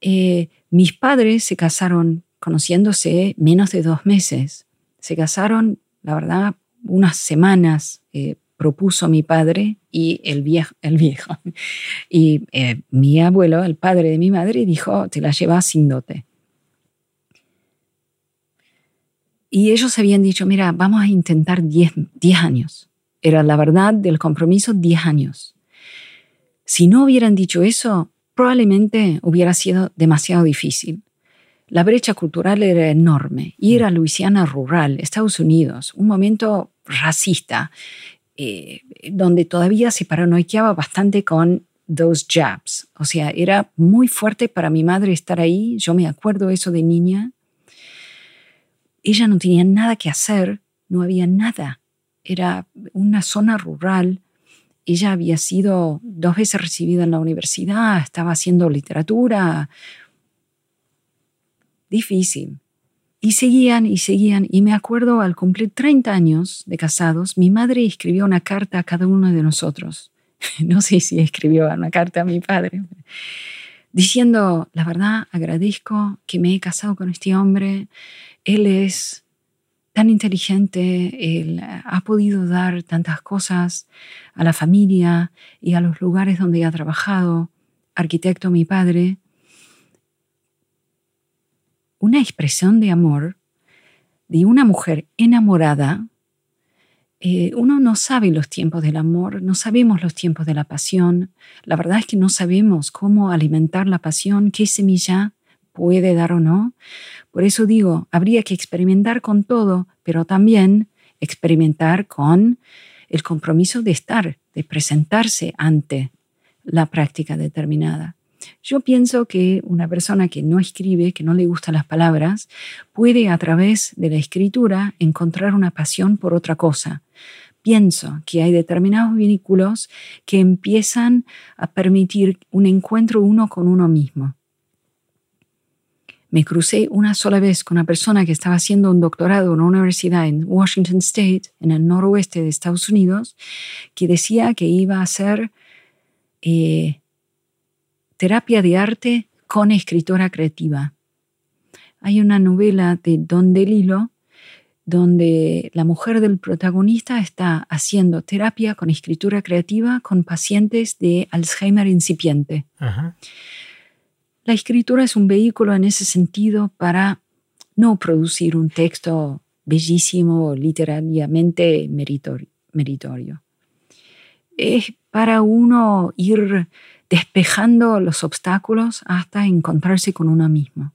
Eh, mis padres se casaron conociéndose menos de dos meses. Se casaron, la verdad, unas semanas eh, propuso mi padre y el viejo, el viejo. [laughs] Y eh, mi abuelo, el padre de mi madre, dijo, te la llevas sin dote. Y ellos habían dicho, mira, vamos a intentar 10 años. Era la verdad del compromiso 10 años. Si no hubieran dicho eso, probablemente hubiera sido demasiado difícil. La brecha cultural era enorme y era Luisiana rural, Estados Unidos, un momento racista, eh, donde todavía se paranoiqueaba bastante con those jabs. O sea, era muy fuerte para mi madre estar ahí. Yo me acuerdo eso de niña. Ella no tenía nada que hacer, no había nada. Era una zona rural. Ella había sido dos veces recibida en la universidad, estaba haciendo literatura. Difícil. Y seguían y seguían. Y me acuerdo al cumplir 30 años de casados, mi madre escribió una carta a cada uno de nosotros. [laughs] No sé si escribió una carta a mi padre, diciendo, la verdad, agradezco que me he casado con este hombre. Él es tan inteligente, él ha podido dar tantas cosas a la familia y a los lugares donde ha trabajado. Arquitecto, mi padre una expresión de amor de una mujer enamorada. Eh, uno no sabe los tiempos del amor, no sabemos los tiempos de la pasión. La verdad es que no sabemos cómo alimentar la pasión, qué semilla puede dar o no. Por eso digo, habría que experimentar con todo, pero también experimentar con el compromiso de estar, de presentarse ante la práctica determinada. Yo pienso que una persona que no escribe, que no le gustan las palabras, puede a través de la escritura encontrar una pasión por otra cosa. Pienso que hay determinados vínculos que empiezan a permitir un encuentro uno con uno mismo. Me crucé una sola vez con una persona que estaba haciendo un doctorado en una universidad en Washington State, en el noroeste de Estados Unidos, que decía que iba a hacer eh, terapia de arte con escritora creativa. Hay una novela de Don DeLillo donde la mujer del protagonista está haciendo terapia con escritura creativa con pacientes de Alzheimer incipiente. La escritura es un vehículo en ese sentido para no producir un texto bellísimo, literariamente meritorio. Es para uno ir despejando los obstáculos hasta encontrarse con uno mismo.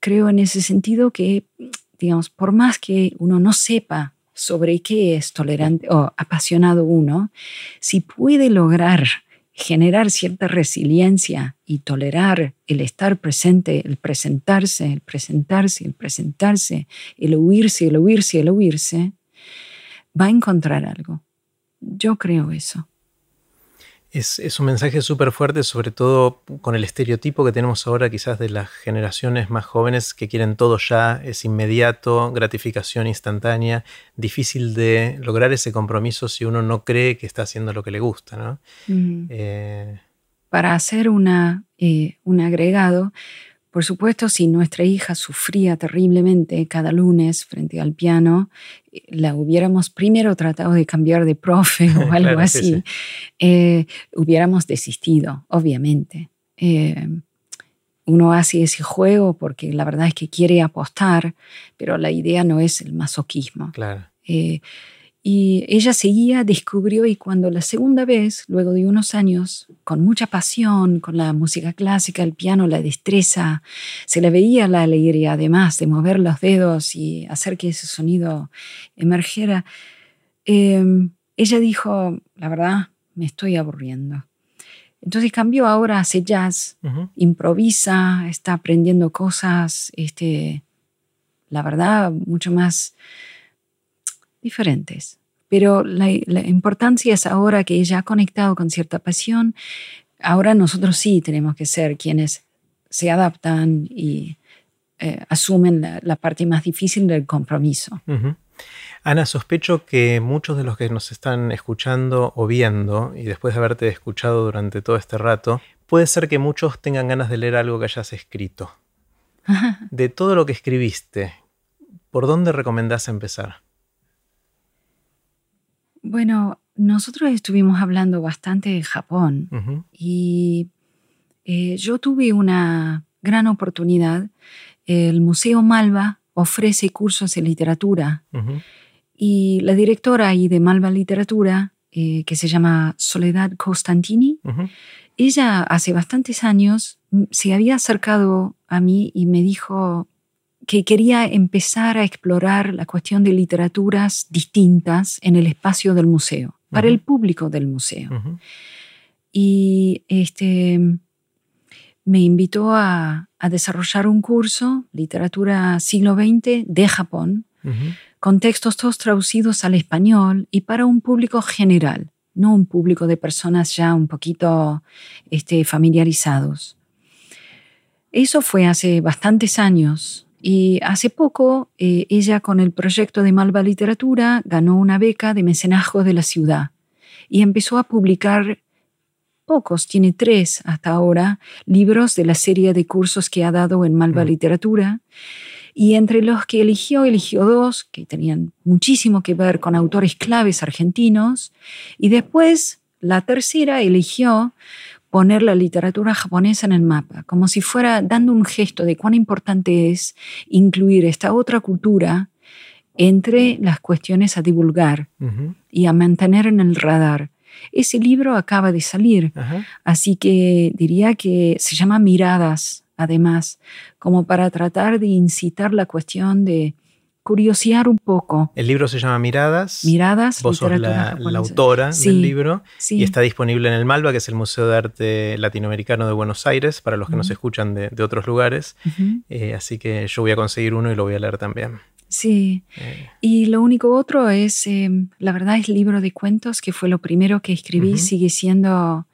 Creo en ese sentido que, digamos, por más que uno no sepa sobre qué es tolerante o apasionado uno, si puede lograr generar cierta resiliencia y tolerar el estar presente, el presentarse, el presentarse, el presentarse, el huirse, el huirse, el huirse, va a encontrar algo. Yo creo eso. Es, un mensaje súper fuerte, sobre todo con el estereotipo que tenemos ahora quizás de las generaciones más jóvenes que quieren todo ya, es inmediato, gratificación instantánea, difícil de lograr ese compromiso si uno no cree que está haciendo lo que le gusta. Eh, Para hacer una, eh, un agregado, por supuesto, si nuestra hija sufría terriblemente cada lunes frente al piano, la hubiéramos primero tratado de cambiar de profe [laughs] o algo así, eh, hubiéramos desistido, obviamente. Eh, uno hace ese juego porque la verdad es que quiere apostar, pero la idea no es el masoquismo. Claro. Y ella seguía, descubrió y cuando la segunda vez, luego de unos años, con mucha pasión, con la música clásica, el piano, la destreza, se le veía la alegría además de mover los dedos y hacer que ese sonido emergiera, em, ella dijo, la verdad, me estoy aburriendo. Entonces cambió ahora, hace jazz, improvisa, está aprendiendo cosas, este, la verdad, mucho más diferentes. Pero la, importancia es ahora que ella ha conectado con cierta pasión, ahora nosotros sí tenemos que ser quienes se adaptan y eh, asumen la, parte más difícil del compromiso. Ana, sospecho que muchos de los que nos están escuchando o viendo, y después de haberte escuchado durante todo este rato, puede ser que muchos tengan ganas de leer algo que hayas escrito. [laughs] De todo lo que escribiste, ¿por dónde recomendás empezar? Bueno, nosotros estuvimos hablando bastante de Japón y eh, yo tuve una gran oportunidad. El Museo Malva ofrece cursos de literatura y la directora ahí de Malva Literatura, eh, que se llama Soledad Costantini, ella hace bastantes años se había acercado a mí y me dijo, que quería empezar a explorar la cuestión de literaturas distintas en el espacio del museo, para el público del museo. y este, me invitó a, desarrollar un curso, literatura siglo XX de Japón, con textos todos traducidos al español y para un público general, no un público de personas ya un poquito este, familiarizados. Eso fue hace bastantes años y hace poco eh, ella con el proyecto de Malva Literatura ganó una beca de mecenazgo de la ciudad y empezó a publicar pocos, tiene tres hasta ahora, libros de la serie de cursos que ha dado en Malva mm. Literatura. Y entre los que eligió, eligió dos que tenían muchísimo que ver con autores claves argentinos. Y después, la tercera, eligió poner la literatura japonesa en el mapa, como si fuera dando un gesto de cuán importante es incluir esta otra cultura entre las cuestiones a divulgar y a mantener en el radar. Ese libro acaba de salir, así que diría que se llama Miradas, además, como para tratar de incitar la cuestión de curiosear un poco. El libro se llama Miradas. Miradas, Vos sos la, autora del libro y está disponible en el Malva, que es el Museo de Arte Latinoamericano de Buenos Aires, para los que nos escuchan de, otros lugares. Eh, así que yo voy a conseguir uno y lo voy a leer también. Sí. Eh. Y lo único otro es, em, la verdad, es el libro de cuentos, que fue lo primero que escribí, sigue siendo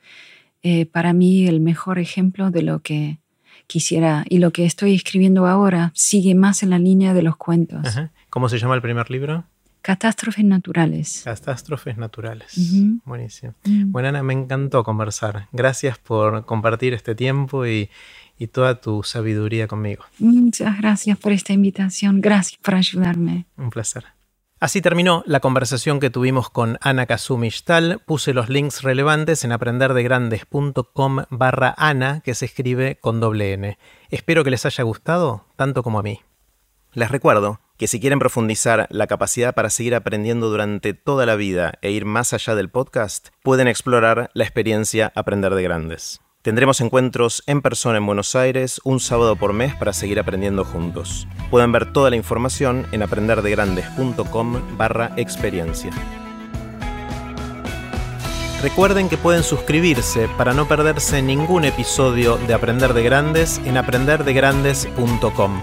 eh, para mí el mejor ejemplo de lo que quisiera. Y lo que estoy escribiendo ahora sigue más en la línea de los cuentos. ¿Cómo se llama el primer libro? Catástrofes naturales. Catástrofes naturales. Buenísimo. Mm. Bueno, Ana, me encantó conversar. Gracias por compartir este tiempo y, y toda tu sabiduría conmigo. Muchas gracias por esta invitación. Gracias por ayudarme. Un placer. Así terminó la conversación que tuvimos con Ana Kazumi Puse los links relevantes en aprenderdegrandes.com barra Ana, que se escribe con doble N. Espero que les haya gustado, tanto como a mí. Les recuerdo que si quieren profundizar la capacidad para seguir aprendiendo durante toda la vida e ir más allá del podcast, pueden explorar la experiencia Aprender de Grandes. Tendremos encuentros en persona en Buenos Aires un sábado por mes para seguir aprendiendo juntos. Pueden ver toda la información en aprenderdegrandes.com barra experiencia. Recuerden que pueden suscribirse para no perderse ningún episodio de Aprender de Grandes en aprenderdegrandes.com.